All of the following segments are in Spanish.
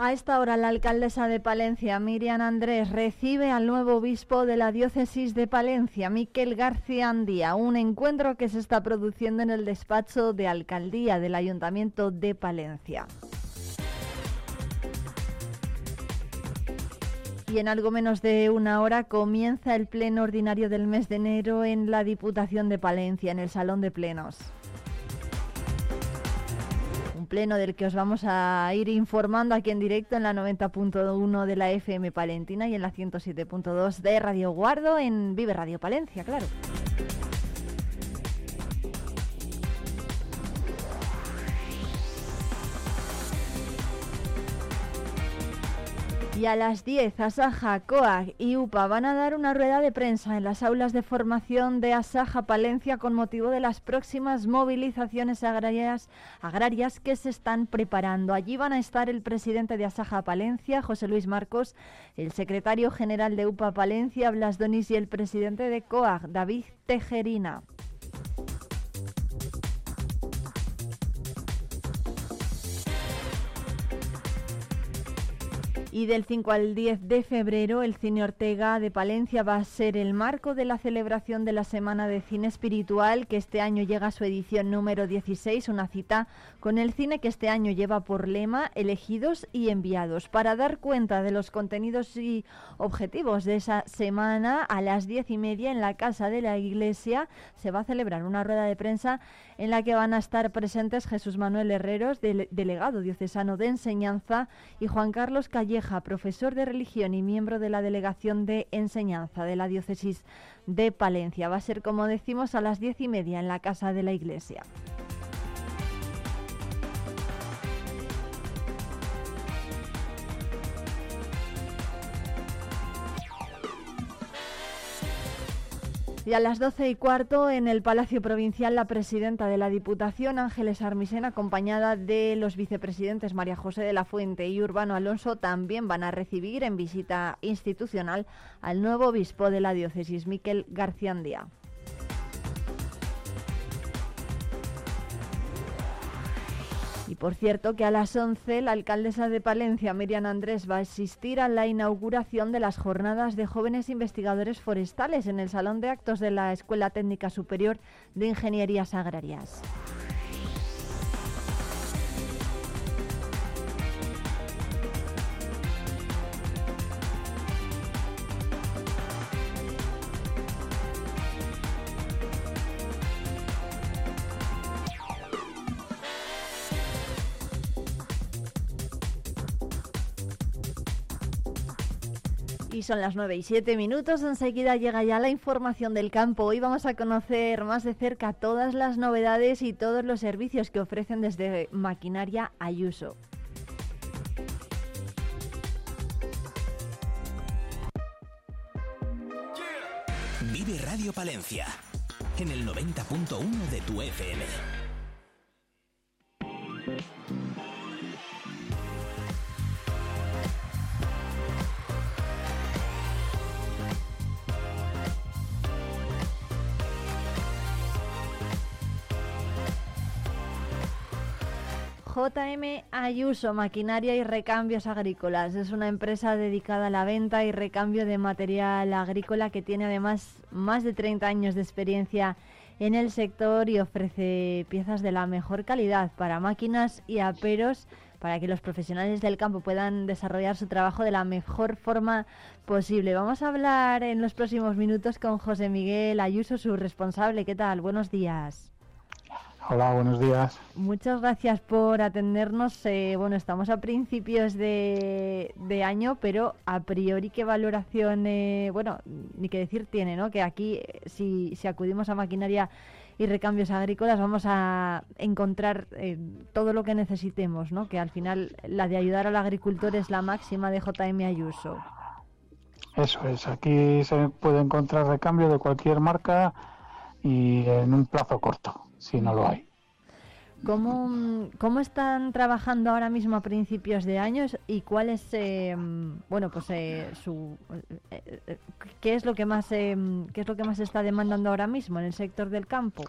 A esta hora, la alcaldesa de Palencia, Miriam Andrés, recibe al nuevo obispo de la diócesis de Palencia, Miquel García Andía, un encuentro que se está produciendo en el despacho de alcaldía del Ayuntamiento de Palencia. Y en algo menos de una hora comienza el pleno ordinario del mes de enero en la Diputación de Palencia, en el Salón de Plenos pleno del que os vamos a ir informando aquí en directo en la 90.1 de la FM Palentina y en la 107.2 de Radio Guardo en Vive Radio Palencia, claro. Y a las 10, Asaja, COAG y UPA van a dar una rueda de prensa en las aulas de formación de Asaja Palencia con motivo de las próximas movilizaciones agrarias, agrarias que se están preparando. Allí van a estar el presidente de Asaja Palencia, José Luis Marcos, el secretario general de UPA Palencia, Blas Donis, y el presidente de COAG, David Tejerina. Y del 5 al 10 de febrero, el Cine Ortega de Palencia va a ser el marco de la celebración de la Semana de Cine Espiritual, que este año llega a su edición número 16, una cita con el cine que este año lleva por lema Elegidos y Enviados. Para dar cuenta de los contenidos y objetivos de esa semana, a las diez y media en la Casa de la Iglesia se va a celebrar una rueda de prensa en la que van a estar presentes Jesús Manuel Herreros, delegado diocesano de enseñanza, y Juan Carlos Calleja, profesor de religión y miembro de la delegación de enseñanza de la diócesis de Palencia. Va a ser, como decimos, a las diez y media en la Casa de la Iglesia. Y a las doce y cuarto en el Palacio Provincial la presidenta de la Diputación, Ángeles Armisen, acompañada de los vicepresidentes María José de la Fuente y Urbano Alonso, también van a recibir en visita institucional al nuevo obispo de la diócesis, Miquel García Andía. Y por cierto que a las 11 la alcaldesa de Palencia, Miriam Andrés, va a asistir a la inauguración de las jornadas de jóvenes investigadores forestales en el Salón de Actos de la Escuela Técnica Superior de Ingenierías Agrarias. Son las 9 y 7 minutos. Enseguida llega ya la información del campo. Hoy vamos a conocer más de cerca todas las novedades y todos los servicios que ofrecen desde Maquinaria Ayuso. Vive Radio Palencia en el 90.1 de tu FM. JM Ayuso, Maquinaria y Recambios Agrícolas. Es una empresa dedicada a la venta y recambio de material agrícola que tiene además más de 30 años de experiencia en el sector y ofrece piezas de la mejor calidad para máquinas y aperos para que los profesionales del campo puedan desarrollar su trabajo de la mejor forma posible. Vamos a hablar en los próximos minutos con José Miguel Ayuso, su responsable. ¿Qué tal? Buenos días. Hola, buenos días. Muchas gracias por atendernos. Eh, bueno, estamos a principios de, año, pero a priori, ¿qué valoración, eh, bueno, ni qué decir tiene, ¿no? Que aquí, eh, si, si acudimos a maquinaria y recambios agrícolas, vamos a encontrar todo lo que necesitemos, ¿no? Que al final la de ayudar al agricultor es la máxima de JM Ayuso. Eso es, aquí se puede encontrar recambio de cualquier marca y en un plazo corto si no lo hay. ¿Cómo, ¿Cómo están trabajando ahora mismo a principios de años y cuál es, eh, bueno, pues eh, su, eh, qué es lo que más, qué es lo que más está demandando ahora mismo en el sector del campo?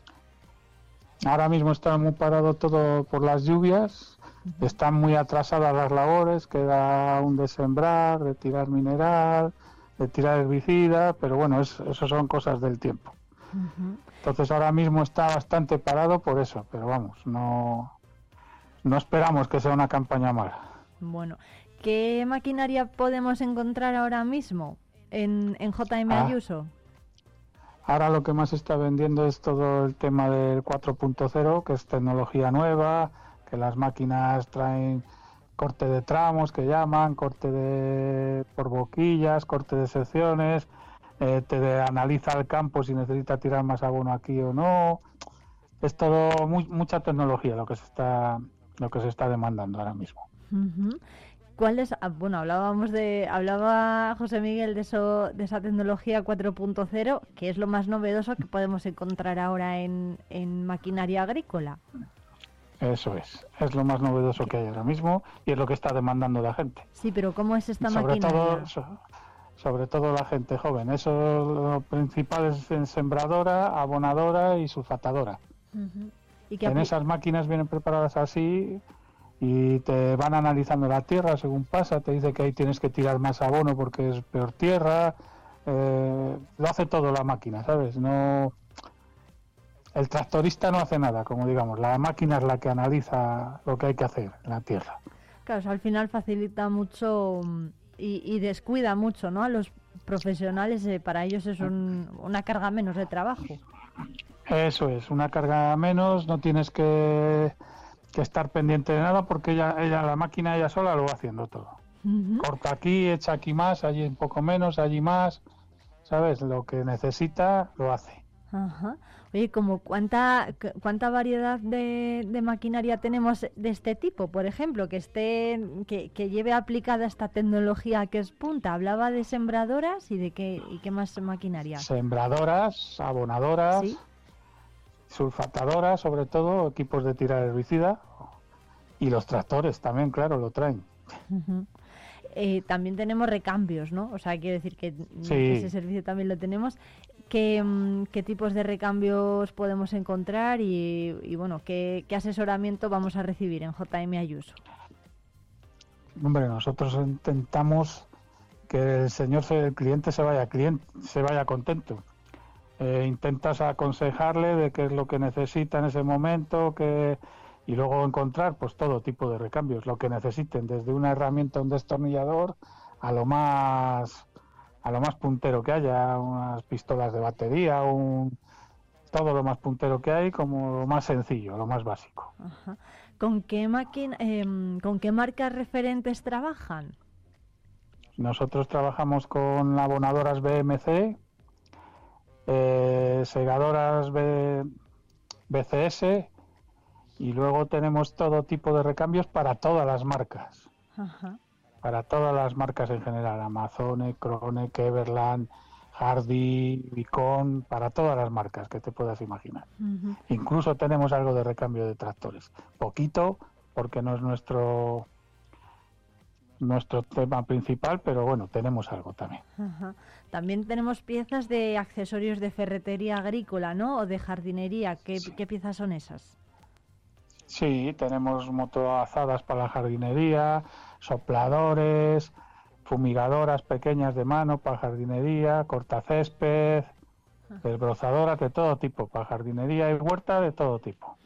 Ahora mismo está muy parado todo por las lluvias, están muy atrasadas las labores, queda un de sembrar, de tirar mineral, de tirar herbicida, pero bueno, eso son cosas del tiempo. Entonces ahora mismo está bastante parado por eso, pero vamos, no, no esperamos que sea una campaña mala. Bueno, ¿qué maquinaria podemos encontrar ahora mismo en, en JM ah. Ayuso? Ahora lo que más está vendiendo es todo el tema del 4.0, que es tecnología nueva, que las máquinas traen corte de tramos, que llaman, corte de por boquillas, corte de secciones, eh, te analiza el campo si necesita tirar más abono aquí o no. Es todo mucha tecnología lo que se está lo que se está demandando ahora mismo. ¿Cuál es? Ah, bueno, hablábamos de hablaba José Miguel de eso de esa tecnología 4.0, que es lo más novedoso que podemos encontrar ahora en, en maquinaria agrícola. Eso es, es lo más novedoso que hay ahora mismo y es lo que está demandando la gente. Sí, pero ¿cómo es esta maquinaria? Sobre todo la gente joven. Eso lo principal es en sembradora, abonadora y sulfatadora. en esas máquinas vienen preparadas así y te van analizando la tierra según pasa, te dice que ahí tienes que tirar más abono porque es peor tierra, eh, lo hace todo la máquina, ¿sabes? No el tractorista no hace nada, como digamos, la máquina es la que analiza lo que hay que hacer en la tierra. Claro, al final facilita mucho mm, y, descuida mucho ¿no? a los profesionales, eh, para ellos es una carga menos de trabajo. Eso es, una carga menos, no tienes que, estar pendiente de nada porque ella, ella, la máquina ella sola lo va haciendo todo. Corta aquí, echa aquí más, allí un poco menos, allí más, ¿sabes? Lo que necesita lo hace. Ajá. Oye, como cuánta cuánta variedad de, maquinaria tenemos de este tipo, por ejemplo, que esté que, lleve aplicada esta tecnología que es punta. Hablaba de sembradoras y de qué y qué más maquinaria. Sembradoras, abonadoras, sulfatadoras, sobre todo equipos de tirar herbicida y los tractores también, claro, lo traen. Eh, también tenemos recambios, ¿no? O sea, quiere decir que, ese servicio también lo tenemos. ¿Qué, mm, qué tipos de recambios podemos encontrar y, bueno, ¿qué, asesoramiento vamos a recibir en JM Ayuso? Hombre, nosotros intentamos que el señor, el cliente se vaya, cliente, se vaya contento. Eh, intentas aconsejarle de qué es lo que necesita en ese momento, que y luego encontrar pues todo tipo de recambios, lo que necesiten, desde una herramienta, un destornillador, a lo más a lo más puntero que haya, unas pistolas de batería, un todo lo más puntero que hay, como lo más sencillo, lo más básico. ¿Con qué máquina, em, con qué marcas referentes trabajan? Nosotros trabajamos con abonadoras BMC, eh, segadoras BCS y luego tenemos todo tipo de recambios para todas las marcas. Para todas las marcas en general, Amazon, Krone, Everland, Hardy, Vicon, para todas las marcas que te puedas imaginar. Incluso tenemos algo de recambio de tractores. Poquito, porque no es nuestro nuestro tema principal, pero bueno, tenemos algo también. También tenemos piezas de accesorios de ferretería agrícola, ¿no? O de jardinería. ¿Qué, ¿qué piezas son esas? Sí, tenemos motoazadas para la jardinería, sopladores, fumigadoras pequeñas de mano para jardinería, cortacésped, desbrozadoras de todo tipo, para jardinería y huerta de todo tipo.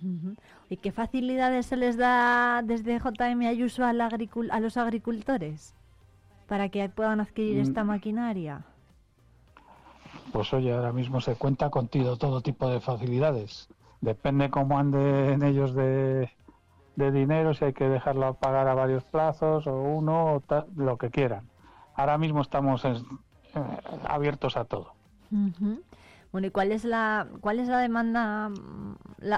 ¿Y qué facilidades se les da desde JM Ayuso a, a los agricultores para que puedan adquirir esta mm. maquinaria? Pues oye, ahora mismo se cuenta contigo todo tipo de facilidades depende cómo anden ellos de, dinero, si hay que dejarlo pagar a varios plazos o uno, o lo que quieran. Ahora mismo estamos eh, abiertos a todo. Bueno, ¿y cuál es la, cuál es la demanda,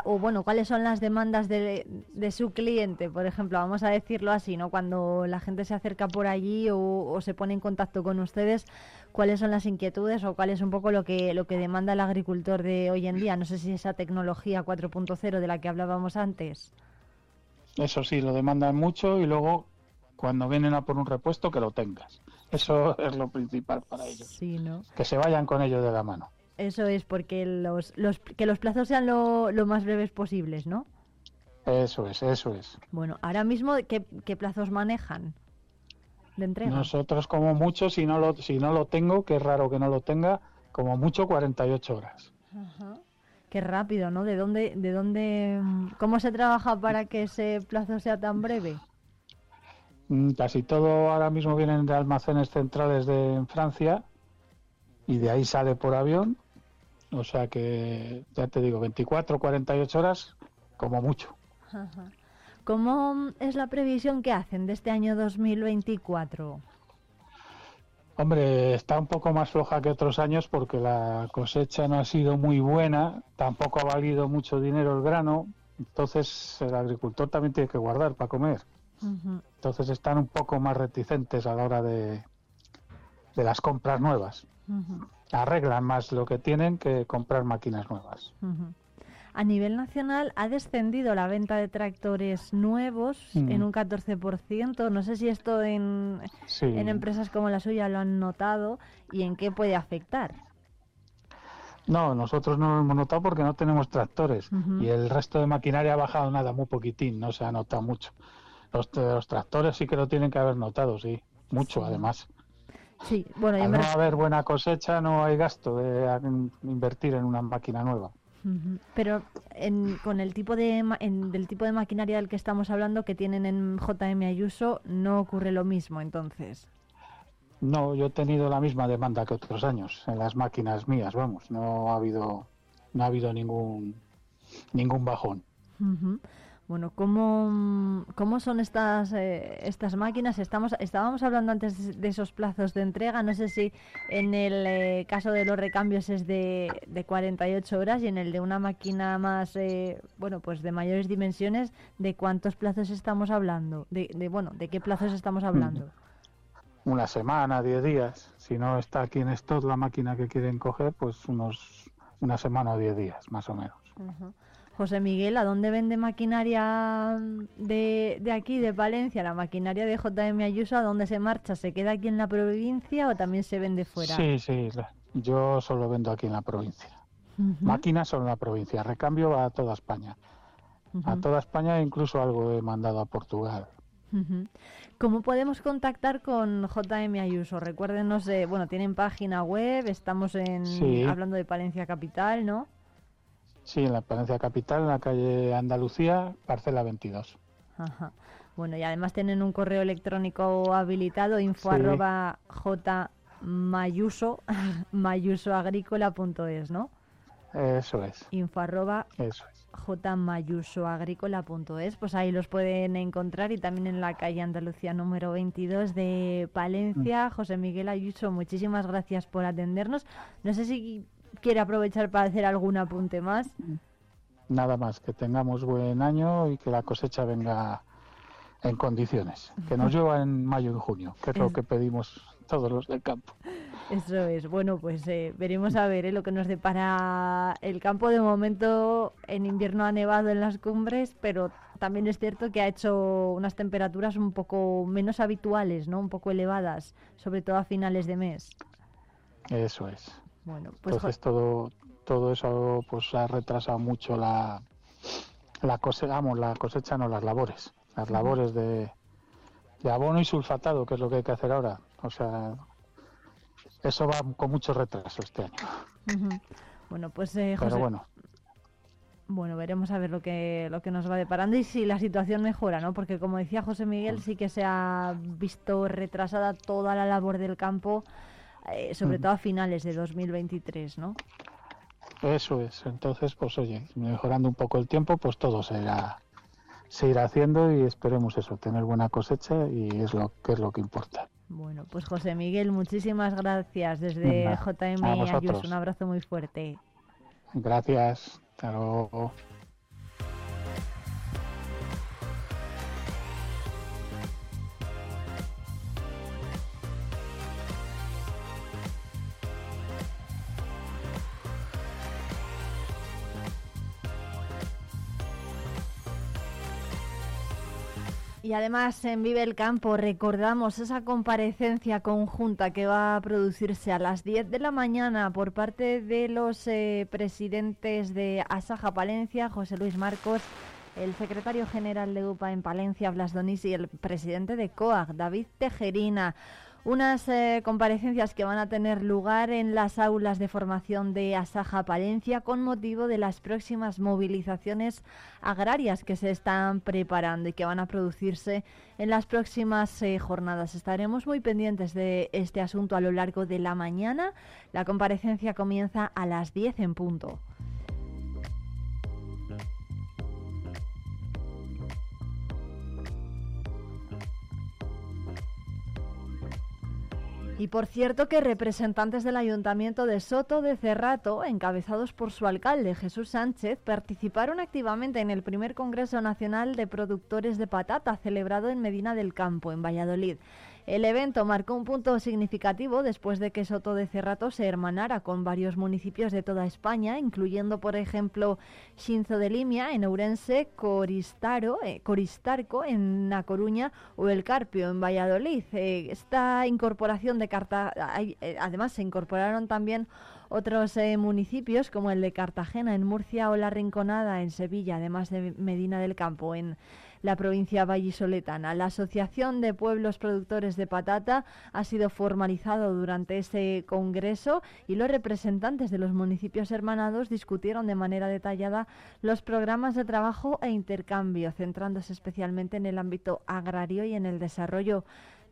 o bueno, cuáles son las demandas de, de, su cliente? Por ejemplo, vamos a decirlo así, ¿no? Cuando la gente se acerca por allí o, se pone en contacto con ustedes, cuáles son las inquietudes o cuál es un poco lo que, lo que demanda el agricultor de hoy en día. No sé si esa tecnología 4.0 de la que hablábamos antes. Eso sí, lo demandan mucho y luego cuando vienen a por un repuesto que lo tengas. Eso es lo principal para ellos. Sí, ¿no? Que se vayan con ello de la mano. Eso es porque los, los que los plazos sean lo, lo más breves posibles, ¿no? Eso es, eso es. Bueno, ahora mismo, ¿qué, qué plazos manejan de entrega? Nosotros como mucho, si no, lo, si no lo tengo, que es raro que no lo tenga, como mucho 48 horas. Ajá. Qué rápido, ¿no? ¿De dónde, de dónde, cómo se trabaja para que ese plazo sea tan breve? Mm, Casi todo ahora mismo vienen de almacenes centrales de en Francia y de ahí sale por avión. O sea que, ya te digo, 24, 48 horas como mucho. Ajá. ¿Cómo es la previsión que hacen de este año 2024? Hombre, está un poco más floja que otros años porque la cosecha no ha sido muy buena, tampoco ha valido mucho dinero el grano, entonces el agricultor también tiene que guardar para comer. Entonces están un poco más reticentes a la hora de, de las compras nuevas. Arreglan más lo que tienen que comprar máquinas nuevas. A nivel nacional ha descendido la venta de tractores nuevos Mm. en un 14%. No sé si esto en, Sí. en empresas como la suya lo han notado y en qué puede afectar. No, nosotros no lo hemos notado porque no tenemos tractores y el resto de maquinaria ha bajado nada, muy poquitín, no se ha notado mucho. Los, los tractores sí que lo tienen que haber notado, sí, mucho Sí. además. Sí, bueno, Al no haber buena cosecha no hay gasto de invertir en una máquina nueva. Pero en- con el tipo de ma- en- del tipo de maquinaria del que estamos hablando que tienen en JM Ayuso no ocurre lo mismo, entonces. No, yo he tenido la misma demanda que otros años en las máquinas mías, vamos, no ha habido no ha habido ningún ningún bajón. Ujú. Bueno, ¿cómo, cómo son estas eh, estas máquinas? Estamos estábamos hablando antes de esos plazos de entrega. No sé si en el eh, caso de los recambios es de, de 48 horas y en el de una máquina más, eh, bueno, pues de mayores dimensiones, ¿de cuántos plazos estamos hablando? De, de, bueno, ¿de qué plazos estamos hablando? Una semana, diez días. Si no está aquí en stock la máquina que quieren coger, pues unos una semana o diez días, más o menos. José Miguel, ¿a dónde vende maquinaria de, de aquí, de Valencia? La maquinaria de JM Ayuso, ¿a dónde se marcha? ¿Se queda aquí en la provincia o también se vende fuera? Sí, sí, yo solo vendo aquí en la provincia. Ujú, Máquinas solo en la provincia, recambio va a toda España. A toda España incluso algo he mandado a Portugal. ¿Cómo podemos contactar con JM Ayuso? Recuérdenos, eh, bueno, tienen página web, estamos en, Sí. hablando de Palencia Capital, ¿no? Sí, en la Palencia Capital, en la calle Andalucía, parcela 22. Ajá. Bueno, y además tienen un correo electrónico habilitado, info Sí. arroba j mayuso, mayusoagrícola.es, ¿no? Eso es, Info arroba eso es. jmayusoagrícola.es, pues ahí los pueden encontrar y también en la calle Andalucía número 22 de Palencia. José Miguel Ayuso, muchísimas gracias por atendernos. No sé si quiere aprovechar para hacer algún apunte más. Nada más, que tengamos buen año y que la cosecha venga en condiciones. Que nos llueva en mayo y junio, que es lo que pedimos todos los del campo. Eso es. Bueno, pues eh, veremos a ver eh, lo que nos depara el campo. De momento, en invierno ha nevado en las cumbres, pero también es cierto que ha hecho unas temperaturas un poco menos habituales, ¿no? Un poco elevadas, sobre todo a finales de mes. Eso es. Bueno, pues Entonces todo, todo eso pues ha retrasado mucho la, la cosecha, vamos, la cosecha no, las labores. Las labores de, de abono y sulfatado, que es lo que hay que hacer ahora. O sea, eso va con mucho retraso este año. Bueno, pues eh, Pero José, bueno, bueno, veremos a ver lo que lo que nos va deparando y si la situación mejora, ¿no? Porque como decía José Miguel, sí que se ha visto retrasada toda la labor del campo, eh, sobre Ujú. todo a finales de 2023, ¿no? eso es. Entonces, pues oye, mejorando un poco el tiempo, pues todo se irá, se irá haciendo y esperemos eso, tener buena cosecha y es lo que es lo que importa. Bueno, pues José Miguel, muchísimas gracias desde JM a Ayuso. vosotros. Un abrazo muy fuerte. Gracias. Hasta luego. Y además en Vive el Campo recordamos esa comparecencia conjunta que va a producirse a las 10 de la mañana por parte de los eh, presidentes de Asaja Palencia, José Luis Marcos, el secretario general de UPA en Palencia, Blas Donis, y el presidente de COAG, David Tejerina unas eh, comparecencias que van a tener lugar en las aulas de formación de Asaja Palencia con motivo de las próximas movilizaciones agrarias que se están preparando y que van a producirse en las próximas eh, jornadas. Estaremos muy pendientes de este asunto a lo largo de la mañana. La comparecencia comienza a las 10 en punto. Y por cierto que representantes del Ayuntamiento de Soto de Cerrato, encabezados por su alcalde Jesús Sánchez, participaron activamente en el primer Congreso Nacional de Productores de Patata celebrado en Medina del Campo, en Valladolid. El evento marcó un punto significativo después de que Soto de Cerrato se hermanara con varios municipios de toda España, incluyendo, por ejemplo, Xinzo de Limia en Ourense, Coristaro, eh, Coristarco en La Coruña o El Carpio en Valladolid. Eh, esta incorporación de Cartagena, eh, además se incorporaron también otros municipios como el de Cartagena en Murcia o La Rinconada en Sevilla, además de Medina del Campo en la provincia vallisoletana. La Asociación de Pueblos Productores de Patata ha sido formalizado durante ese congreso y los representantes de los municipios hermanados discutieron de manera detallada los programas de trabajo e intercambio, centrándose especialmente en el ámbito agrario y en el desarrollo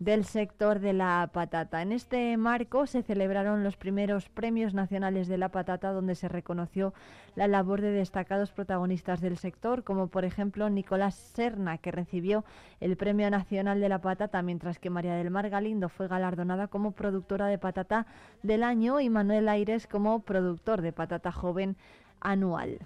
del sector de la patata. En este marco se celebraron los primeros premios nacionales de la patata donde se reconoció la labor de destacados protagonistas del sector, como por ejemplo Nicolás Serna, que recibió el Premio Nacional de la Patata, mientras que María del Mar Galindo fue galardonada como productora de patata del año y Manuel Aires como productor de patata joven anual.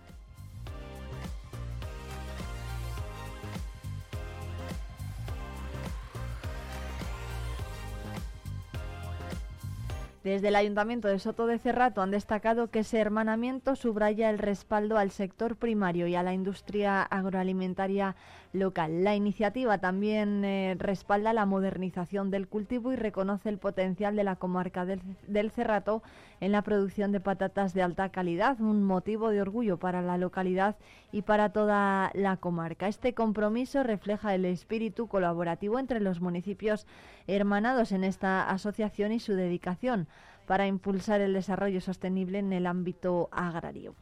Desde el Ayuntamiento de Soto de Cerrato han destacado que ese hermanamiento subraya el respaldo al sector primario y a la industria agroalimentaria local. La iniciativa también eh, respalda la modernización del cultivo y reconoce el potencial de la comarca del, del Cerrato en la producción de patatas de alta calidad, un motivo de orgullo para la localidad y para toda la comarca. Este compromiso refleja el espíritu colaborativo entre los municipios hermanados en esta asociación y su dedicación para impulsar el desarrollo sostenible en el ámbito agrario.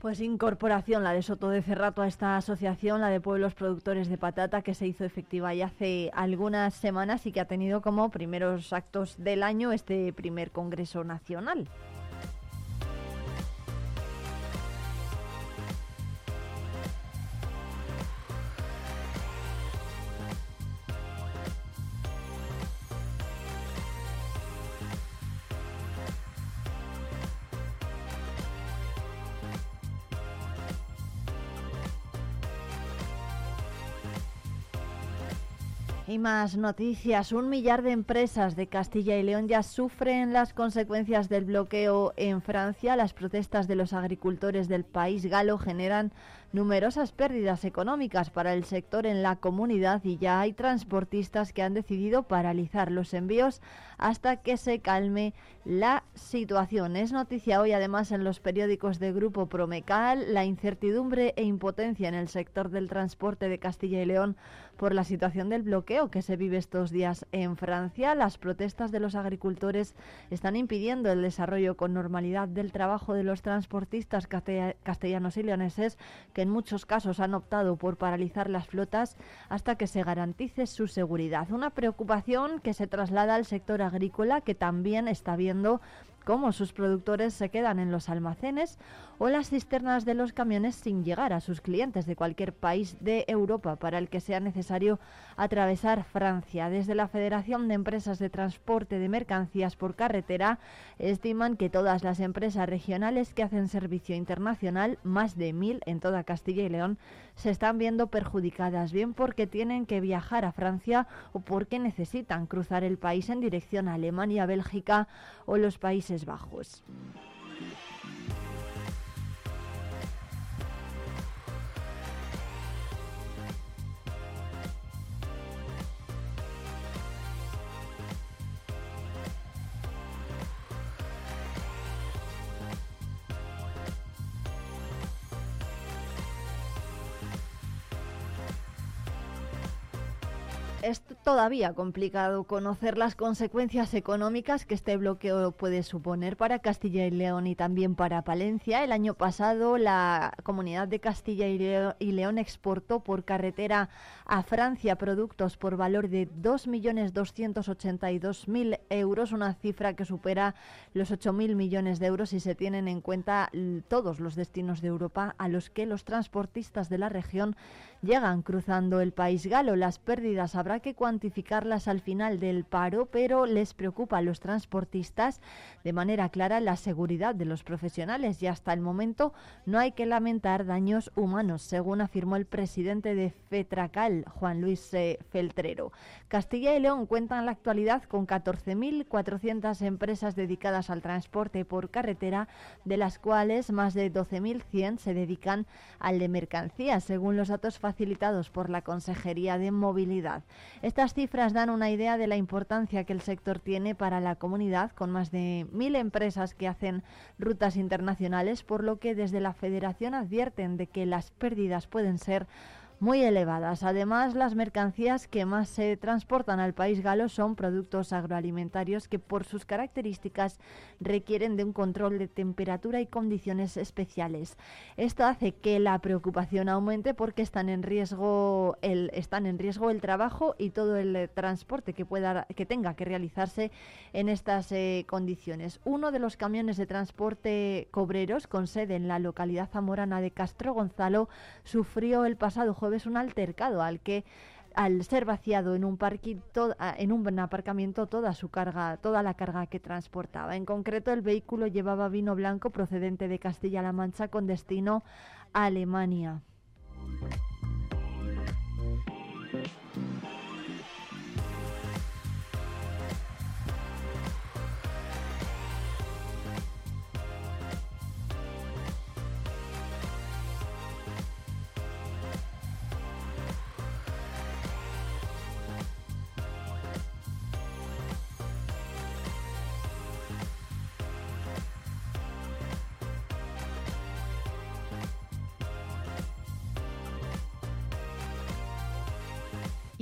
Pues incorporación, la de Soto de Cerrato a esta asociación, la de pueblos productores de patata, que se hizo efectiva ya hace algunas semanas y que ha tenido como primeros actos del año este primer Congreso Nacional. Y más noticias. Un millar de empresas de Castilla y León ya sufren las consecuencias del bloqueo en Francia. Las protestas de los agricultores del país galo generan numerosas pérdidas económicas para el sector en la comunidad y ya hay transportistas que han decidido paralizar los envíos hasta que se calme la situación. Es noticia hoy además en los periódicos de Grupo Promecal la incertidumbre e impotencia en el sector del transporte de Castilla y León por la situación del bloqueo que se vive estos días en Francia. Las protestas de los agricultores están impidiendo el desarrollo con normalidad del trabajo de los transportistas castellanos y leoneses que en muchos casos han optado por paralizar las flotas hasta que se garantice su seguridad. Una preocupación que se traslada al sector agrícola que también está viendo cómo sus productores se quedan en los almacenes o las cisternas de los camiones sin llegar a sus clientes de cualquier país de Europa para el que sea necesario atravesar Francia. Desde la Federación de Empresas de Transporte de Mercancías por Carretera estiman que todas las empresas regionales que hacen servicio internacional, más de mil en toda Castilla y León, se están viendo perjudicadas, bien porque tienen que viajar a Francia o porque necesitan cruzar el país en dirección a Alemania, Bélgica o los Países Bajos. Es todavía complicado conocer las consecuencias económicas que este bloqueo puede suponer para Castilla y León y también para Palencia. El año pasado la comunidad de Castilla y León exportó por carretera a Francia productos por valor de 2.282.000 euros, una cifra que supera los 8.000 millones de euros si se tienen en cuenta todos los destinos de Europa a los que los transportistas de la región llegan cruzando el país galo. Las pérdidas habrá que cuantificarlas al final del paro, pero les preocupa a los transportistas de manera clara la seguridad de los profesionales y hasta el momento no hay que lamentar daños humanos, según afirmó el presidente de FETRACAL, Juan Luis eh, Feltrero. Castilla y León cuentan en la actualidad con 14.400 empresas dedicadas al transporte por carretera, de las cuales más de 12.100 se dedican al de mercancías, según los datos facilitados por la Consejería de Movilidad. Estas cifras dan una idea de la importancia que el sector tiene para la comunidad, con más de mil empresas que hacen rutas internacionales, por lo que desde la Federación advierten de que las pérdidas pueden ser muy elevadas. Además, las mercancías que más se transportan al país galo son productos agroalimentarios que por sus características requieren de un control de temperatura y condiciones especiales. Esto hace que la preocupación aumente porque están en riesgo el, están en riesgo el trabajo y todo el transporte que pueda que tenga que realizarse en estas eh, condiciones. Uno de los camiones de transporte cobreros con sede en la localidad zamorana de Castro Gonzalo sufrió el pasado jueves es un altercado al que al ser vaciado en un en un aparcamiento toda su carga, toda la carga que transportaba. En concreto, el vehículo llevaba vino blanco procedente de Castilla-La Mancha con destino a Alemania.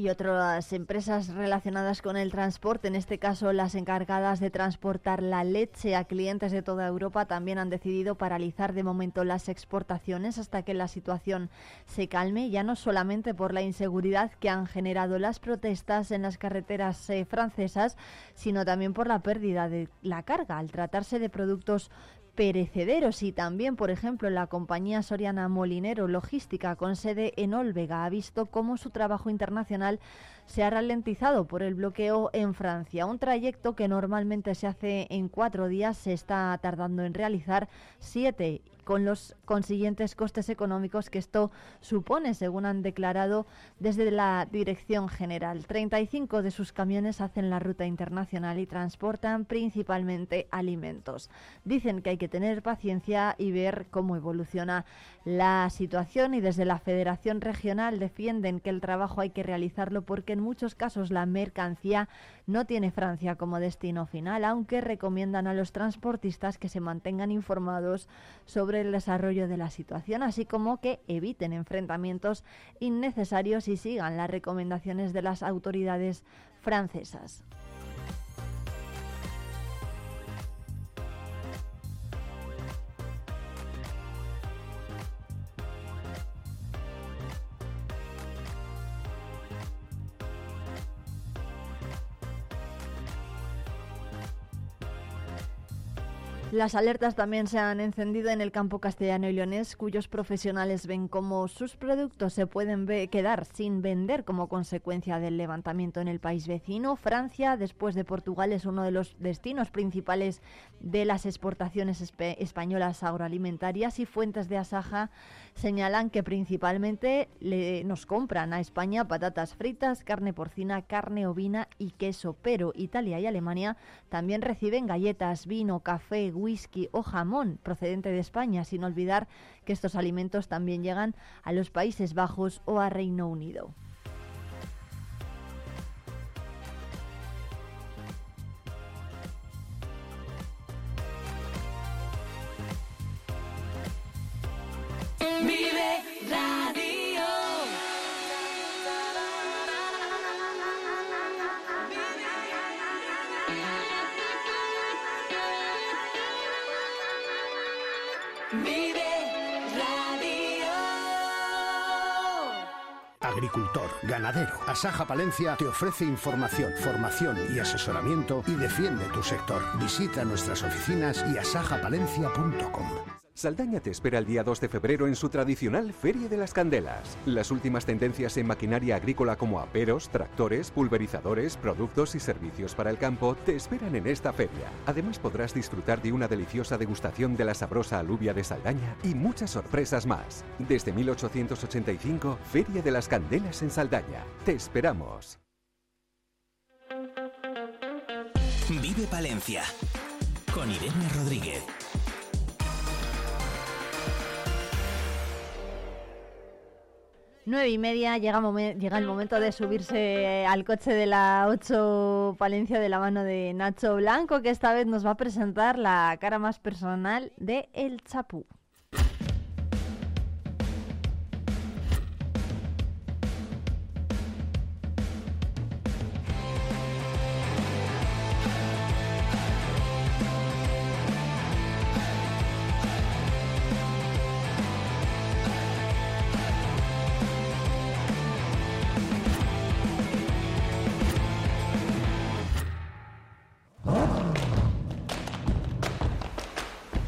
Y otras empresas relacionadas con el transporte, en este caso las encargadas de transportar la leche a clientes de toda Europa, también han decidido paralizar de momento las exportaciones hasta que la situación se calme, ya no solamente por la inseguridad que han generado las protestas en las carreteras eh, francesas, sino también por la pérdida de la carga. Al tratarse de productos perecederos y también, por ejemplo, la compañía Soriana Molinero Logística con sede en Olvega ha visto cómo su trabajo internacional se ha ralentizado por el bloqueo en Francia. Un trayecto que normalmente se hace en cuatro días se está tardando en realizar siete con los consiguientes costes económicos que esto supone, según han declarado desde la Dirección General. 35 de sus camiones hacen la ruta internacional y transportan principalmente alimentos. Dicen que hay que tener paciencia y ver cómo evoluciona la situación y desde la Federación Regional defienden que el trabajo hay que realizarlo porque en muchos casos la mercancía no tiene Francia como destino final, aunque recomiendan a los transportistas que se mantengan informados sobre el desarrollo de la situación, así como que eviten enfrentamientos innecesarios y sigan las recomendaciones de las autoridades francesas. Las alertas también se han encendido en el campo castellano y leonés, cuyos profesionales ven cómo sus productos se pueden quedar sin vender como consecuencia del levantamiento en el país vecino. Francia, después de Portugal, es uno de los destinos principales de las exportaciones españolas agroalimentarias y fuentes de Asaja señalan que principalmente nos compran a España patatas fritas, carne porcina, carne ovina y queso, pero Italia y Alemania también reciben galletas, vino, café, whisky o jamón procedente de España, sin olvidar que estos alimentos también llegan a los Países Bajos o a Reino Unido. Vive Radio. Vive Radio. Agricultor, ganadero. Asaja Palencia te ofrece información, formación y asesoramiento y defiende tu sector. Visita nuestras oficinas y asajapalencia.com. Saldaña te espera el día 2 de febrero en su tradicional Feria de las Candelas. Las últimas tendencias en maquinaria agrícola como aperos, tractores, pulverizadores, productos y servicios para el campo te esperan en esta feria. Además podrás disfrutar de una deliciosa degustación de la sabrosa alubia de Saldaña y muchas sorpresas más. Desde 1885, Feria de las Candelas en Saldaña. Te esperamos. Vive Palencia con Irene Rodríguez. Nueve y media, llega, llega, el momento de subirse al coche de la 8 Palencia de la mano de Nacho Blanco, que esta vez nos va a presentar la cara más personal de El Chapú.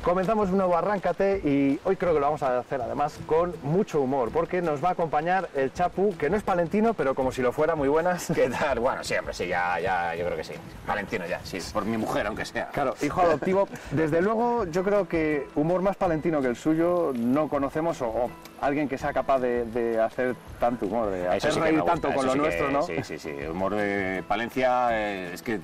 Comenzamos un nuevo Arráncate y hoy creo que lo vamos a hacer además con mucho humor, porque nos va a acompañar el Chapu, que no es palentino, pero como si lo fuera, muy buenas. ¿Qué tal? Bueno, siempre, sí, ya, ya, yo creo que sí. Palentino ya, sí, por mi mujer, aunque sea. Claro, hijo adoptivo. Desde luego, yo creo que humor más palentino que el suyo no conocemos, o, alguien que sea capaz de, hacer tanto humor, de hacer reír tanto con lo nuestro, ¿no? Sí, sí, sí. El humor de Palencia eh, es que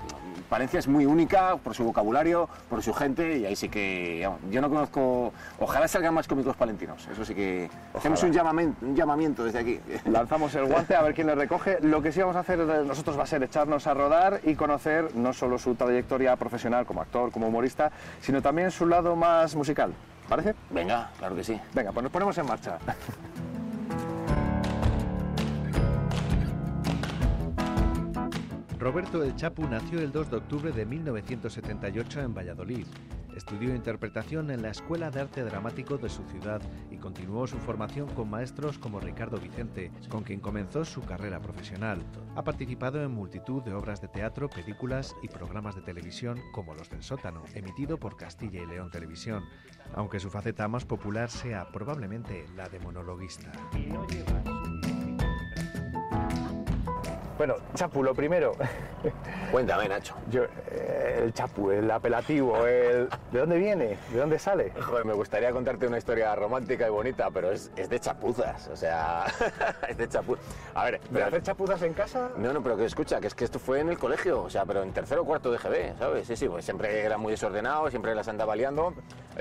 Palencia es muy única por su vocabulario, por su gente, y ahí sí que yo no conozco. Ojalá salgan más cómicos palentinos. Eso sí que. Hacemos un llamamiento, un llamamiento desde aquí. Lanzamos el guante a ver quién le recoge. Lo que sí vamos a hacer nosotros va a ser echarnos a rodar y conocer no solo su trayectoria profesional como actor, como humorista, sino también su lado más musical. ¿Parece? Venga, claro que sí. Venga, pues nos ponemos en marcha. Roberto El Chapu nació el 2 de octubre de 1978 en Valladolid. Estudió interpretación en la Escuela de Arte Dramático de su ciudad y continuó su formación con maestros como Ricardo Vicente, con quien comenzó su carrera profesional. Ha participado en multitud de obras de teatro, películas y programas de televisión como Los del Sótano, emitido por Castilla y León Televisión, aunque su faceta más popular sea probablemente la de monologuista. Bueno, Chapu, lo primero. Cuéntame, Nacho. Yo, eh, el Chapu, el apelativo, el... ¿de dónde viene? ¿De dónde sale? Joder, me gustaría contarte una historia romántica y bonita, pero es, es de chapuzas, o sea, es de chapuzas. A ver, ¿de hacer chapuzas en casa? No, no, pero que escucha, que es que esto fue en el colegio, o sea, pero en tercero o cuarto de GB, ¿sabes? Sí, sí, pues siempre era muy desordenado, siempre las andaba liando.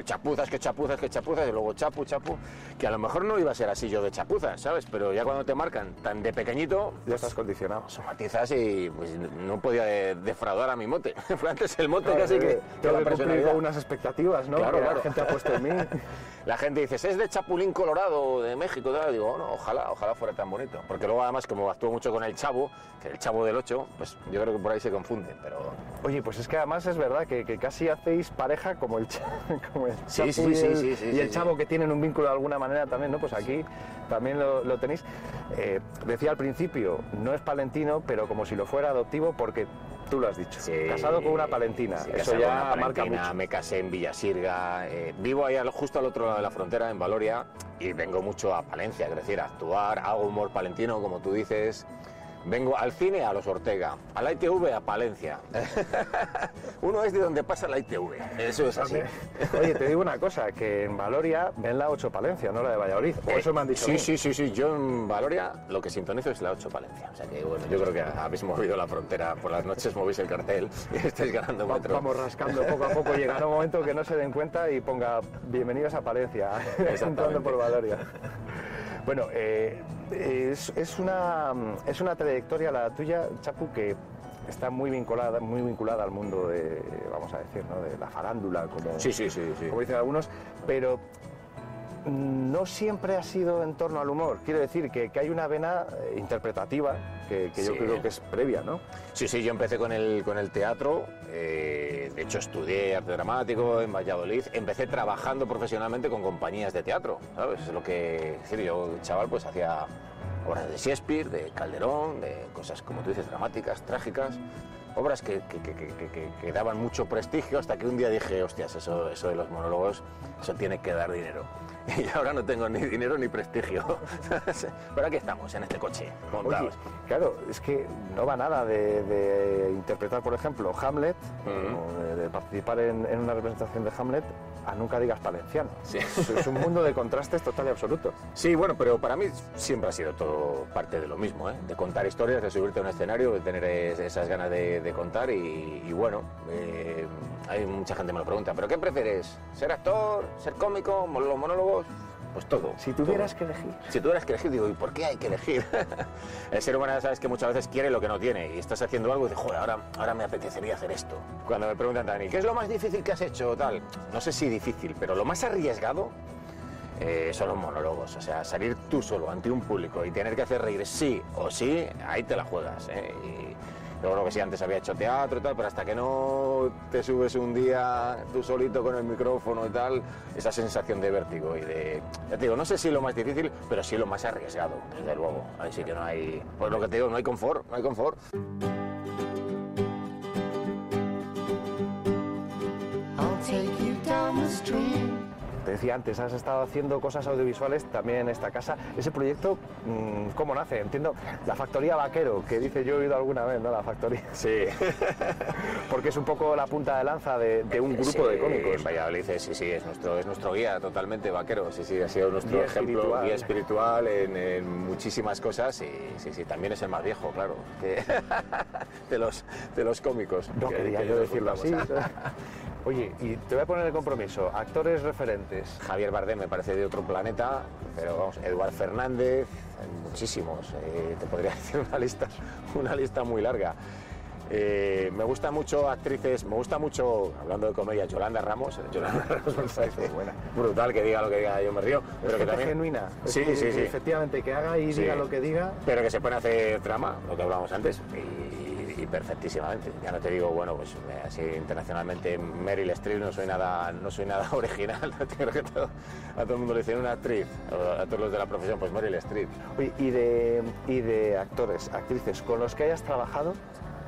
Chapuzas, que chapuzas, que chapuzas, y luego chapu, chapu, que a lo mejor no iba a ser así yo de chapuzas, ¿sabes? Pero ya cuando te marcan tan de pequeñito... Ya estás condicionado somatizas y pues, no podía defraudar a mi mote. Antes el mote casi que, que la personalidad. unas expectativas, ¿no? Claro, claro. La gente ha puesto en mí. la gente dice, ¿es de Chapulín Colorado, de México? Digo, no, ojalá, ojalá fuera tan bonito. Porque luego además, como actúo mucho con el Chavo, que el Chavo del 8, pues yo creo que por ahí se confunde, pero... Oye, pues es que además es verdad que, casi hacéis pareja como el, como el sí, sí, y el, sí, sí, y el Chavo, que tienen un vínculo de alguna manera también, ¿no? Pues aquí también lo, tenéis. Eh, decía al principio, no es palentino, pero como si lo fuera adoptivo, porque Tú lo has dicho. Sí. Casado con una palentina. Sí, Eso ya marca mucho. Me casé en Villasirga, eh, vivo ahí justo al otro lado de la frontera, en Valoria, y vengo mucho a Palencia, es decir, a actuar, hago humor palentino, como tú dices. Vengo al cine a los Ortega, a la ITV a Palencia. Uno es de donde pasa la ITV, eso es así. Oye, te digo una cosa, que en Valoria ven la 8 Palencia, no la de Valladolid. O Eh, eso me han dicho. Sí, sí, sí, sí. Yo en Valoria lo que sintonizo es la 8 Palencia. O sea que, bueno, yo creo que habéis movido la frontera. Por las noches movís el cartel y estáis ganando Va- metro. Vamos rascando poco a poco, llegará un momento que no se den cuenta y ponga bienvenidos a Palencia, entrando por Valoria. Bueno, eh, es, es una, es una trayectoria la tuya, Chapu, que está muy vinculada, muy vinculada al mundo de, vamos a decir, ¿no? de la farándula, como, Sí, sí, sí, sí. como dicen algunos, pero no siempre ha sido en torno al humor. Quiero decir que, que hay una vena eh, interpretativa que, que yo creo que es previa, ¿no? Sí, sí, yo empecé con el, con el teatro, eh, de hecho estudié arte dramático en Valladolid, empecé trabajando profesionalmente con compañías de teatro, ¿sabes? Es lo que, yo, chaval, pues hacía obras de Shakespeare, de Calderón, de cosas, como tú dices, dramáticas, trágicas, obras que daban mucho prestigio hasta que un día dije, hostias, eso, eso de los monólogos, eso tiene que dar dinero. Y ahora no tengo ni dinero ni prestigio. Pero aquí estamos, en este coche, Oye, montados. claro, es que no va nada de, de interpretar, por ejemplo, Hamlet, Ujú. o de, de participar en, en una representación de Hamlet, a nunca digas valenciano. Sí. Es, un mundo de contrastes total y absoluto. Sí, bueno, pero para mí siempre ha sido todo parte de lo mismo, ¿eh? de contar historias, de subirte a un escenario, de tener es- esas ganas de, de contar y, y bueno, eh, hay mucha gente me lo pregunta, ¿pero qué prefieres? ¿Ser actor? ¿Ser cómico? ¿Mon- ¿Los monólogos? Pues todo. Si tuvieras todo. que elegir. Si tuvieras que elegir, digo, ¿y por qué hay que elegir? El ser humano sabes que muchas veces quiere lo que no tiene y estás haciendo algo y dices, joder, ahora, ahora me apetecería hacer esto. Cuando me preguntan, Dani, ¿qué es lo más difícil que has hecho? Tal, no sé si difícil, pero lo más arriesgado eh, son los monólogos. O sea, salir tú solo ante un público y tener que hacer reír sí o sí, ahí te la juegas. ¿eh? Y yo creo que sí, antes había hecho teatro y tal, pero hasta que no te subes un día tú solito con el micrófono y tal, esa sensación de vértigo y de... Ya te digo, no sé si lo más difícil, pero sí lo más arriesgado, desde luego. Ahí sí que no hay... Pues lo que te digo, no hay confort, no hay confort. Te decía antes, has estado haciendo cosas audiovisuales también en esta casa. Ese proyecto, mm, ¿cómo nace? Entiendo, la factoría vaquero, que dice yo he oído alguna vez, ¿no? La factoría. Sí. Porque es un poco la punta de lanza de, de un grupo de cómicos. en Valladolid, sí, sí, es nuestro, es nuestro guía totalmente vaquero. Sí, sí, ha sido nuestro Guía ejemplo, espiritual. guía espiritual en, en muchísimas cosas y sí, sí, también es el más viejo, claro, que- de, los, de los cómicos. No que- quería que yo decirlo así. Oye, y te voy a poner el compromiso. Actores referentes. Javier Bardem me parece de otro planeta, pero vamos, Eduard Fernández, muchísimos. eh, te podría decir una lista, una lista muy larga. Eh, me gusta mucho actrices, me gusta mucho, hablando de comedia, Yolanda Ramos. Yolanda Ramos me parece buena. brutal que diga lo que diga, yo me río. Pero Pero que también. genuina. Es Sí, que- sí, sí. Efectivamente, que haga y Sí. diga lo que diga. Pero que se pone a hacer trama, lo que hablábamos antes, y, perfectísimamente. Ya no te digo, bueno, pues eh, así internacionalmente Meryl Streep no soy nada, no soy nada original. Que todo- a todo el mundo le dicen una actriz, a todos los de la profesión, pues Meryl Streep. Oye, y de, y de actores, actrices con los que hayas trabajado,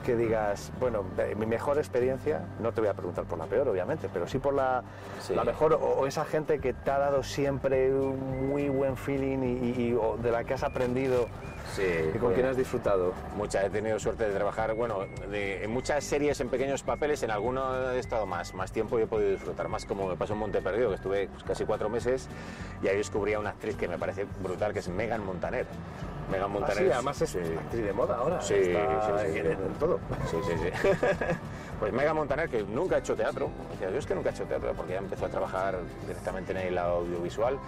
que digas, bueno, eh, mi mejor experiencia, no te voy a preguntar por la peor, obviamente, pero sí por la, Sí. la mejor, o, o esa gente que te ha dado siempre un muy buen feeling y, y- o de la que has aprendido Sí, y con pues, quien has disfrutado. Muchas, he tenido suerte de trabajar, bueno, de- en muchas series, en pequeños papeles, en alguno he estado más, más tiempo y he podido disfrutar más, como me pasó en Monte Perdido, que estuve pues, casi cuatro meses y ahí descubrí a una actriz que me parece brutal, que es Megan Montaner. Megan Ah, Montaner. sí, es- además es sí. actriz de moda ahora. Sí, está sí, sí, en, sí. en todo. Sí, sí, sí. Pues Megan Montaner, que nunca ha hecho teatro, decía, yo es que nunca he hecho teatro, porque ya empezó a trabajar directamente en el audiovisual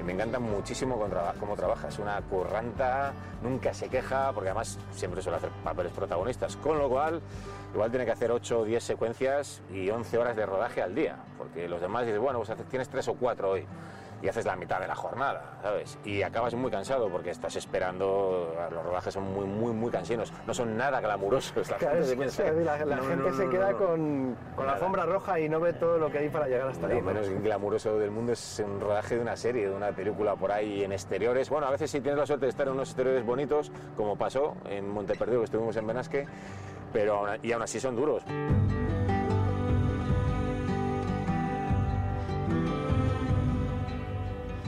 y me encanta muchísimo cómo, traba- cómo trabaja. Es una curranta, nunca se queja, porque además siempre suele hacer papeles protagonistas, con lo cual igual tiene que hacer 8 o 10 secuencias y 11 horas de rodaje al día, porque los demás dices, bueno, pues tienes 3 o 4 hoy y haces la mitad de la jornada, ¿sabes? Y acabas muy cansado porque estás esperando, los rodajes son muy, muy, muy cansinos, no son nada glamurosos. La Claro, gente se que la, la no, gente no, se queda con, con la alfombra roja y no ve todo lo que hay para llegar hasta ahí. Lo ¿no? menos glamuroso del mundo es un rodaje de una serie, de una película por ahí en exteriores. Bueno, a veces si tienes la suerte de estar en unos exteriores bonitos, como pasó en Monteperdido, que estuvimos en Benasque, pero y aún así son duros.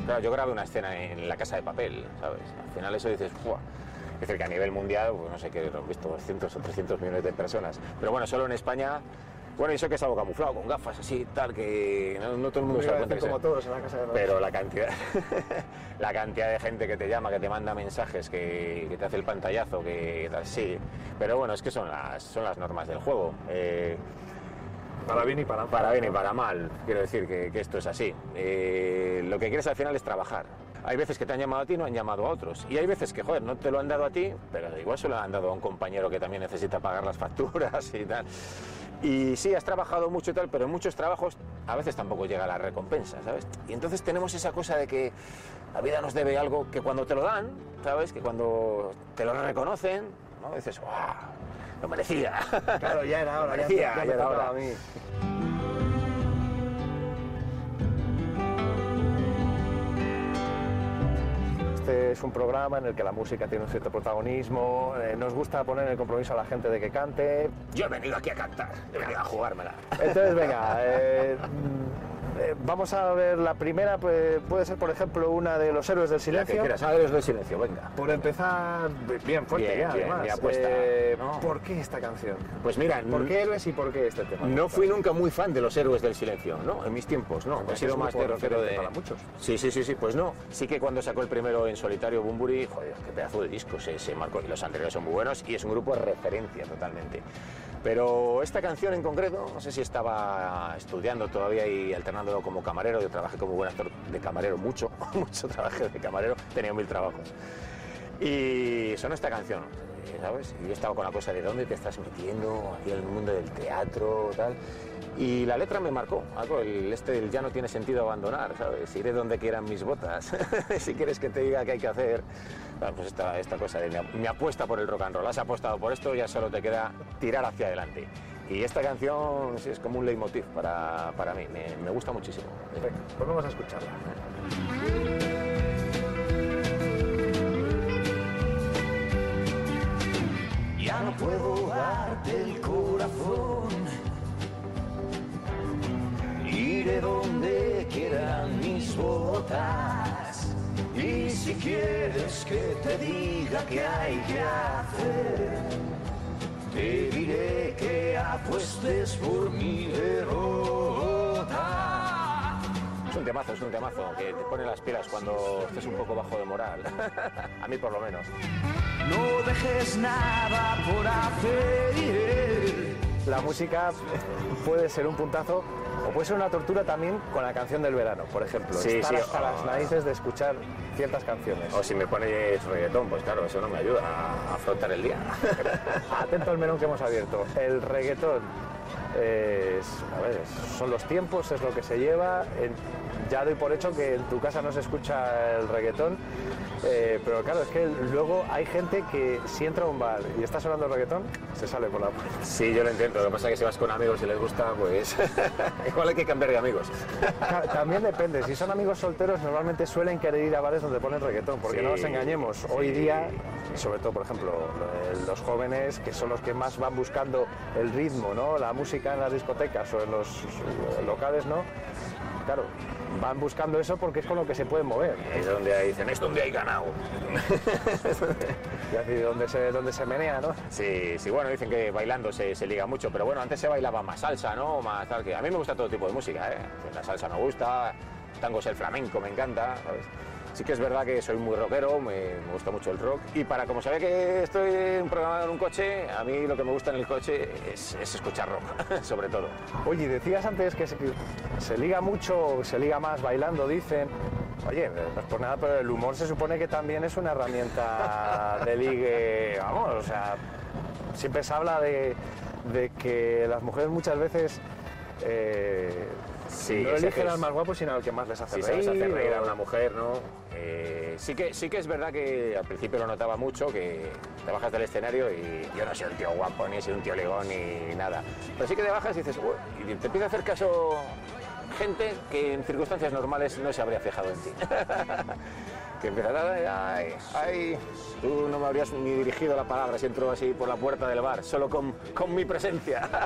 Claro, yo grabé una escena en la casa de papel, ¿sabes? Al final eso dices, ¡fua! Es decir, que a nivel mundial, pues no sé qué, lo han visto 200 o 300 millones de personas. Pero bueno, solo en España, bueno, y eso que es algo camuflado, con gafas así, tal, que no, no todo el mundo se da cuenta como todos en la casa de papel. pero la cantidad, la cantidad de gente que te llama, que te manda mensajes, que, que te hace el pantallazo, que tal, sí. Pero bueno, es que son las, son las normas del juego. Eh, Para bien y para mal. para bien y para mal, quiero decir que, esto es así. Eh, lo que quieres al final es trabajar. Hay veces que te han llamado a ti, no han llamado a otros. Y hay veces que, joder, no te lo han dado a ti, pero igual se lo han dado a un compañero que también necesita pagar las facturas y tal. Y sí, has trabajado mucho y tal, pero en muchos trabajos a veces tampoco llega la recompensa, ¿sabes? Y entonces tenemos esa cosa de que la vida nos debe algo que cuando te lo dan, ¿sabes? Que cuando te lo reconocen, ¿no? Dices, ¡guau! Lo merecía. Claro, ya era hora, ya, merecía, ya ya era hora. a mí. Este es un programa en el que la música tiene un cierto protagonismo, eh, nos gusta poner el compromiso a la gente de que cante. Yo he venido aquí a cantar, he venido a jugármela. Entonces, venga, eh, eh, vamos a ver la primera, pues, puede ser por ejemplo una de los héroes del La que silencio. quieras, héroes del silencio, venga. Por empezar, bien fuerte Bien, ya, bien, además. mi apuesta, Eh, ¿no? ¿Por qué esta canción? Pues mira, ¿Por qué héroes y por qué este tema? No fui nunca muy fan de los héroes del silencio, ¿no? En mis tiempos, no. He sido más de rockero de... para muchos. Sí, sí, sí, sí, pues no. Sí que cuando sacó el primero en solitario Bumburi, joder, qué pedazo de disco se, se marcó. Y los anteriores son muy buenos y es un grupo de referencia totalmente. Pero esta canción en concreto, no sé si estaba estudiando todavía y como camarero. Yo trabajé como buen actor de camarero mucho, mucho trabajé de camarero, tenía mil trabajos. Y sonó esta canción, ¿sabes? Y yo estaba con la cosa de dónde te estás metiendo, aquí en el mundo del teatro, tal. Y la letra me marcó, algo, el este del ya no tiene sentido abandonar, ¿sabes? Iré donde quieran mis botas, si quieres que te diga qué hay que hacer. Pues esta, esta cosa de mi apuesta por el rock and roll, has apostado por esto, ya solo te queda tirar hacia adelante. Y esta canción sí, es como un leitmotiv para, para mí, me, me gusta muchísimo. Venga, pues vamos a escucharla. Ya no puedo darte el corazón. Iré donde quieran mis botas. Y si quieres que te diga qué hay que hacer, te diré que apuestes por mi derrota. Es un temazo, es un temazo que te pone las pilas cuando estés un poco bajo de moral. A mí por lo menos. No dejes nada por hacer. La música puede ser un puntazo o puede ser una tortura también con la canción del verano, por ejemplo. Sí, Estar sí, hasta las narices de escuchar ciertas canciones. O si me pones reggaetón, pues claro, eso no me ayuda a afrontar el día. Atento al melón que hemos abierto. El reggaetón es, a ver, son los tiempos, es lo que se lleva. En- ya doy por hecho que en tu casa no se escucha el reggaetón, eh, pero claro, es que luego hay gente que si entra a un bar y está sonando el reggaetón, se sale por la puerta. Sí, yo lo entiendo. Lo que pasa es que si vas con amigos y les gusta, pues igual hay que cambiar de amigos. También depende, si son amigos solteros normalmente suelen querer ir a bares donde ponen reggaetón, porque Sí, no nos engañemos, hoy día, sobre todo por ejemplo eh, los jóvenes que son los que más van buscando el ritmo, ¿no? la música en las discotecas o en los eh, locales, ¿no? Claro, van buscando eso porque es con lo que se pueden mover. Es donde ahí dicen, es donde hay ganado. Y así donde se, donde se menea, ¿no? Sí, sí, bueno, dicen que bailando se, se liga mucho, pero bueno, antes se bailaba más salsa, ¿no? Más tal, que a mí me gusta todo tipo de música, ¿eh? La salsa me gusta, tango es el flamenco, me encanta, ¿sabes? Sí que es verdad que soy muy rockero, me, me gusta mucho el rock y para como sabe que estoy en un programa en un coche, a mí lo que me gusta en el coche es, es escuchar rock, sobre todo. Oye, decías antes que se, que se liga mucho, se liga más bailando, dicen. Oye, no es por nada, pero el humor se supone que también es una herramienta de ligue. Vamos, o sea, siempre se habla de, de que las mujeres muchas veces eh, Sí, no eligen es- al más guapo, sino al que más les hace Si reír. sabes hacer reír a una mujer, ¿no? Eh, sí, que, sí que es verdad que al principio lo notaba mucho, que te bajas del escenario y yo no soy un tío guapo, ni soy un tío legón, ni nada. Pero sí que te bajas y dices, y te empieza a hacer caso gente que en circunstancias normales no se habría fijado en ti. que empieza, ay, ay, tú no me habrías ni dirigido la palabra si entro así por la puerta del bar, solo con, con mi presencia.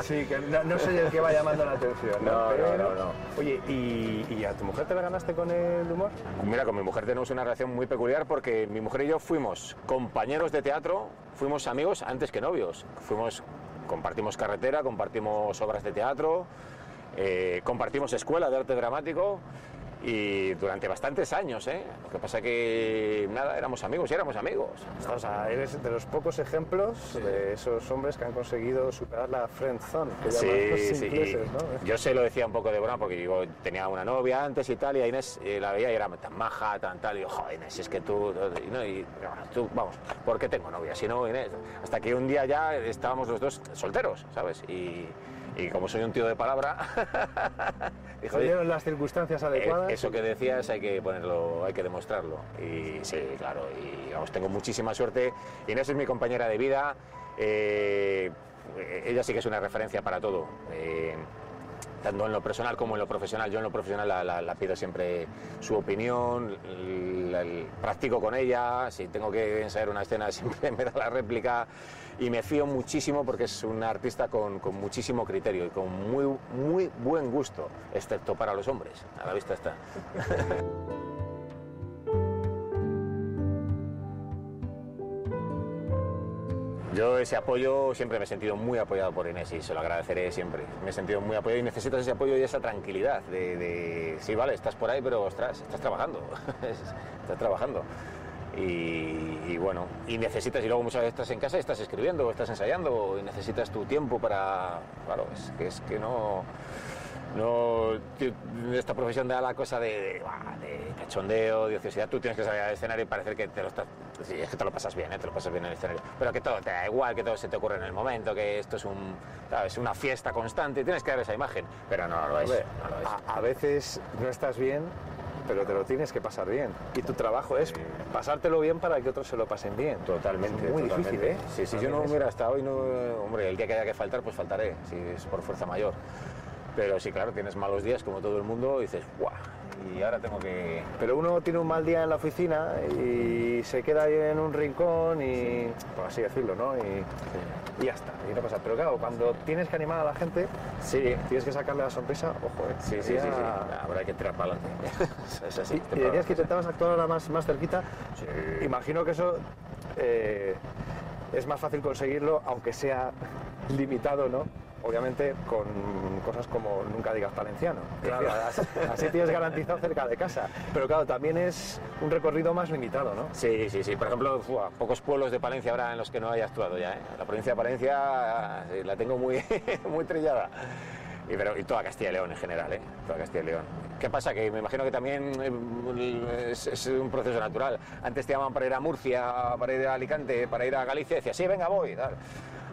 Sí, que no, no soy el que va llamando la atención. No, no, Pero- no, no. Oye, ¿y, y a tu mujer te la ganaste con el humor? Mira, con mi mujer tenemos una relación muy peculiar porque mi mujer y yo fuimos compañeros de teatro, fuimos amigos antes que novios. Fuimos, compartimos carretera, compartimos obras de teatro, eh, compartimos escuela de arte dramático y durante bastantes años, ¿eh? Lo que pasa que, nada, éramos amigos y éramos amigos. O sea, eres de los pocos ejemplos de esos hombres que han conseguido superar la friend zone, que llaman los Sí, sí, ingleses, ¿no? yo se lo decía un poco de broma porque yo tenía una novia antes y tal, y a Inés eh, la veía y era tan maja, tan tal, y yo, joder, Inés, es que tú, y, no, y, tú, vamos, ¿por qué tengo novia? Si no, Inés, hasta que un día ya estábamos los dos solteros, ¿sabes? Y, y como soy un tío de palabra, dijo, Se "Oye, dieron las circunstancias eh, adecuadas. eso que decías hay que ponerlo, hay que demostrarlo. Y sí, claro, y vamos, tengo muchísima suerte. Inés es mi compañera de vida. eh, ella sí que es una referencia para todo. eh, tanto en lo personal como en lo profesional. Yo en lo profesional la, la- la pido siempre su opinión, la- practico con ella, si tengo que ensayar una escena siempre me da la réplica y me fío muchísimo porque es una artista con, con muchísimo criterio y con muy, muy buen gusto, excepto para los hombres. A la vista está. Yo ese apoyo siempre me he sentido muy apoyado por Inés y se lo agradeceré siempre. Me he sentido muy apoyado y necesitas ese apoyo y esa tranquilidad de, de, sí, vale, estás por ahí, pero ostras, estás trabajando, estás trabajando. Y, y bueno, y necesitas, y luego muchas veces estás en casa y estás escribiendo, estás ensayando, y necesitas tu tiempo para, claro, es que, es que no, no, esta profesión da la cosa de, de, de cachondeo, de ociosidad. Tú tienes que salir al escenario y parecer que te lo estás. Es que te lo pasas bien, ¿eh? te lo pasas bien en el escenario. Pero que todo te da igual, que todo se te ocurre en el momento, que esto es un, ¿sabes? una fiesta constante. Tienes que dar esa imagen. Pero no, no lo es. No lo es. a, a veces no estás bien, pero te lo tienes que pasar bien. Y tu trabajo es pasártelo bien para que otros se lo pasen bien. Totalmente. Es muy totalmente. difícil, ¿eh? Sí, si yo no hubiera estado hoy, no, hombre, el día que haya que faltar, pues faltaré, si es por fuerza mayor. Pero sí, claro, tienes malos días como todo el mundo y dices, ¡guau! Y ahora tengo que. Pero uno tiene un mal día en la oficina y se queda ahí en un rincón y, por así decirlo, ¿no? Y, y ya está, y no pasa. Pero claro, cuando tienes que animar a la gente, Sí, tienes que sacarle la sonrisa, ojo, ¿eh? sí, sí, sí, Ya- sí. Habrá que tirar para adelante. es así. Y, y decías que intentabas actuar ahora más, más cerquita. Sí. Imagino que eso eh, es más fácil conseguirlo, aunque sea limitado, ¿no? Obviamente con cosas como nunca digas valenciano. Claro. Así, así tienes garantizado cerca de casa. Pero claro, también es un recorrido más limitado, ¿no? Sí, sí, sí. Por ejemplo, pocos pueblos de Palencia habrá en los que no haya actuado ya. ¿eh? La provincia de Palencia sí, la tengo muy, muy trillada. Y, pero, y toda Castilla y León en general, ¿eh? Toda Castilla y León. ¿Qué pasa? Que me imagino que también eh, es, es un proceso natural. Antes te llamaban para ir a Murcia, para ir a Alicante, para ir a Galicia, y decías, sí, venga, voy.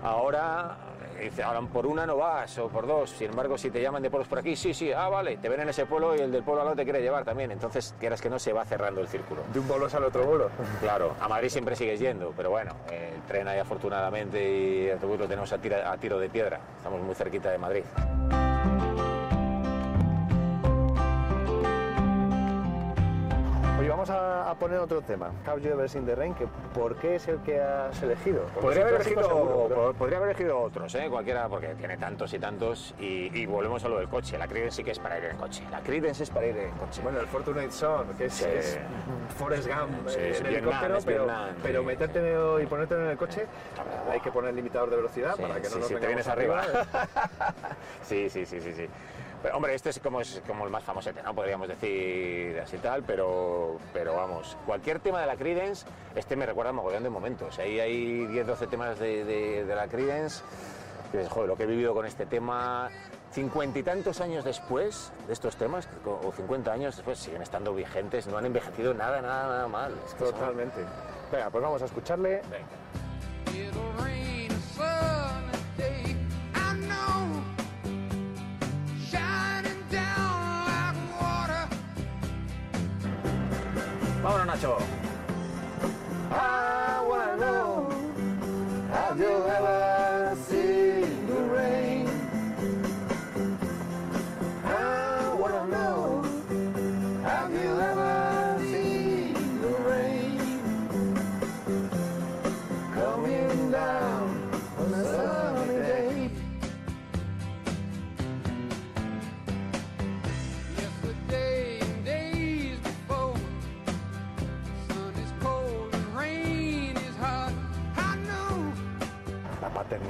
Ahora, dice, ahora por una no vas o por dos. Sin embargo, si te llaman de pueblos por aquí, sí, sí, ah, vale, te ven en ese pueblo y el del pueblo al lado te quiere llevar también. Entonces, quieras que no, se va cerrando el círculo. De un bolo al otro bolo. Claro, a Madrid siempre sigues yendo, pero bueno, el tren ahí afortunadamente y el autobús lo tenemos a, a tiro de piedra. Estamos muy cerquita de Madrid. Vamos a, a poner otro tema. You ever seen the rain? Que ¿Por qué es el que has elegido? Podría haber, elegido, seguro, pero- po- podría haber elegido otros, ¿eh? cualquiera, porque tiene tantos y tantos. Y, y volvemos a lo del coche. La Creedence sí que es para ir en coche. La Creedence es para ir en coche. Bueno, el Fortunate Son, que es, Sí. es Forrest Gump Sí, eh, es en helicóptero, pero, Vietnam, pero meterte y ponerte en el coche, hay que poner limitador de velocidad para que no nos sí, te vienes arriba. sí, sí, sí, sí, sí. Pero, hombre, este es como, es como el más famosete, ¿no? Podríamos decir así tal, pero, pero vamos, cualquier tema de la Creedence, este me recuerda a mogollón de momentos. Ahí hay 10, 12 temas de, de- de la Creedence, que dices, joder, lo que he vivido con este tema, cincuenta y tantos años después de estos temas, o 50 años después, siguen estando vigentes, no han envejecido nada, nada, nada mal. Es que son- Totalmente. Venga, pues vamos a escucharle. Venga. Vámonos, Nacho.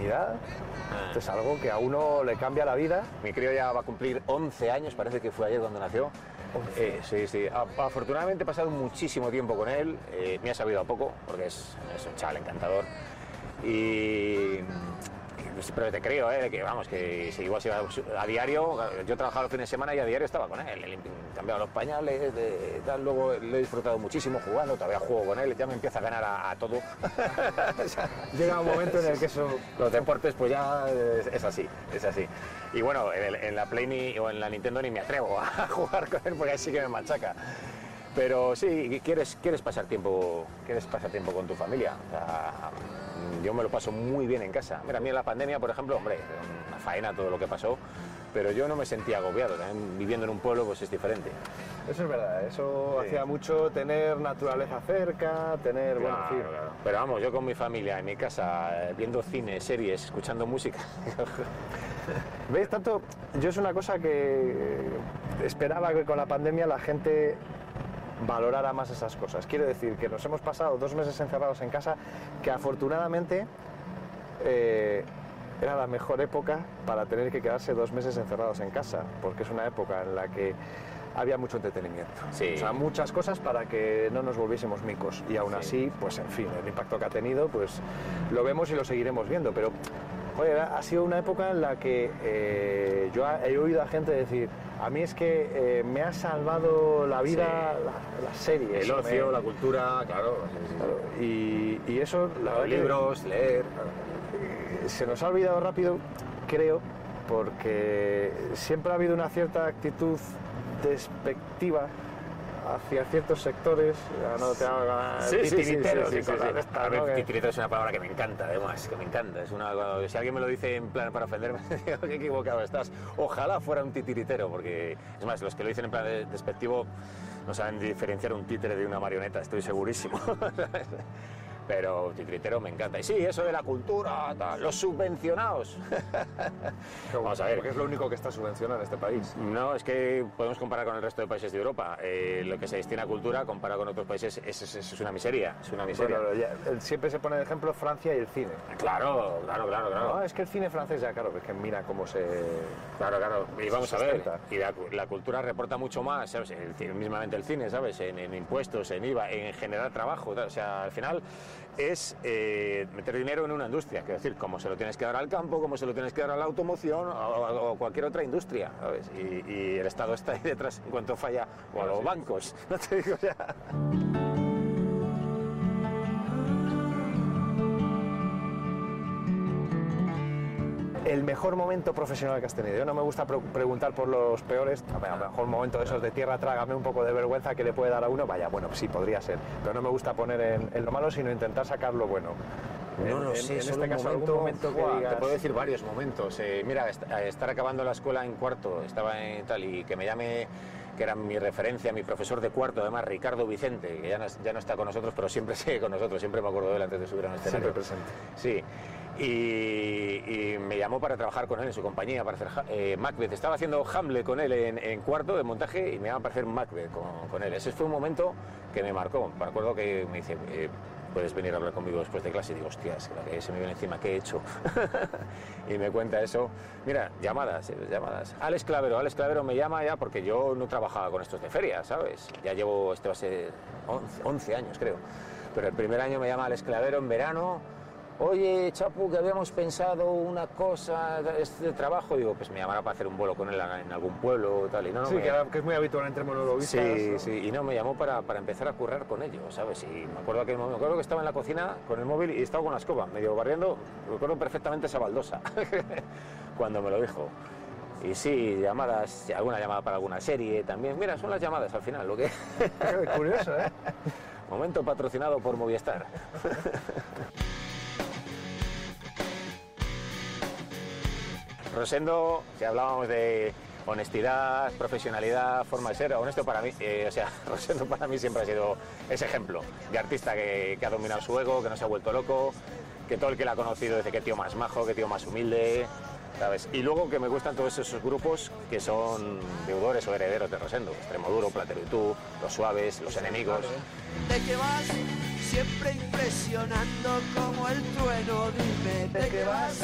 Esto es algo que a uno le cambia la vida. Mi crío ya va a cumplir 11 años, parece que fue ayer cuando nació. Eh, sí, sí. Afortunadamente he pasado muchísimo tiempo con él. eh, me ha sabido a poco, porque es, es un chaval encantador. Y. Pero te creo, ¿eh? que vamos, que si igual se iba a diario, yo trabajaba los fines de semana y a diario estaba con él. Le cambiaba los pañales, de, tal, luego le he disfrutado muchísimo jugando, todavía juego con él, ya me empieza a ganar a, a todo. Llega un momento en el que eso... los deportes pues ya es, es así, es así. Y bueno, en, la Play ni- o en la Nintendo ni me atrevo a jugar con él porque ahí sí que me machaca. Pero sí, quieres, quieres pasar tiempo, quieres pasar tiempo con tu familia. O sea, yo me lo paso muy bien en casa. Mira, a mí en la pandemia, por ejemplo, hombre, una faena todo lo que pasó, pero yo no me sentía agobiado. También viviendo en un pueblo pues es diferente. Eso es verdad, eso Sí. hacía mucho tener naturaleza cerca, tener... bueno. Claro. Pero vamos, yo con mi familia, en mi casa, eh, viendo cine, series, escuchando música. ¿Ves? Tanto, yo es una cosa que esperaba que con la pandemia la gente valorara más esas cosas. Quiero decir que nos hemos pasado dos meses encerrados en casa, que afortunadamente eh, era la mejor época para tener que quedarse dos meses encerrados en casa, porque es una época en la que había mucho entretenimiento. Sí. O sea, muchas cosas para que no nos volviésemos micos. Y aún Sí. así, pues en fin, el impacto que ha tenido, pues lo vemos y lo seguiremos viendo. Pero, joder, ha sido una época en la que eh, yo he oído a gente decir, a mí es que eh, me ha salvado la vida Sí. la, la serie. El ocio, la cultura, claro. Y, y eso, la Los verdad que- libros, leer. se nos ha olvidado rápido, creo, porque siempre ha habido una cierta actitud despectiva hacia ciertos sectores, ya no te titiriteros y cosas de estas, A ¿no? ver, Que- es una palabra que me encanta, además, que me encanta. Es una, si alguien me lo dice en plan para ofenderme, digo, qué equivocado estás. Ojalá fuera un titiritero, porque, es más, los que lo dicen en plan de- despectivo no saben diferenciar un títere de una marioneta, estoy segurísimo. Pero titiritero me encanta. Y sí, eso de la cultura, tal, los subvencionados. Vamos a ver. Porque es lo único que está subvencionado en este país. No, es que podemos comparar con el resto de países de Europa. Eh, lo que se destina a cultura, comparado con otros países, es, es- es una miseria. Es una miseria. Bueno, ya- siempre se pone de ejemplo Francia y el cine. Claro, claro, claro, claro. No, es que el cine francés ya, claro, es que mira cómo se... Claro, claro. Y vamos a ver, y la, la cultura reporta mucho más, ¿sabes? El mismamente el cine, ¿sabes? En, en impuestos, en IVA, en generar trabajo. tal. O sea, al final es eh, meter dinero en una industria. Quiero decir, como se lo tienes que dar al campo, como se lo tienes que dar a la automoción o, o- o cualquier otra industria, ¿sabes? Y, y el Estado está ahí detrás en cuanto falla, o a los bancos. No te digo ya. El mejor momento profesional que has tenido. Yo no me gusta pre- preguntar por los peores, a ver, mejor momento de esos de tierra, trágame un poco de vergüenza que le puede dar a uno, vaya, bueno, sí, podría ser, pero no me gusta poner en, en lo malo, sino intentar sacar lo bueno. No lo en- sé, en este un caso, algún momento que digas- Te puedo decir varios momentos. Eh, mira, a estar acabando la escuela en cuarto, estaba en tal, y que me llame, que era mi referencia, mi profesor de cuarto, además, Ricardo Vicente, que ya no, ya no está con nosotros, pero siempre sigue con nosotros, siempre me acuerdo de él antes de subir a escenario. Siempre presente. Sí. Y, y me llamó para trabajar con él en su compañía, para hacer Ha- eh, Macbeth. Estaba haciendo Hamlet con él en, en cuarto de montaje y me llama para hacer Macbeth con, con él. Ese fue un momento que me marcó. Me acuerdo que me dice, eh, puedes venir a hablar conmigo después de clase. Y digo, hostias, se me viene encima, ¿qué he hecho? y me cuenta eso. Mira, llamadas, eh, llamadas. Alex Clavero, Alex Clavero me llama ya porque yo no trabajaba con estos de feria, ¿sabes? Ya llevo, este va a ser 11, 11 años creo. Pero el primer año me llama Alex Clavero en verano. Oye, Chapu, que habíamos pensado una cosa de este trabajo. Digo, pues me llamará para hacer un vuelo con él en algún pueblo o tal. Y no, no Sí, me- que, es muy habitual entre monologuistas. Sí, ¿no? sí, y no, me llamó para, para empezar a currar con ellos, ¿sabes? Y me acuerdo, que, me acuerdo que estaba en la cocina con el móvil y estaba con la escoba, medio barriendo, recuerdo perfectamente esa baldosa, cuando me lo dijo. Y sí, llamadas, alguna llamada para alguna serie también. Mira, son las llamadas al final, lo que... Curioso, ¿eh? Momento patrocinado por Movistar. Rosendo, si hablábamos de honestidad, profesionalidad, forma de ser, honesto para mí, eh, o sea, Rosendo para mí siempre ha sido ese ejemplo de artista que, que ha dominado su ego, que no se ha vuelto loco, que todo el que la ha conocido dice que tío más majo, que tío más humilde, ¿sabes? Y luego que me gustan todos esos grupos que son deudores o herederos de Rosendo, Extremoduro, Platero y tú, Los Suaves, Los Enemigos. ¿De qué vas? siempre impresionando como el trueno. Dime de qué vas,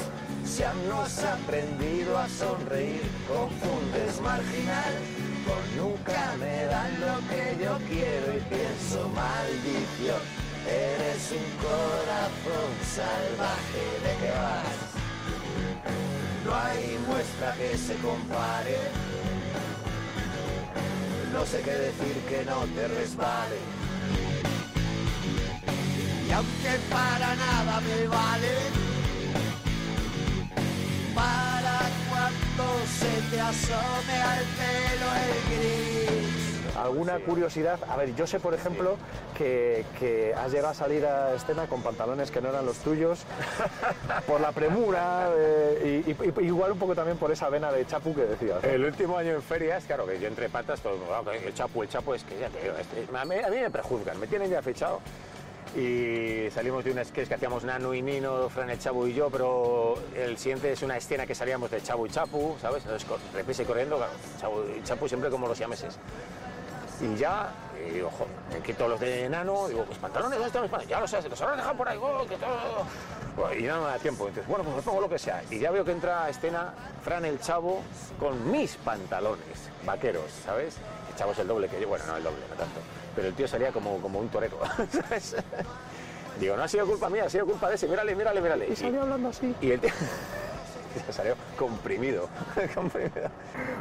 si aún no has aprendido a sonreír, confundes marginal con nunca me dan lo que yo quiero y pienso maldición. Eres un corazón salvaje, ¿de qué vas? No hay muestra que se compare. No sé qué decir que no te resbale. Y aunque para nada me vale, para cuando se te asome al pelo el gris. ¿Alguna curiosidad? A ver, yo sé, por ejemplo, que, que has llegado a salir a escena con pantalones que no eran los tuyos, por la premura, eh, y, y- y- igual un poco también por esa vena de chapu que decías. ¿no? El último año en ferias, claro, que yo entre patas, todo, claro, que el chapo, el chapo es que ya te digo, este- a, mí, a mí me prejuzgan, me tienen ya fichado. Y salimos de un sketch que hacíamos Nano y Nino, Fran el Chabu y yo, pero el siguiente es una escena que salíamos de Chabu y Chapu, ¿sabes? Entonces, corriendo, claro, y Chapu siempre como los siameses. Y ya, y digo, jo, me quito los de enano, digo, mis pantalones, ¿dónde están mis pantalones? Ya los sé, los habrás dejado por ahí, oh, que todo... Y no me da tiempo, entonces, bueno, pues me pongo lo que sea. Y ya veo que entra a escena Fran el Chavo con mis pantalones vaqueros, ¿sabes? El Chavo es el doble que yo, bueno, no el doble, no tanto. Pero el tío salía como, como un torero, ¿sabes? Digo, no ha sido culpa mía, ha sido culpa de ese, mírale, mírale, mírale. Y salió hablando así. Y el tío... se salió comprimido, comprimido.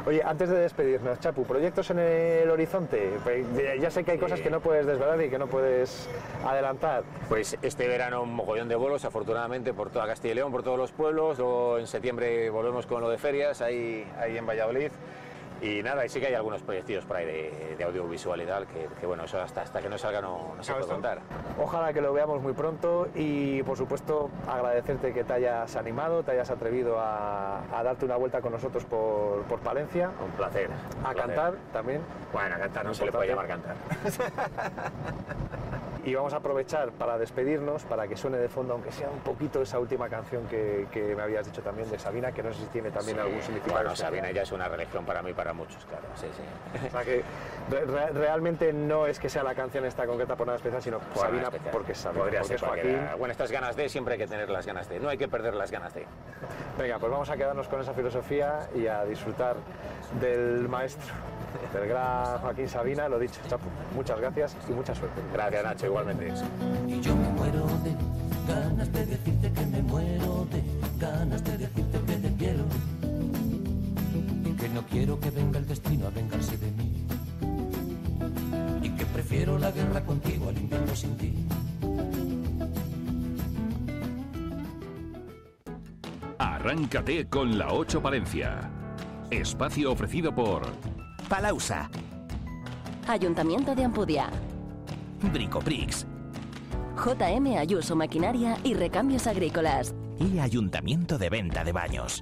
Oye, antes de despedirnos, Chapu, ¿proyectos en el horizonte? Pues, Ya sé que hay cosas que no puedes desvelar y que no puedes adelantar. Pues este verano un mogollón de bolos, afortunadamente, por toda Castilla y León, por todos los pueblos. Luego en septiembre volvemos con lo de ferias ahí, ahí en Valladolid. Y nada, y sí que hay algunos proyectos por ahí de, de audiovisual y tal, que, que, bueno, eso hasta, hasta que no salga no, no se puede contar. Ojalá que lo veamos muy pronto y, por supuesto, agradecerte que te hayas animado, te hayas atrevido a, a darte una vuelta con nosotros por, por Palencia. Un placer. A cantar también. Bueno, a cantar no se le puede llamar cantar. Y vamos a aprovechar para despedirnos, para que suene de fondo, aunque sea un poquito esa última canción que, que me habías dicho también de Sabina, que no sé si tiene también Sí. algún significado. Bueno, especial. Sabina ya es una religión para mí, para muchos, claro. Sí, sí. O sea que re- re- realmente no es que sea la canción esta concreta por nada especial, sino Por Sabina especial. porque es Sabina, Podría porque ser Joaquín. Bueno, estas ganas de siempre hay que tener las ganas de. No hay que perder las ganas de. Venga, pues vamos a quedarnos con esa filosofía y a disfrutar del maestro, del gran Joaquín Sabina. Lo dicho, Chapu, muchas gracias y mucha suerte. Gracias, Nacho, igualmente. Y yo me muero de ganas de decirte que me muero de ganas de decirte que te quiero. Y que no quiero que venga el destino a vengarse de mí. Y que prefiero la guerra contigo al invierno sin ti. Arráncate con la 8 Palencia. Espacio ofrecido por Palausa, Ayuntamiento de Ampudia. Bricoprix JM Ayuso Maquinaria y Recambios Agrícolas. y Ayuntamiento de Venta de Baños.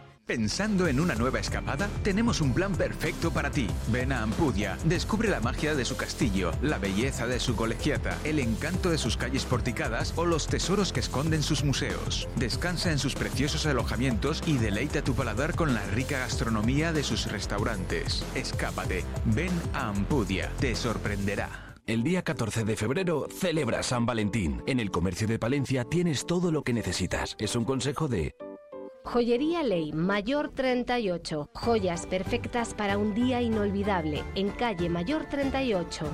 Pensando en una nueva escapada, tenemos un plan perfecto para ti. Ven a Ampudia, descubre la magia de su castillo, la belleza de su colegiata, el encanto de sus calles porticadas o los tesoros que esconden sus museos. Descansa en sus preciosos alojamientos y deleita tu paladar con la rica gastronomía de sus restaurantes. Escápate, ven a Ampudia, te sorprenderá. El día 14 de febrero celebra San Valentín. En el comercio de Palencia tienes todo lo que necesitas. Es un consejo de Joyería Ley, Mayor 38. Joyas perfectas para un día inolvidable, en calle Mayor 38.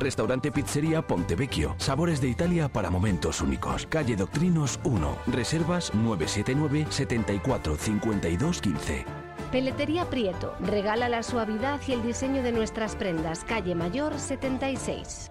Restaurante Pizzería Pontevecchio. Sabores de Italia para momentos únicos. Calle Doctrinos 1. Reservas 979 74 52 15. Peletería Prieto. Regala la suavidad y el diseño de nuestras prendas. Calle Mayor 76.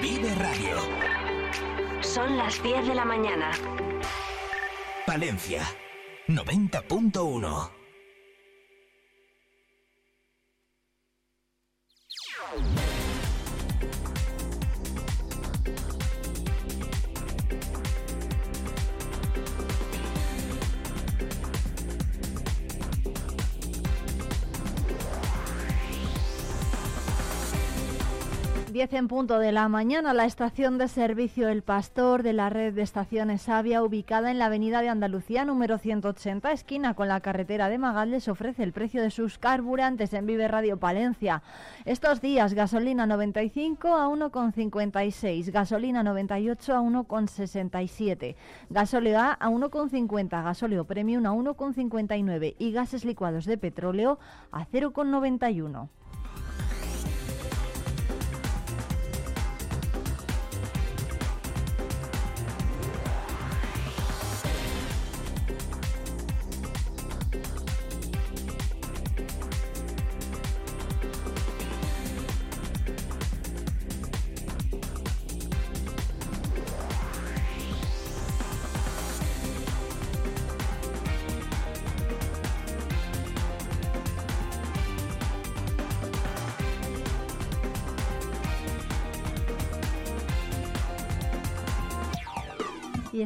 Vive Radio. Son las 10 de la mañana. Palencia 90.1. Diez en punto de la mañana, la estación de servicio El Pastor de la red de estaciones Avia, ubicada en la avenida de Andalucía número 180, esquina con la carretera de Magalles, ofrece el precio de sus carburantes en Vive Radio Palencia. Estos días, gasolina 95 a 1,56, gasolina 98 a 1,67, gasóleo A a 1,50, gasóleo premium a 1,59 y gases licuados de petróleo a 0,91.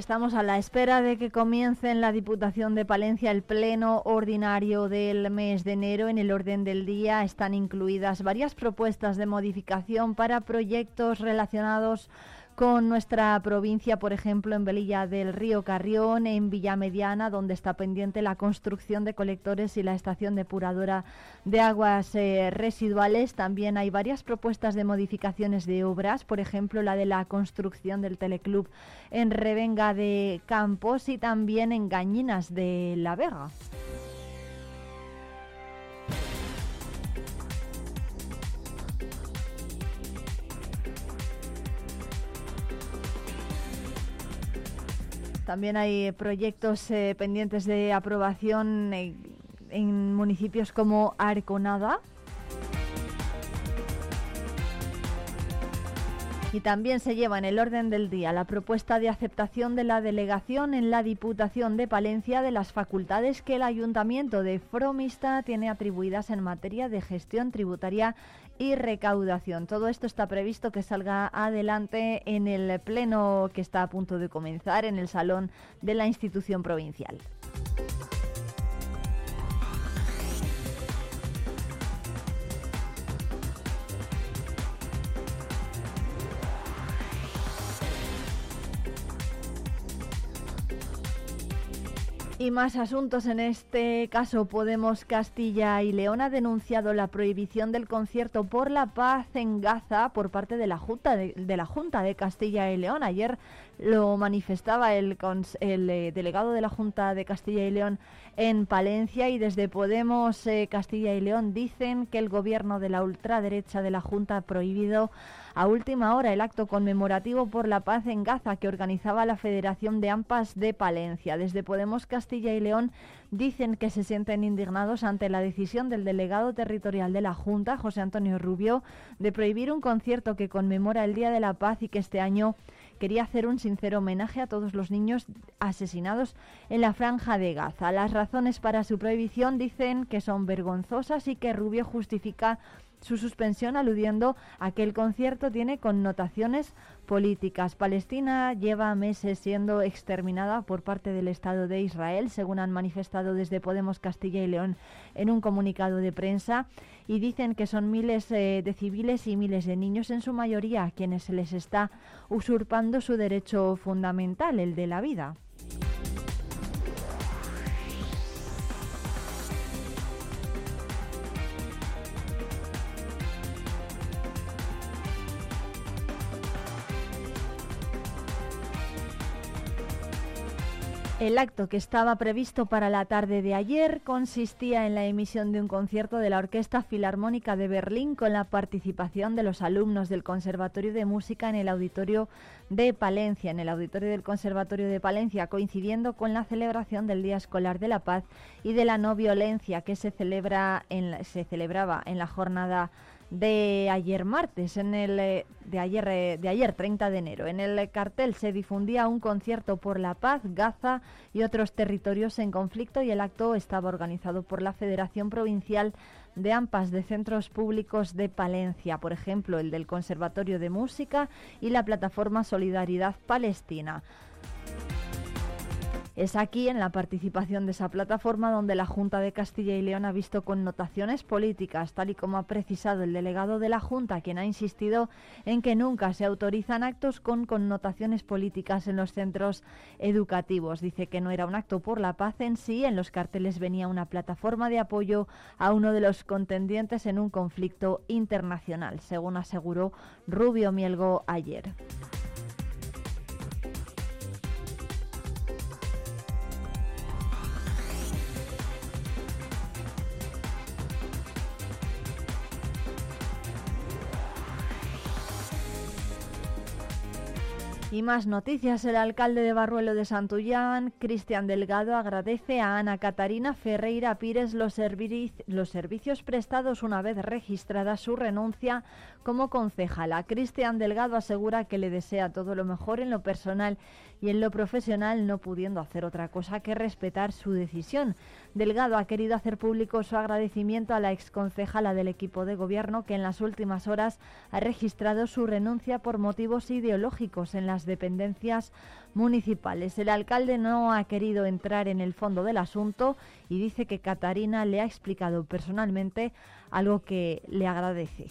Estamos a la espera de que comience en la Diputación de Palencia el pleno ordinario del mes de enero. En el orden del día están incluidas varias propuestas de modificación para proyectos relacionados con nuestra provincia, por ejemplo, en Velilla del Río Carrión, en Villamediana, donde está pendiente la construcción de colectores y la estación depuradora de aguas eh, residuales. También hay varias propuestas de modificaciones de obras, por ejemplo, la de la construcción del teleclub en Revenga de Campos y también en Gañinas de La Vega. También hay proyectos eh, pendientes de aprobación eh, en municipios como Arconada. Y también se lleva en el orden del día la propuesta de aceptación de la delegación en la Diputación de Palencia de las facultades que el Ayuntamiento de Fromista tiene atribuidas en materia de gestión tributaria y recaudación. Todo esto está previsto que salga adelante en el pleno que está a punto de comenzar en el salón de la institución provincial. Y más asuntos, en este caso Podemos Castilla y León ha denunciado la prohibición del concierto por la paz en Gaza por parte de la Junta de, la Junta de Castilla y León. Ayer lo manifestaba el, el eh, delegado de la Junta de Castilla y León en Palencia y desde Podemos eh, Castilla y León dicen que el gobierno de la ultraderecha de la Junta ha prohibido a última hora el acto conmemorativo por la paz en Gaza que organizaba la Federación de AMPAS de Palencia. Desde Podemos Castilla y León dicen que se sienten indignados ante la decisión del delegado territorial de la Junta, José Antonio Rubio, de prohibir un concierto que conmemora el Día de la Paz y que este año quería hacer un sincero homenaje a todos los niños asesinados en la franja de Gaza. Las razones para su prohibición dicen que son vergonzosas y que Rubio justifica su suspensión aludiendo a que el concierto tiene connotaciones políticas. Palestina lleva meses siendo exterminada por parte del Estado de Israel, según han manifestado desde Podemos Castilla y León en un comunicado de prensa, y dicen que son miles eh, de civiles y miles de niños, en su mayoría, quienes se les está usurpando su derecho fundamental, el de la vida. El acto que estaba previsto para la tarde de ayer consistía en la emisión de un concierto de la Orquesta Filarmónica de Berlín con la participación de los alumnos del Conservatorio de Música en el Auditorio de Palencia, en el Auditorio del Conservatorio de Palencia, coincidiendo con la celebración del Día Escolar de la Paz y de la No Violencia que se, celebra se celebraba en la jornada de ayer martes, en el eh, de ayer eh, de ayer 30 de enero. En el cartel se difundía un concierto por la paz, Gaza y otros territorios en conflicto y el acto estaba organizado por la Federación Provincial de AMPAS de Centros Públicos de Palencia, por ejemplo, el del Conservatorio de Música y la plataforma Solidaridad Palestina. Es aquí, en la participación de esa plataforma, donde la Junta de Castilla y León ha visto connotaciones políticas, tal y como ha precisado el delegado de la Junta, quien ha insistido en que nunca se autorizan actos con connotaciones políticas en los centros educativos. Dice que no era un acto por la paz en sí, en los carteles venía una plataforma de apoyo a uno de los contendientes en un conflicto internacional, según aseguró Rubio Mielgo ayer. Y más noticias. El alcalde de Barruelo de Santullán, Cristian Delgado, agradece a Ana Catarina Ferreira Pires los, los servicios prestados una vez registrada su renuncia como concejala. Cristian Delgado asegura que le desea todo lo mejor en lo personal y en lo profesional, no pudiendo hacer otra cosa que respetar su decisión. Delgado ha querido hacer público su agradecimiento a la exconcejala del equipo de gobierno que en las últimas horas ha registrado su renuncia por motivos ideológicos en las dependencias municipales. El alcalde no ha querido entrar en el fondo del asunto y dice que Catarina le ha explicado personalmente algo que le agradece.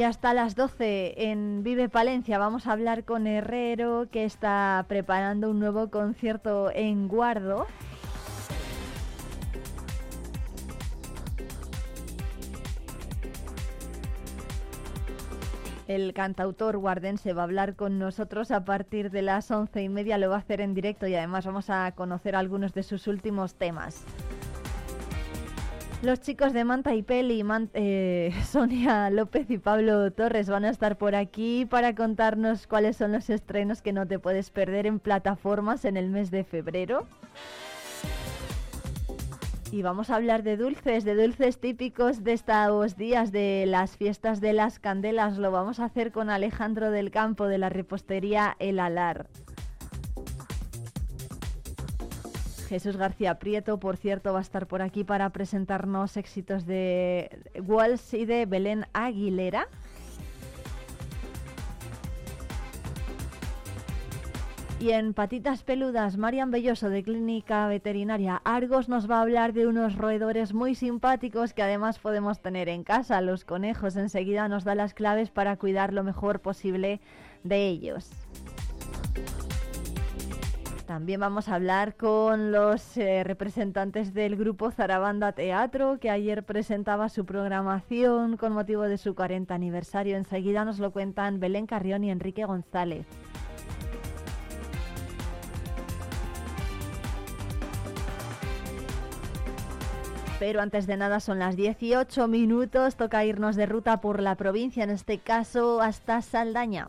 Y hasta las 12 en Vive Palencia vamos a hablar con Herrero que está preparando un nuevo concierto en Guardo. El cantautor guardense va a hablar con nosotros a partir de las once y media, lo va a hacer en directo y además vamos a conocer algunos de sus últimos temas. Los chicos de Manta y Peli, eh, Sonia López y Pablo Torres van a estar por aquí para contarnos cuáles son los estrenos que no te puedes perder en plataformas en el mes de febrero. Y vamos a hablar de dulces, de dulces típicos de estos días de las fiestas de las candelas. Lo vamos a hacer con Alejandro del Campo de la repostería El Alar. Jesús García Prieto, por cierto, va a estar por aquí para presentarnos éxitos de Walls y de Belén Aguilera. Y en Patitas Peludas, Marian Belloso de Clínica Veterinaria Argos nos va a hablar de unos roedores muy simpáticos que además podemos tener en casa, los conejos. Enseguida nos da las claves para cuidar lo mejor posible de ellos. También vamos a hablar con los eh, representantes del grupo Zarabanda Teatro, que ayer presentaba su programación con motivo de su 40 aniversario. Enseguida nos lo cuentan Belén Carrión y Enrique González. Pero antes de nada son las 18 minutos, toca irnos de ruta por la provincia, en este caso hasta Saldaña.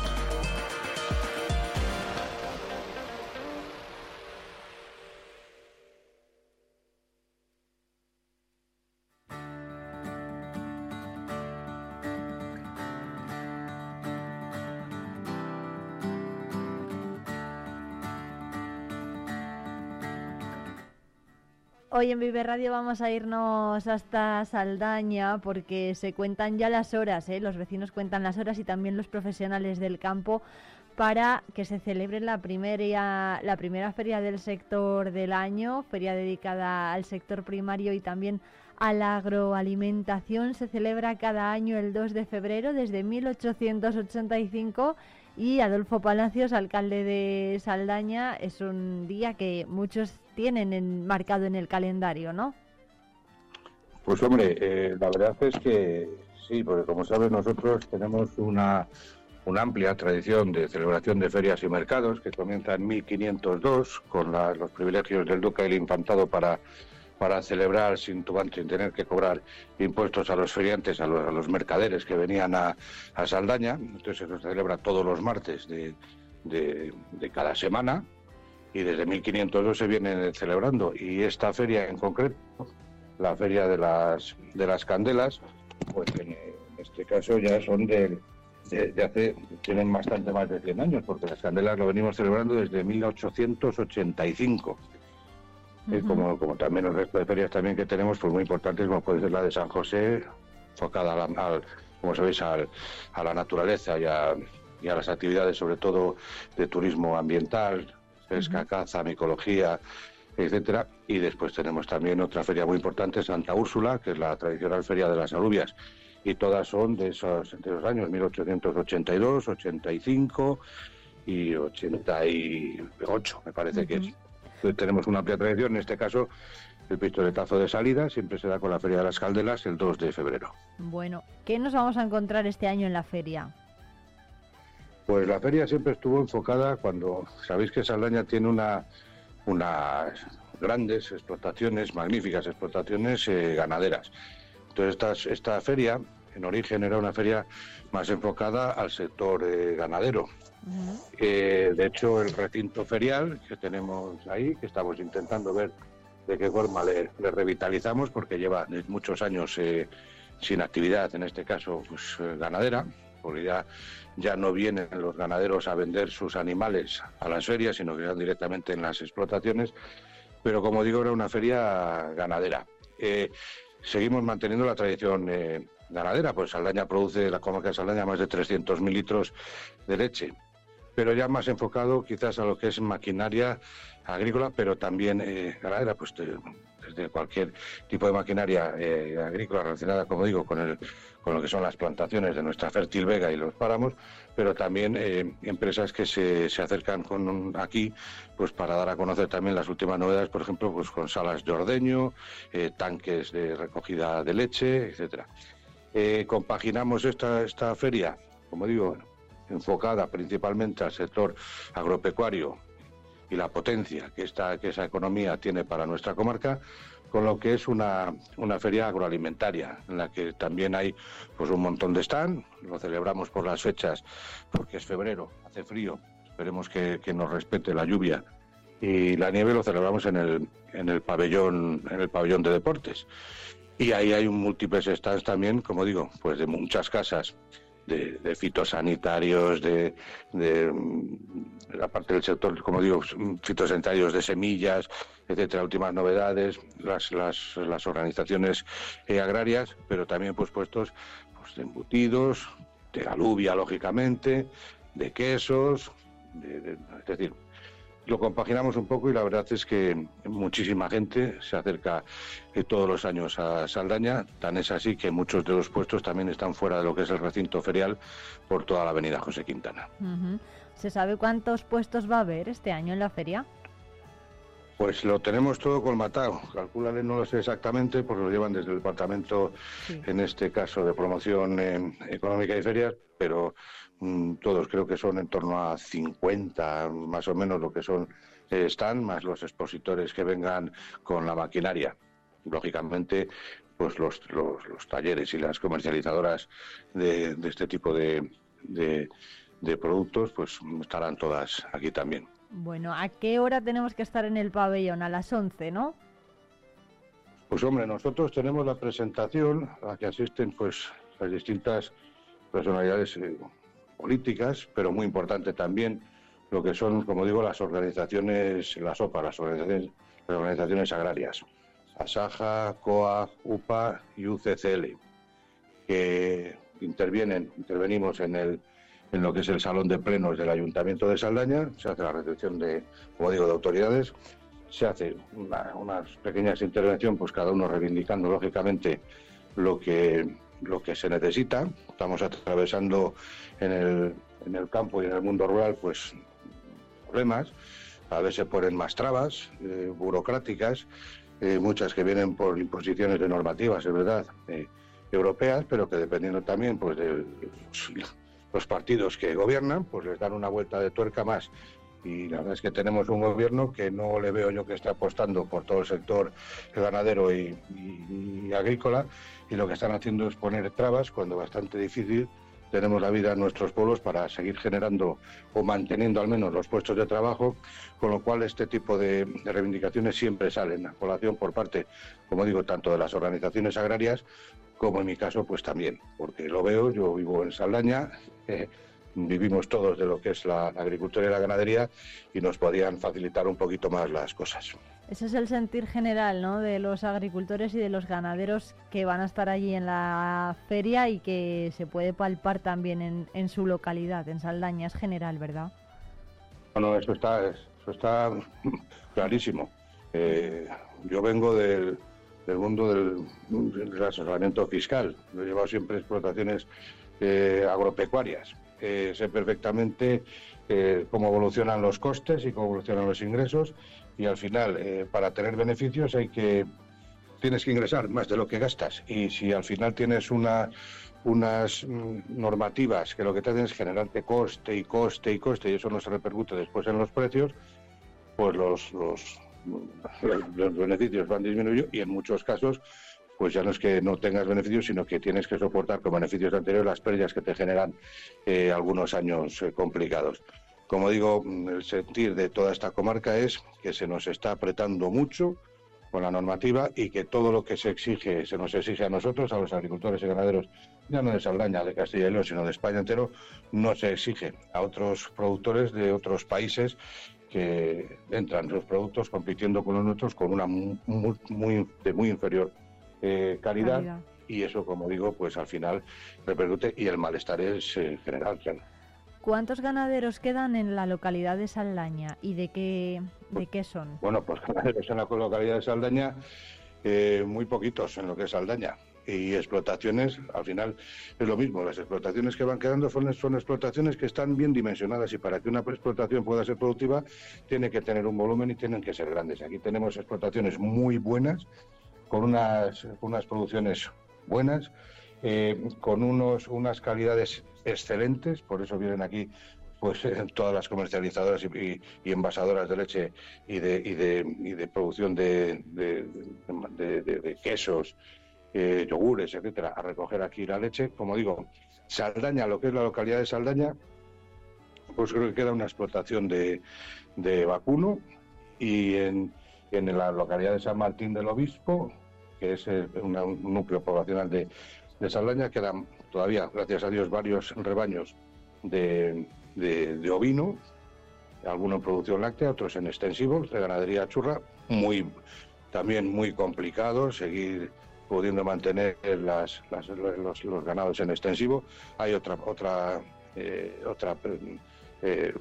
Hoy en Vive Radio vamos a irnos hasta Saldaña porque se cuentan ya las horas, ¿eh? los vecinos cuentan las horas y también los profesionales del campo para que se celebre la primera, la primera feria del sector del año, feria dedicada al sector primario y también a la agroalimentación. Se celebra cada año el 2 de febrero desde 1885 y Adolfo Palacios, alcalde de Saldaña, es un día que muchos tienen marcado en el calendario, ¿no? Pues hombre, eh, la verdad es que sí, porque como sabes nosotros tenemos una, una amplia tradición de celebración de ferias y mercados que comienza en 1502 con los privilegios del duque y el infantado para, para celebrar sin, sin tener que cobrar impuestos a los feriantes, a los, mercaderes que venían a, a, Saldaña. Entonces se celebra todos los martes de, de, cada semana y desde 1502 se viene celebrando. Y esta feria en concreto, la feria de las, de las candelas, pues en, este caso ya son de, de, hace, tienen bastante más de 100 años, porque las candelas lo venimos celebrando desde 1885. Y como, como también el resto de ferias también que tenemos, pues muy importantes, como puede ser la de San José, enfocada al, como sabéis, al, a la naturaleza y a, y a las actividades, sobre todo de turismo ambiental, pesca, caza, micología, etcétera. Y después tenemos también otra feria muy importante, Santa Úrsula, que es la tradicional feria de las alubias. Y todas son de esos, de los años 1882, 85 y 88, me parece que es. Tenemos una amplia tradición, en este caso el pistoletazo de salida siempre se da con la Feria de las Caldelas el 2 de febrero. Bueno, ¿qué nos vamos a encontrar este año en la feria? Pues la feria siempre estuvo enfocada cuando sabéis que Saldaña tiene una, unas grandes explotaciones, magníficas explotaciones eh, ganaderas. Entonces esta, esta feria en origen era una feria más enfocada al sector eh, ganadero. Eh, de hecho, el recinto ferial que tenemos ahí, que estamos intentando ver de qué forma le, revitalizamos, porque lleva muchos años sin actividad, en este caso pues, ganadera, porque ya ya no vienen los ganaderos a vender sus animales a las ferias, sino que están directamente en las explotaciones. Pero como digo, era una feria ganadera. Eh, seguimos manteniendo la tradición eh, ganadera, pues Saldaña produce, la comarca de Saldaña, más de 300.000 litros de leche, pero ya más enfocado quizás a lo que es maquinaria agrícola, pero también eh, pues desde cualquier tipo de maquinaria agrícola relacionada, como digo, con el con lo que son las plantaciones de nuestra fértil vega y los páramos, pero también eh, empresas que se, se acercan con aquí pues para dar a conocer también las últimas novedades, por ejemplo, pues con salas de ordeño, eh, tanques de recogida de leche, etcétera. Eh, compaginamos esta, esta feria, como digo, enfocada principalmente al sector agropecuario y la potencia que, esta, que esa economía tiene para nuestra comarca, con lo que es una, una, feria agroalimentaria, en la que también hay pues un montón de stand, lo celebramos por las fechas, porque es febrero, hace frío, esperemos que, nos respete la lluvia. Y la nieve lo celebramos en el, en el pabellón, en el pabellón de deportes. Y ahí hay un múltiples stands también, como digo, pues de muchas casas de, fitosanitarios, de, la parte del sector, como digo, fitosanitarios de semillas, etcétera, últimas novedades, las, las, las organizaciones eh, agrarias, pero también pues puestos pues, de embutidos, de alubia, lógicamente, de quesos, es decir, lo compaginamos un poco y la verdad es que muchísima gente se acerca eh, todos los años a Saldaña, tan es así que muchos de los puestos también están fuera de lo que es el recinto ferial por toda la avenida José Quintana. ¿Se sabe cuántos puestos va a haber este año en la feria? Pues lo tenemos todo colmatado. Calculale, no lo sé exactamente, porque lo llevan desde el departamento, en este caso de promoción eh, económica y ferias, pero todos creo que son en torno a 50, más o menos lo que son eh, están, más los expositores que vengan con la maquinaria. Lógicamente, pues los, los, talleres y las comercializadoras de, este tipo de, de productos, pues estarán todas aquí también. Bueno, ¿a qué hora tenemos que estar en el pabellón? A las 11, ¿no? Pues hombre, nosotros tenemos la presentación a la que asisten pues las distintas personalidades eh, políticas, pero muy importante también lo que son, como digo, las organizaciones, las OPA, las organizaciones, agrarias, ASAJA, COA, UPA y UCCL, que intervienen, intervenimos en el en lo que es el salón de plenos del Ayuntamiento de Saldaña, se hace la recepción de, como digo, de autoridades, se hace unas pequeñas intervenciones, pues cada uno reivindicando lógicamente lo que, lo que se necesita. Estamos atravesando en el, en el campo y en el mundo rural, pues problemas, a veces ponen más trabas eh, burocráticas, eh, muchas que vienen por imposiciones de normativas, es verdad, eh, europeas, pero que dependiendo también pues de los partidos que gobiernan, pues les dan una vuelta de tuerca más. Y la verdad es que tenemos un gobierno que no le veo yo que esté apostando por todo el sector ganadero y, agrícola, y lo que están haciendo es poner trabas cuando bastante difícil tenemos la vida en nuestros pueblos para seguir generando o manteniendo al menos los puestos de trabajo, con lo cual este tipo de, reivindicaciones siempre salen a colación por parte, como digo, tanto de las organizaciones agrarias como en mi caso, pues también, porque lo veo, yo vivo en Saldaña, eh, vivimos todos de lo que es la, agricultura y la ganadería y nos podían facilitar un poquito más las cosas. Ese es el sentir general ¿no? de los agricultores y de los ganaderos que van a estar allí en la feria y que se puede palpar también en, su localidad, en Saldaña, es general, ¿verdad? Bueno, eso está, eso está clarísimo. Eh, yo vengo del, del mundo del, asesoramiento fiscal. He llevado siempre explotaciones eh, agropecuarias. Eh, sé perfectamente eh, cómo evolucionan los costes y cómo evolucionan los ingresos. Y al final para tener beneficios hay que tienes que ingresar más de lo que gastas. Y si al final tienes una unas mm, normativas que lo que te hacen es generarte coste y coste y coste y eso no se repercute después en los precios, pues los, los, los beneficios van disminuyendo y en muchos casos pues ya no es que no tengas beneficios, sino que tienes que soportar con beneficios anteriores las pérdidas que te generan eh, algunos años eh, complicados. Como digo, mm, el sentir de toda esta comarca es que se nos está apretando mucho con la normativa y que todo lo que se exige, se nos exige a nosotros, a los agricultores y ganaderos, ya no de Saldaña, de Castilla y León, sino de España entero, no se exige a otros productores de otros países que entran los productos compitiendo con los nuestros con una muy, de muy inferior eh, calidad, y eso, como digo, pues al final repercute y el malestar es eh, general. ¿Cuántos ganaderos quedan en la localidad de Saldaña y de qué, de qué son? Bueno, pues ganaderos en la localidad de Saldaña, eh, muy poquitos en lo que es Saldaña y explotaciones, al final es lo mismo, las explotaciones que van quedando son, son explotaciones que están bien dimensionadas y para que una explotación pueda ser productiva tiene que tener un volumen y tienen que ser grandes. Aquí tenemos explotaciones muy buenas, con unas, unas producciones buenas, eh, con unos, unas calidades excelentes, por eso vienen aquí pues todas las comercializadoras y, envasadoras de leche y de, y de, y producción de, quesos eh, yogures, etcétera, a recoger aquí la leche. Como digo, Saldaña, lo que es la localidad de Saldaña, pues creo que queda una explotación de, vacuno y en, la localidad de San Martín del Obispo, que es eh, un núcleo poblacional de, de, Saldaña, quedan todavía, gracias a Dios, varios rebaños de, de, ovino, algunos en producción láctea, otros en extensivos, de ganadería churra, muy también muy complicado seguir pudiendo mantener las, los, ganados en extensivo. Hay otra otra eh, otra eh,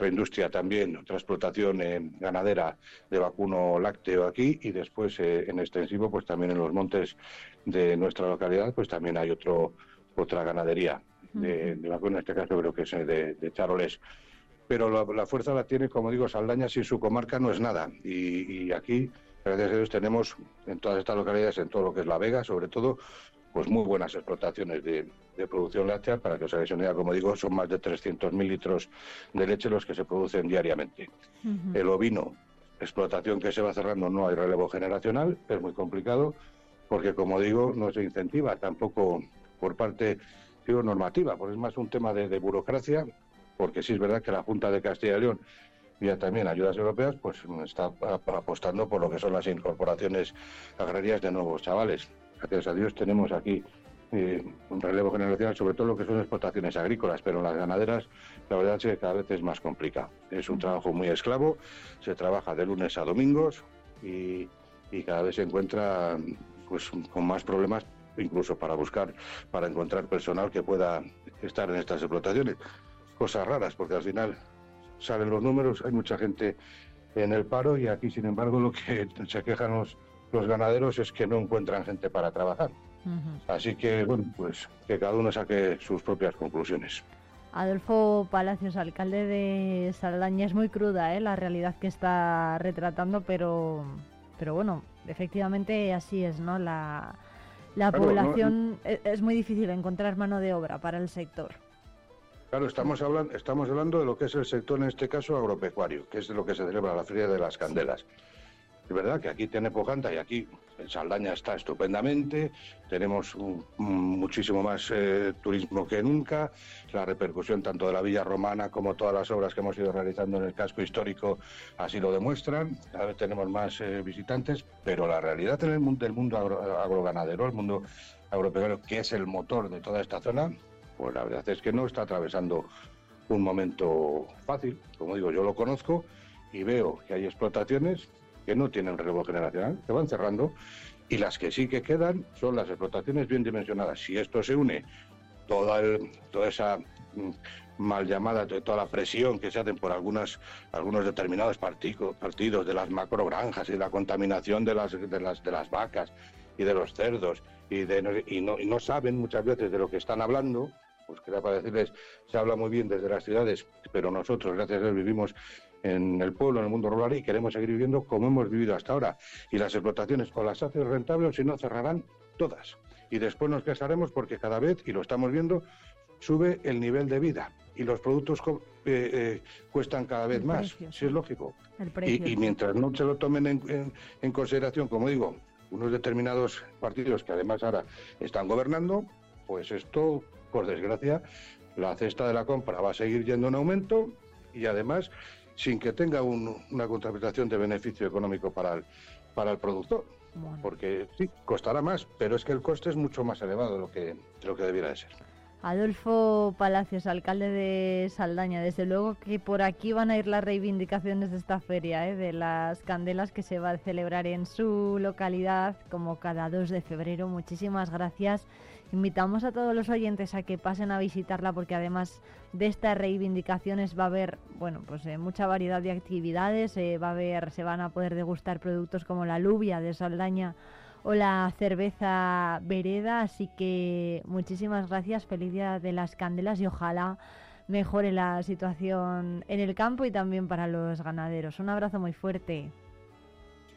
otra industria también, otra explotación eh, ganadera de vacuno lácteo aquí y después eh, en extensivo pues también en los montes de nuestra localidad pues también hay otro otra ganadería de, vacuno, en este caso creo que es de, de charoles. Pero la, fuerza la tiene, como digo, Saldaña sin su comarca no es nada. Y, y aquí, gracias a Dios, tenemos en todas estas localidades, en todo lo que es La Vega, sobre todo, pues muy buenas explotaciones de, producción láctea. Para que os hagáis una idea, como digo, son más de 300.000 litros de leche los que se producen diariamente. El ovino, explotación que se va cerrando, no hay relevo generacional, es muy complicado, porque como digo, no se incentiva tampoco por parte digo, normativa, pues es más un tema de, de burocracia, porque sí es verdad que la Junta de Castilla y León vía también ayudas europeas, pues está apostando por lo que son las incorporaciones agrarias de nuevos chavales gracias a Dios tenemos aquí un relevo generacional, sobre todo lo que son explotaciones agrícolas, pero en las ganaderas la verdad es que cada vez es más complicado. Es un trabajo muy esclavo, se trabaja de lunes a domingos y, cada vez se encuentra pues, con más problemas incluso para buscar, para encontrar personal que pueda estar en estas explotaciones. Cosas raras, porque al final salen los números, hay mucha gente en el paro y aquí, sin embargo, lo que se quejan los, los ganaderos es que no encuentran gente para trabajar. Así que, bueno, pues que cada uno saque sus propias conclusiones. Adolfo Palacios, alcalde de Saldaña, es muy cruda ¿eh? la realidad que está retratando, pero, pero bueno, efectivamente así es, ¿no? La, la población e, es, muy difícil encontrar mano de obra para el sector. Claro, estamos hablando, estamos hablando de lo que es el sector, en este caso agropecuario, que es de lo que se celebra la Feria de las Candelas. Es verdad que aquí tiene Pojanta y aquí en Saldaña está estupendamente, tenemos muchísimo más eh, turismo que nunca, la repercusión tanto de la Villa Romana como todas las obras que hemos ido realizando en el casco histórico así lo demuestran, cada vez tenemos más eh, visitantes, pero la realidad en el mundo, del mundo agroganadero, el mundo agropecuario, que es el motor de toda esta zona, pues la verdad es que no está atravesando un momento fácil, como digo, yo lo conozco y veo que hay explotaciones que no tienen relevo generacional, que van cerrando, y las que sí que quedan son las explotaciones bien dimensionadas. Si esto se une, toda, toda esa mm, mal llamada, toda la presión que se hacen por algunas, algunos determinados partidos, de las macrogranjas y la contaminación de las, de las, de las vacas y de los cerdos, y, de, y, no, saben muchas veces de lo que están hablando, pues quería para decirles, se habla muy bien desde las ciudades, pero nosotros, gracias a Dios, vivimos en el pueblo, en el mundo rural y queremos seguir viviendo como hemos vivido hasta ahora. Y las explotaciones o las hacen rentables o si no cerrarán todas. Y después nos quejaremos porque cada vez, y lo estamos viendo, sube el nivel de vida y los productos eh, eh, cuestan cada vez más. si es lógico. y, mientras no se lo tomen en, en consideración, como digo, unos determinados partidos que además ahora están gobernando, pues esto, por desgracia, la cesta de la compra va a seguir yendo en aumento y además sin que tenga una contraprestación de beneficio económico para el, para el productor. Porque sí, costará más, pero es que el coste es mucho más elevado de lo que, de lo que debiera de ser. Adolfo Palacios, alcalde de Saldaña, desde luego que por aquí van a ir las reivindicaciones de esta feria, ¿eh? de las candelas que se va a celebrar en su localidad como cada 2 de febrero. Muchísimas gracias Invitamos a todos los oyentes a que pasen a visitarla porque además de estas reivindicaciones va a haber, bueno, pues eh, mucha variedad de actividades, eh, va a haber, se van a poder degustar productos como la lubia de Saldaña o la cerveza vereda, así que muchísimas gracias, feliz día de las candelas y ojalá mejore la situación en el campo y también para los ganaderos. Un abrazo muy fuerte.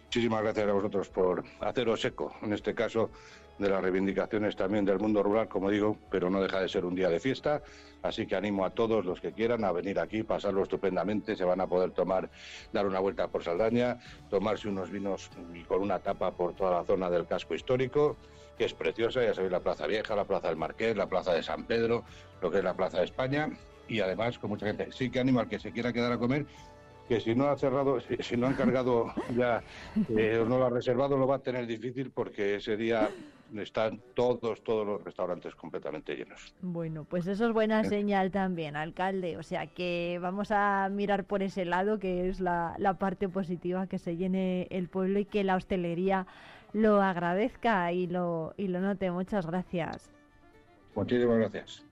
Muchísimas gracias a vosotros por haceros eco, en este caso de las reivindicaciones también del mundo rural, como digo, pero no deja de ser un día de fiesta, así que animo a todos los que quieran a venir aquí, pasarlo estupendamente, se van a poder tomar, dar una vuelta por Saldaña, tomarse unos vinos con una tapa por toda la zona del casco histórico, que es preciosa, ya sabéis, la Plaza Vieja, la Plaza del Marqués, la Plaza de San Pedro, lo que es la Plaza de España, y además con mucha gente. Sí que animo al que se quiera quedar a comer, que si no ha cerrado, si, no han cargado ya eh, o no lo ha reservado, lo va a tener difícil porque ese día están todos, todos los restaurantes completamente llenos. Bueno, pues eso es buena eh. señal también, alcalde. O sea que vamos a mirar por ese lado, que es la, la parte positiva, que se llene el pueblo y que la hostelería lo agradezca y lo, y lo note. Muchas gracias. Muchísimas gracias.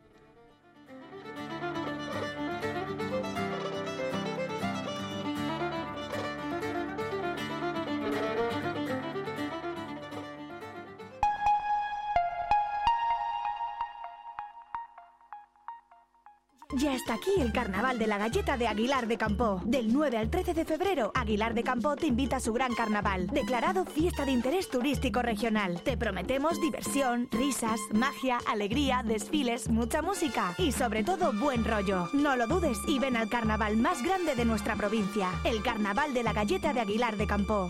Ya está aquí el Carnaval de la Galleta de Aguilar de Campo. Del 9 al 13 de febrero, Aguilar de Campo te invita a su gran carnaval, declarado fiesta de interés turístico regional. Te prometemos diversión, risas, magia, alegría, desfiles, mucha música y sobre todo buen rollo. No lo dudes y ven al carnaval más grande de nuestra provincia, el Carnaval de la Galleta de Aguilar de Campo.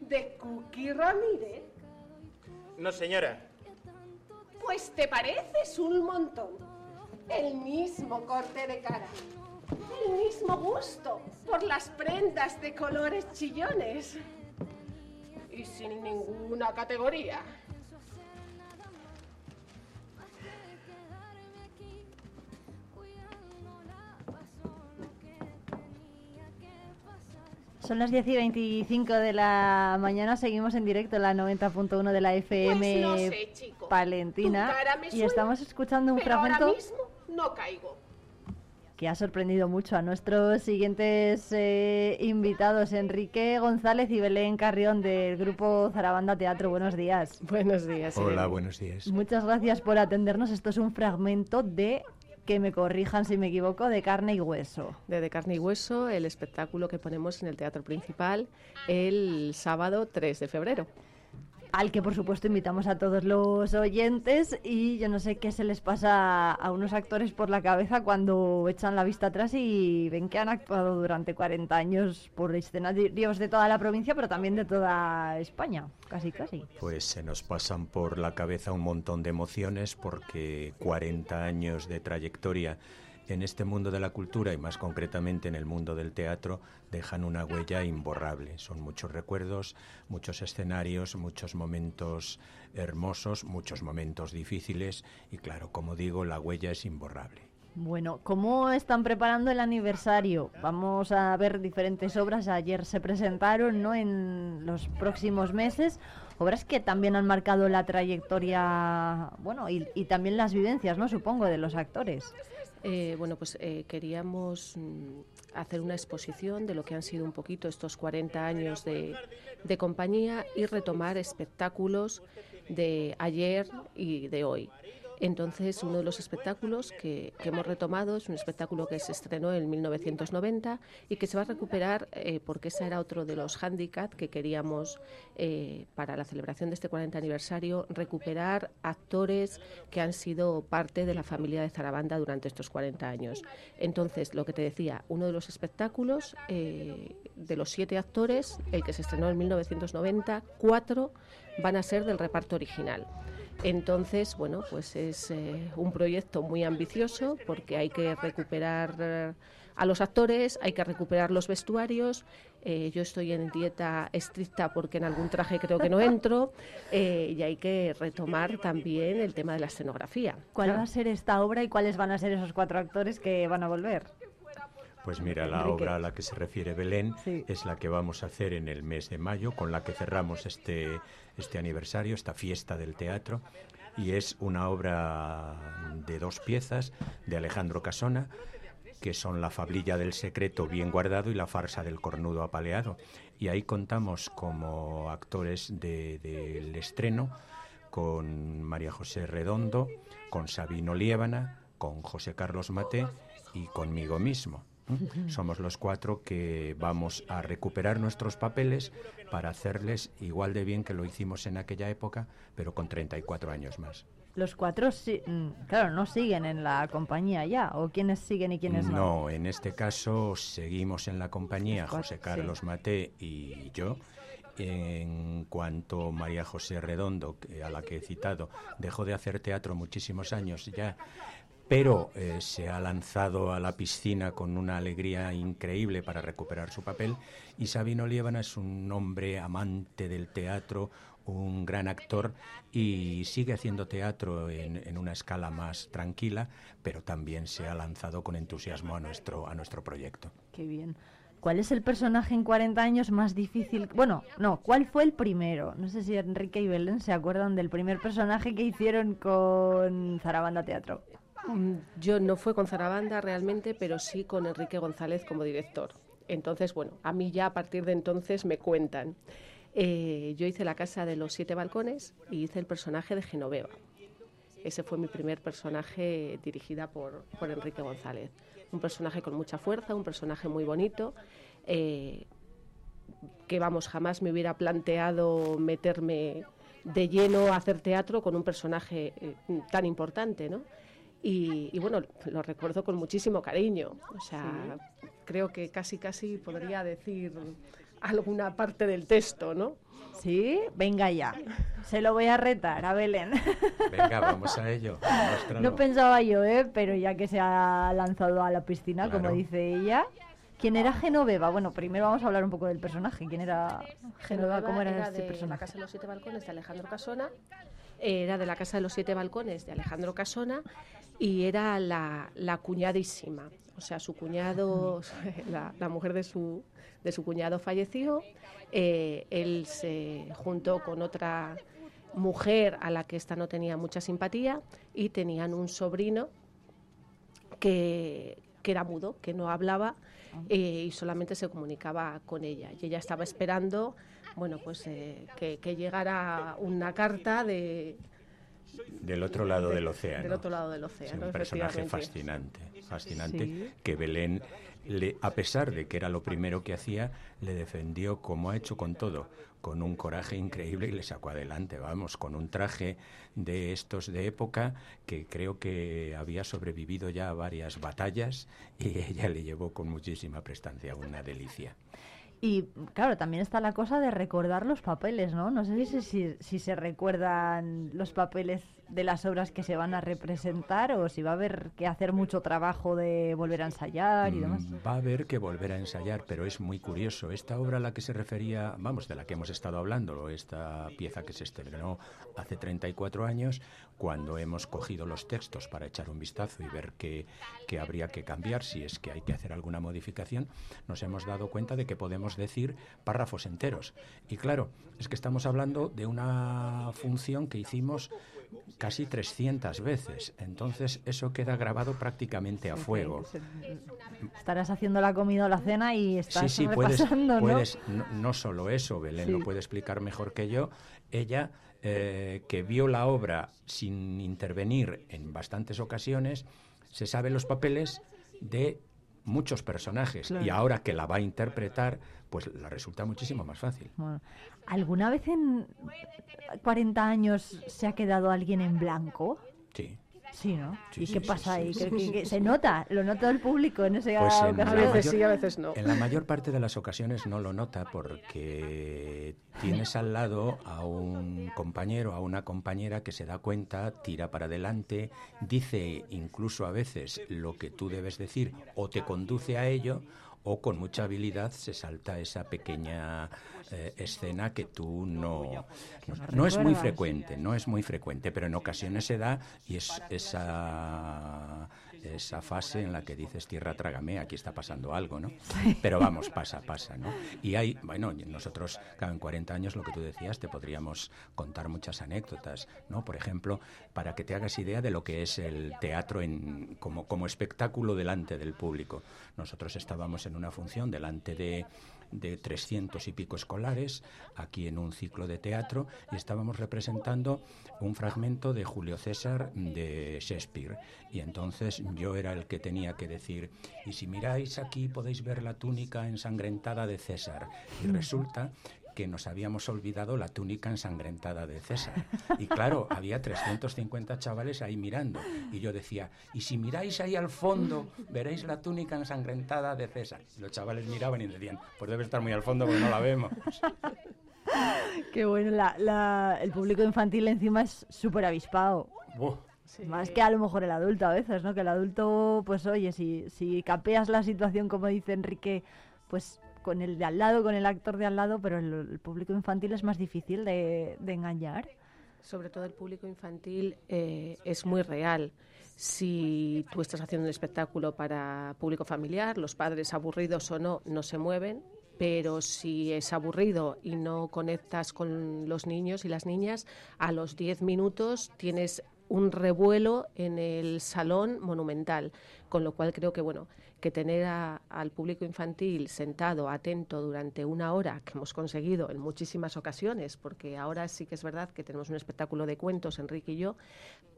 De Cookie Ramírez? No, señora. Pues te pareces un montón. El mismo corte de cara. El mismo gusto por las prendas de colores chillones. Y sin ninguna categoría. Son las 10 y 25 de la mañana, seguimos en directo en la 90.1 de la FM Pues no sé, chico. Palentina Tu cara me y suena, estamos escuchando un pero ahora fragmento mismo no caigo. que ha sorprendido mucho a nuestros siguientes eh, invitados, Enrique González y Belén Carrión del grupo Zarabanda Teatro. Buenos días. Buenos días. Hola, buenos días. Muchas gracias por atendernos. Esto es un fragmento de, que me corrijan si me equivoco, de carne y hueso. De, de carne y hueso, el espectáculo que ponemos en el Teatro Principal el sábado 3 de febrero. Al que por supuesto invitamos a todos los oyentes y yo no sé qué se les pasa a unos actores por la cabeza cuando echan la vista atrás y ven que han actuado durante 40 años por escenarios de toda la provincia, pero también de toda España, casi casi. Pues se nos pasan por la cabeza un montón de emociones porque 40 años de trayectoria en este mundo de la cultura y más concretamente en el mundo del teatro dejan una huella imborrable. Son muchos recuerdos, muchos escenarios, muchos momentos hermosos, muchos momentos difíciles y claro, como digo, la huella es imborrable. Bueno, ¿cómo están preparando el aniversario? Vamos a ver diferentes obras. Ayer se presentaron, ¿no? En los próximos meses. Obras que también han marcado la trayectoria, bueno, y, y también las vivencias, ¿no? Supongo, de los actores. Eh, bueno, pues eh, queríamos mm, hacer una exposición de lo que han sido un poquito estos 40 años de, de compañía y retomar espectáculos de ayer y de hoy. Entonces, uno de los espectáculos que, hemos retomado es un espectáculo que se estrenó en 1990 y que se va a recuperar eh, porque ese era otro de los handicaps que queríamos eh, para la celebración de este 40 aniversario, recuperar actores que han sido parte de la familia de Zarabanda durante estos 40 años. Entonces, lo que te decía, uno de los espectáculos eh, de los siete actores, el que se estrenó en 1990, cuatro van a ser del reparto original. Entonces, bueno, pues es eh, un proyecto muy ambicioso porque hay que recuperar eh, a los actores, hay que recuperar los vestuarios. Eh, yo estoy en dieta estricta porque en algún traje creo que no entro y hay que retomar también el tema de la escenografía. ¿Cuál va a ser esta obra y cuáles van a ser esos cuatro actores que van a volver? Pues mira, la Enrique. obra a la que se refiere Belén sí. es la que vamos a hacer en el mes de mayo, con la que cerramos este, este aniversario, esta fiesta del teatro. Y es una obra de dos piezas de Alejandro Casona, que son La fablilla del secreto bien guardado y La farsa del cornudo apaleado. Y ahí contamos como actores del de, estreno con María José Redondo, con Sabino Liébana, con José Carlos Mate y conmigo mismo. Somos los cuatro que vamos a recuperar nuestros papeles para hacerles igual de bien que lo hicimos en aquella época, pero con 34 años más. Los cuatro, mm, claro, no siguen en la compañía ya, o quiénes siguen y quiénes no. No, en este caso seguimos en la compañía, José Carlos Mate y yo. En cuanto María José Redondo, a la que he citado, dejó de hacer teatro muchísimos años ya pero eh, se ha lanzado a la piscina con una alegría increíble para recuperar su papel. Y Sabino Liébana es un hombre amante del teatro, un gran actor y sigue haciendo teatro en, una escala más tranquila, pero también se ha lanzado con entusiasmo a nuestro, a nuestro proyecto. Qué bien. ¿Cuál es el personaje en 40 años más difícil? Bueno, no, ¿cuál fue el primero? No sé si Enrique y Belén se acuerdan del primer personaje que hicieron con Zarabanda Teatro. Mm, yo no fue con Zarabanda realmente, pero sí con Enrique González como director. Entonces, bueno, a mí ya a partir de entonces me cuentan. Eh, yo hice la casa de los siete balcones y hice el personaje de Genoveva. Ese fue mi primer personaje dirigida por, por Enrique González. Un personaje con mucha fuerza, un personaje muy bonito, eh, que vamos, jamás me hubiera planteado meterme de lleno a hacer teatro con un personaje eh, tan importante, ¿no? Y, bueno, lo recuerdo con muchísimo cariño. O sea, creo que casi, casi podría decir alguna parte del texto, ¿no? Sí, venga ya. Se lo voy a retar a Belén. Venga, vamos a ello. No pensaba yo, ¿eh? Pero ya que se ha lanzado a la piscina, como dice ella. ¿Quién era Genoveva? Bueno, primero vamos a hablar un poco del personaje. ¿Quién era Genoveva? ¿Cómo era, este personaje? La Casa de los Siete Balcones de Alejandro Casona. Era de la Casa de los Siete Balcones de Alejandro Casona y era la, cuñadísima. O sea, su cuñado, la, mujer de su, de su cuñado falleció. Eh, él se juntó con otra mujer a la que ésta no tenía mucha simpatía y tenían un sobrino que, era mudo, que no hablaba eh, y solamente se comunicaba con ella. Y ella estaba esperando, bueno, pues eh, que, que, llegara una carta de, del otro lado del océano. Del otro lado del océano. un personaje fascinante, fascinante que Belén, le, a pesar de que era lo primero que hacía, le defendió como ha hecho con todo, con un coraje increíble y le sacó adelante, vamos, con un traje de estos de época que creo que había sobrevivido ya a varias batallas y ella le llevó con muchísima prestancia, una delicia. Y claro, también está la cosa de recordar los papeles, ¿no? No sé si, si, si, se recuerdan los papeles de las obras que se van a representar o si va a haber que hacer mucho trabajo de volver a ensayar y demás. Mm, va a haber que volver a ensayar, pero es muy curioso. Esta obra a la que se refería, vamos, de la que hemos estado hablando, esta pieza que se estrenó hace 34 años, cuando hemos cogido los textos para echar un vistazo y ver qué, habría que cambiar, si es que hay que hacer alguna modificación, nos hemos dado cuenta de que podemos decir párrafos enteros. Y claro, es que estamos hablando de una función que hicimos casi 300 veces. Entonces eso queda grabado prácticamente a fuego. Estarás haciendo la comida o la cena y estás sí, sí, repasando, puedes, ¿no? no, solo eso, Belén lo puede explicar mejor que yo. Ella eh, que vio la obra sin intervenir en bastantes ocasiones, se sabe los papeles de muchos personajes y ahora que la va a interpretar, pues la resulta muchísimo más fácil. ¿Alguna vez en 40 años se ha quedado alguien en blanco? Sí. Sí, ¿no? ¿Y qué pasa ahí? se nota, lo nota el público en ese pues A veces sí, a veces no. En la mayor parte de las ocasiones no lo nota porque tienes al lado a un compañero, a una compañera que se da cuenta, tira para adelante, dice incluso a veces lo que tú debes decir o te conduce a ello o con mucha habilidad se salta esa pequeña eh, escena que tú no, no, es muy frecuente, no es muy frecuente, pero en ocasiones se da y es esa esa fase en la que dices tierra trágame, aquí está pasando algo, ¿no? Pero vamos, pasa, pasa, ¿no? Y hay, bueno, nosotros, cada en 40 años, lo que tú decías, te podríamos contar muchas anécdotas, ¿no? Por ejemplo, para que te hagas idea de lo que es el teatro en, como, como espectáculo delante del público. Nosotros estábamos en una función delante de de 300 y pico escolares aquí en un ciclo de teatro y estábamos representando un fragmento de Julio César de Shakespeare. Y entonces yo era el que tenía que decir, y si miráis aquí podéis ver la túnica ensangrentada de César. Y mm. resulta que nos habíamos olvidado la túnica ensangrentada de César. Y claro, había 350 chavales ahí mirando. Y yo decía, y si miráis ahí al fondo, veréis la túnica ensangrentada de César. Y los chavales miraban y decían, pues debe estar muy al fondo porque no la vemos. Qué bueno, el público infantil encima es súper avispado. Más que a lo mejor el adulto a veces, ¿no? Que el adulto, pues oye, si, si capeas la situación, como dice Enrique, pues con el de al lado, con el actor de al lado, pero el, público infantil es más difícil de, engañar. Sobre todo el público infantil eh, es muy real. Si tú estás haciendo un espectáculo para público familiar, los padres aburridos o no, no se mueven, pero si es aburrido y no conectas con los niños y las niñas, a los 10 minutos tienes un revuelo en el salón monumental, con lo cual creo que bueno que tener al público infantil sentado, atento durante una hora, que hemos conseguido en muchísimas ocasiones, porque ahora sí que es verdad que tenemos un espectáculo de cuentos, Enrique y yo,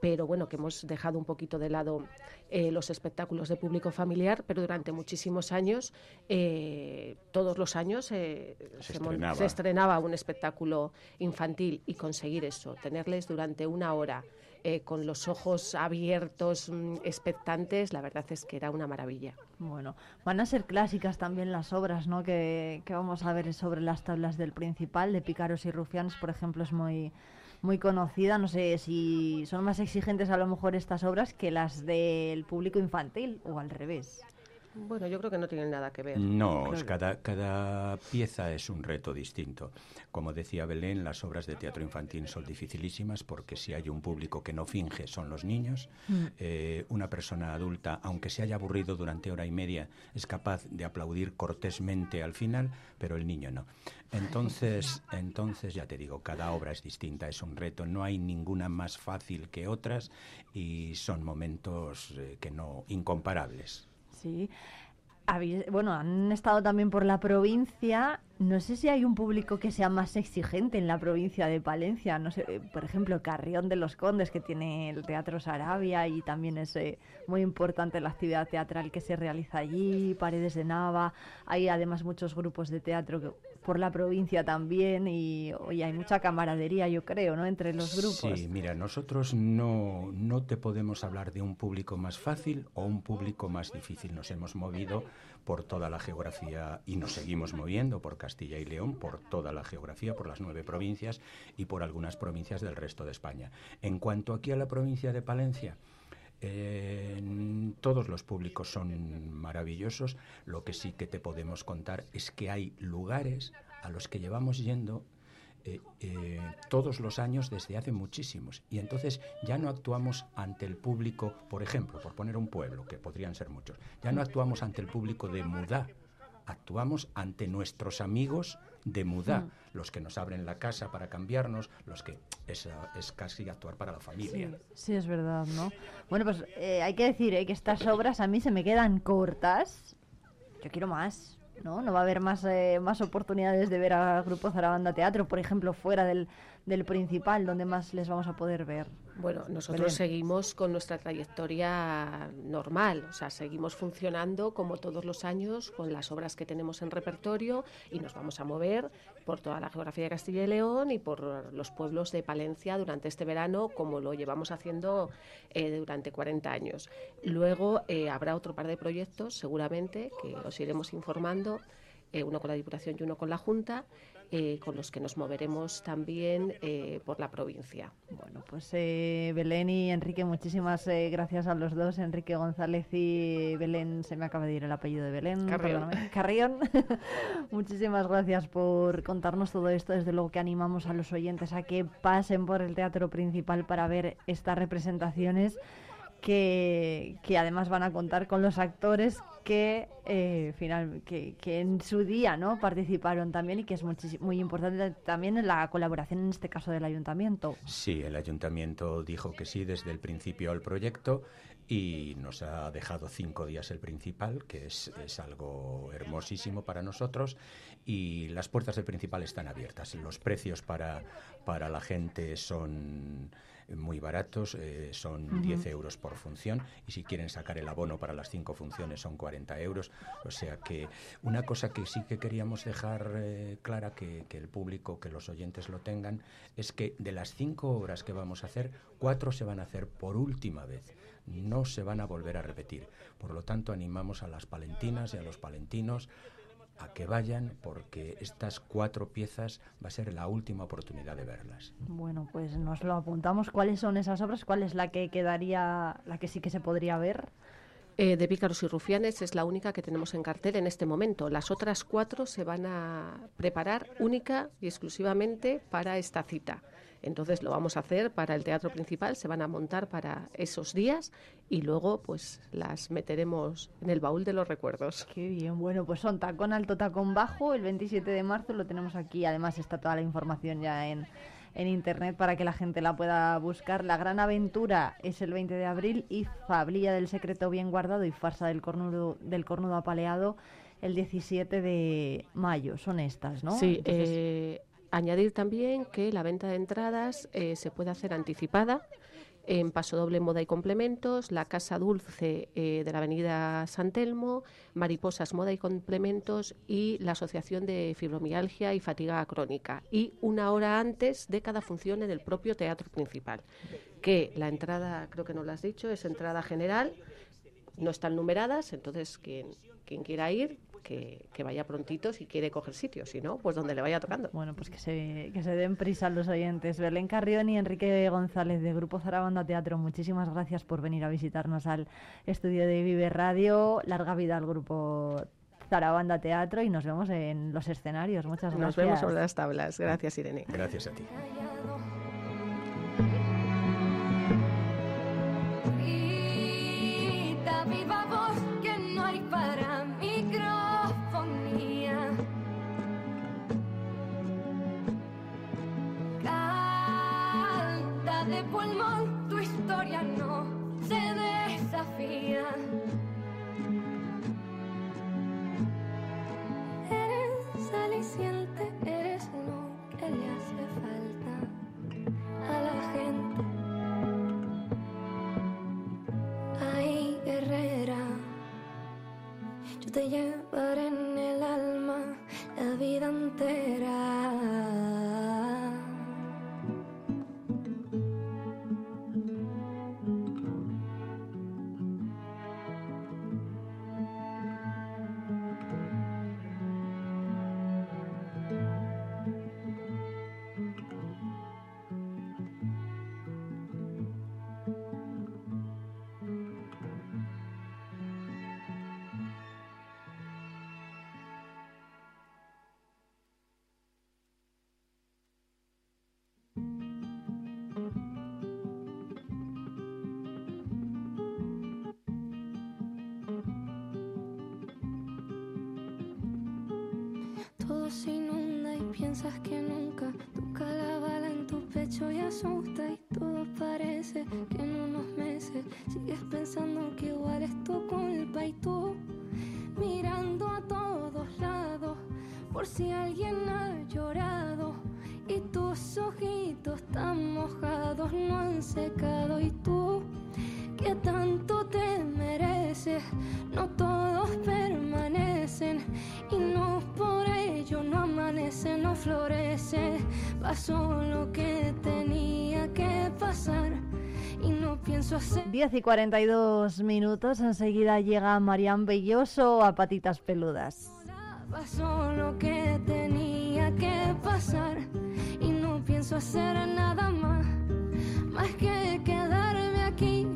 pero bueno, que hemos dejado un poquito de lado eh, los espectáculos de público familiar, pero durante muchísimos años, eh, todos los años eh, se, se estrenaba un espectáculo infantil y conseguir eso, tenerles durante una hora eh, con los ojos abiertos, mm, expectantes, la verdad es que era una maravilla. Bueno, van a ser clásicas también las obras ¿no? que, vamos a ver sobre las tablas del Principal, de Pícaros y Rufianes, por ejemplo, es muy muy conocida. No sé si son más exigentes a lo mejor estas obras que las del público infantil o al revés. Bueno, yo creo que no tienen nada que ver. No, cada, cada pieza es un reto distinto. Como decía Belén, las obras de teatro infantil son dificilísimas porque si hay un público que no finge son los niños. Mm. Eh, una persona adulta, aunque se haya aburrido durante hora y media, es capaz de aplaudir cortésmente al final, pero el niño no. Entonces, entonces ya te digo, cada obra es distinta, es un reto. No hay ninguna más fácil que otras y son momentos eh, que no incomparables. Sí. bueno, han estado también por la provincia. No sé si hay un público que sea más exigente en la provincia de Palencia. No sé, eh, por ejemplo, Carrión de los Condes, que tiene el Teatro Sarabia y también es eh, muy importante la actividad teatral que se realiza allí. Paredes de Nava. Hay además muchos grupos de teatro por la provincia también y hoy hay mucha camaradería, yo creo, ¿no? Entre los grupos. Sí, mira, nosotros no, no te podemos hablar de un público más fácil o un público más difícil. Nos hemos movido por toda la geografía y nos seguimos moviendo por Castilla y León, por toda la geografía, por las nueve provincias y por algunas provincias del resto de España. En cuanto aquí a la provincia de Palencia, todos los públicos son maravillosos. Lo que sí que te podemos contar es que hay lugares a los que llevamos yendo eh, eh, todos los años desde hace muchísimos. Y entonces ya no actuamos ante el público, por ejemplo, por poner un pueblo, que podrían ser muchos, ya no actuamos ante el público de Mudá, actuamos ante nuestros amigos de Mudá, mm. los que nos abren la casa para cambiarnos, los que es, es casi actuar para la familia. Sí, es verdad, ¿no? Bueno, pues eh, hay que decir eh, que estas obras a mí se me quedan cortas. Yo quiero más. ¿No? No va a haber más, eh, más oportunidades de ver a Grupo Zarabanda Teatro, por ejemplo, fuera del, del principal, donde más les vamos a poder ver. Bueno, nosotros seguimos con nuestra trayectoria normal, o sea, seguimos funcionando como todos los años con las obras que tenemos en repertorio y nos vamos a mover por toda la geografía de Castilla y León y por los pueblos de Palencia durante este verano, como lo llevamos haciendo eh, durante 40 años. Luego eh, habrá otro par de proyectos, seguramente, que os iremos informando, eh, uno con la Diputación y uno con la Junta eh, con los que nos moveremos también eh, por la provincia. Bueno, pues eh, Belén y Enrique, muchísimas gracias a los dos, Enrique González y Belén, se me acaba de ir el apellido de Belén, Carrión. Carrión. muchísimas gracias por contarnos todo esto, desde luego que animamos a los oyentes a que pasen por el teatro principal para ver estas representaciones que, que, además van a contar con los actores que, eh, final, que, que, en su día ¿no? participaron también y que es muy, muy importante también la colaboración en este caso del ayuntamiento. Sí, el ayuntamiento dijo que sí desde el principio al proyecto y nos ha dejado cinco días el principal, que es, es, algo hermosísimo para nosotros, y las puertas del principal están abiertas. Los precios para, para la gente son muy baratos, eh, son uh -huh. 10 euros por función y si quieren sacar el abono para las cinco funciones son 40 euros. O sea que una cosa que sí que queríamos dejar eh, clara, que, que, el público, que los oyentes lo tengan, es que de las cinco obras que vamos a hacer, cuatro se van a hacer por última vez no se van a volver a repetir. Por lo tanto, animamos a las palentinas y a los palentinos a que vayan porque estas cuatro piezas va a ser la última oportunidad de verlas. Bueno, pues nos lo apuntamos. ¿Cuáles son esas obras? ¿Cuál es la que quedaría, la que sí que se podría ver? Eh, de Pícaros y Rufianes es la única que tenemos en cartel en este momento. Las otras cuatro se van a preparar única y exclusivamente para esta cita. Entonces lo vamos a hacer para el teatro principal, se van a montar para esos días y luego pues las meteremos en el baúl de los recuerdos. Qué bien, bueno, pues son tacón alto, tacón bajo, el 27 de marzo lo tenemos aquí, además está toda la información ya en, en internet para que la gente la pueda buscar. La gran aventura es el 20 de abril y Fablilla del secreto bien guardado y Farsa del cornudo, del cornudo apaleado el 17 de mayo. Son estas, ¿no? Sí, Entonces, eh, Añadir también que la venta de entradas eh, se puede hacer anticipada en Paso Doble Moda y Complementos, la Casa Dulce eh, de la Avenida San Telmo, Mariposas Moda y Complementos y la Asociación de Fibromialgia y Fatiga Crónica. Y una hora antes de cada función en el propio teatro principal. Que la entrada, creo que no lo has dicho, es entrada general, no están numeradas, entonces quien, quien quiera ir que, que, vaya prontito si quiere coger sitio, si no, pues donde le vaya tocando. Bueno, pues que se, que se den prisa los oyentes. Belén Carrión y Enrique González de Grupo Zarabanda Teatro, muchísimas gracias por venir a visitarnos al estudio de Vive Radio. Larga vida al Grupo Zarabanda Teatro y nos vemos en los escenarios. Muchas gracias. Nos vemos sobre las tablas. Gracias, Irene. Gracias a ti. viva voz que no hay para microfonía. De pulmón, tu historia no se desafía. Eres aliciente, eres lo que le hace falta a la gente. Ay, guerrera, yo te llevaré en el alma la vida entera. 10 y 42 minutos. Enseguida llega Marian Belloso a patitas peludas. Pasó lo que tenía que pasar y no pienso hacer nada más más que quedarme aquí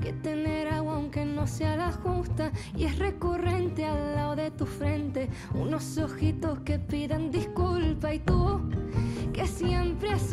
que tener agua aunque no sea la justa y es recurrente al lado de tu frente unos ojitos que pidan disculpa y tú que siempre has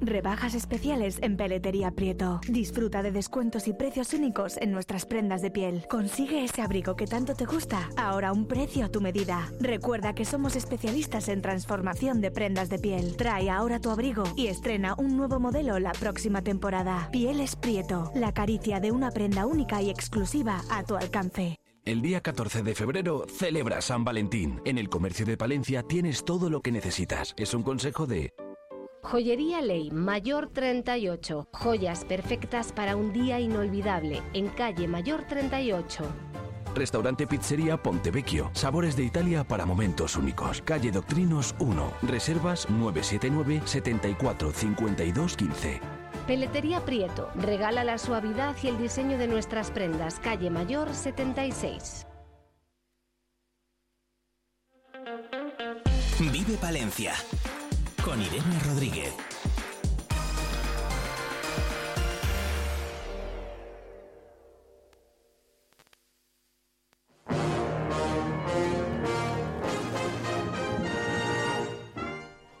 Rebajas especiales en Peletería Prieto. Disfruta de descuentos y precios únicos en nuestras prendas de piel. Consigue ese abrigo que tanto te gusta, ahora un precio a tu medida. Recuerda que somos especialistas en transformación de prendas de piel. Trae ahora tu abrigo y estrena un nuevo modelo la próxima temporada. Pieles Prieto, la caricia de una prenda única y exclusiva a tu alcance. El día 14 de febrero celebra San Valentín. En el comercio de Palencia tienes todo lo que necesitas. Es un consejo de Joyería Ley, Mayor 38. Joyas perfectas para un día inolvidable, en calle Mayor 38. Restaurante Pizzería Pontevecchio. Sabores de Italia para momentos únicos. Calle Doctrinos 1. Reservas 979 74 52 15. Peletería Prieto, regala la suavidad y el diseño de nuestras prendas, calle Mayor 76. Vive Palencia. Con Irene Rodríguez.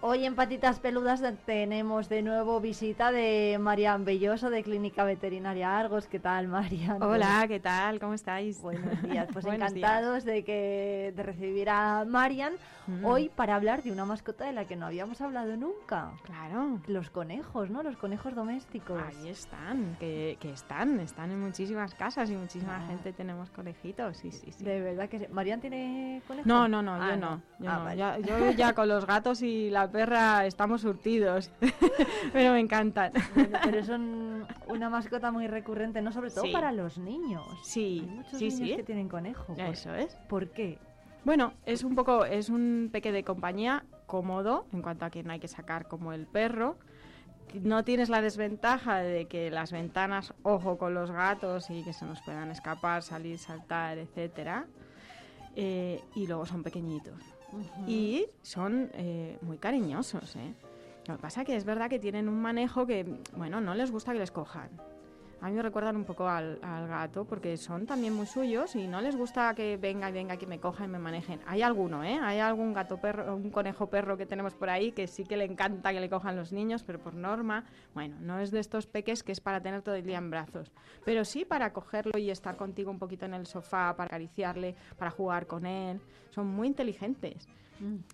Hoy en Patitas Peludas tenemos de nuevo visita de Marian Belloso de Clínica Veterinaria Argos. ¿Qué tal, Marian? Hola, ¿qué tal? ¿Cómo estáis? Buenos días. Pues Buenos encantados de que de recibir a Marian Mm. hoy para hablar de una mascota de la que no habíamos hablado nunca. Claro. Los conejos, ¿no? Los conejos domésticos. Ahí están, que, que están, están en muchísimas casas y muchísima Ah. gente tenemos conejitos, sí, sí, sí. De verdad que sí. ¿Marian tiene conejos? No, no, no, Ah, yo no. Yo, Ah, no. vale. Ya, yo ya con los gatos y la perra estamos surtidos, pero me encantan. Bueno, pero son una mascota muy recurrente, no sobre todo Sí. para los niños. Sí, Hay muchos sí, niños sí. que tienen conejo. ¿Por- Eso es. ¿Por qué? Bueno, es un poco, es un peque de compañía cómodo en cuanto a que no hay que sacar como el perro. No tienes la desventaja de que las ventanas, ojo con los gatos y que se nos puedan escapar, salir, saltar, etcétera. Eh, y luego son pequeñitos. Y son eh, muy cariñosos, ¿eh? Lo que pasa que es verdad que tienen un manejo que, bueno, no les gusta que les cojan. A mí me recuerdan un poco al, al gato porque son también muy suyos y no les gusta que venga y venga, que me coja y me manejen. Hay alguno, ¿eh? Hay algún gato perro, un conejo perro que tenemos por ahí que sí que le encanta que le cojan los niños, pero por norma, bueno, no es de estos peques que es para tener todo el día en brazos, pero sí para cogerlo y estar contigo un poquito en el sofá, para acariciarle, para jugar con él. Son muy inteligentes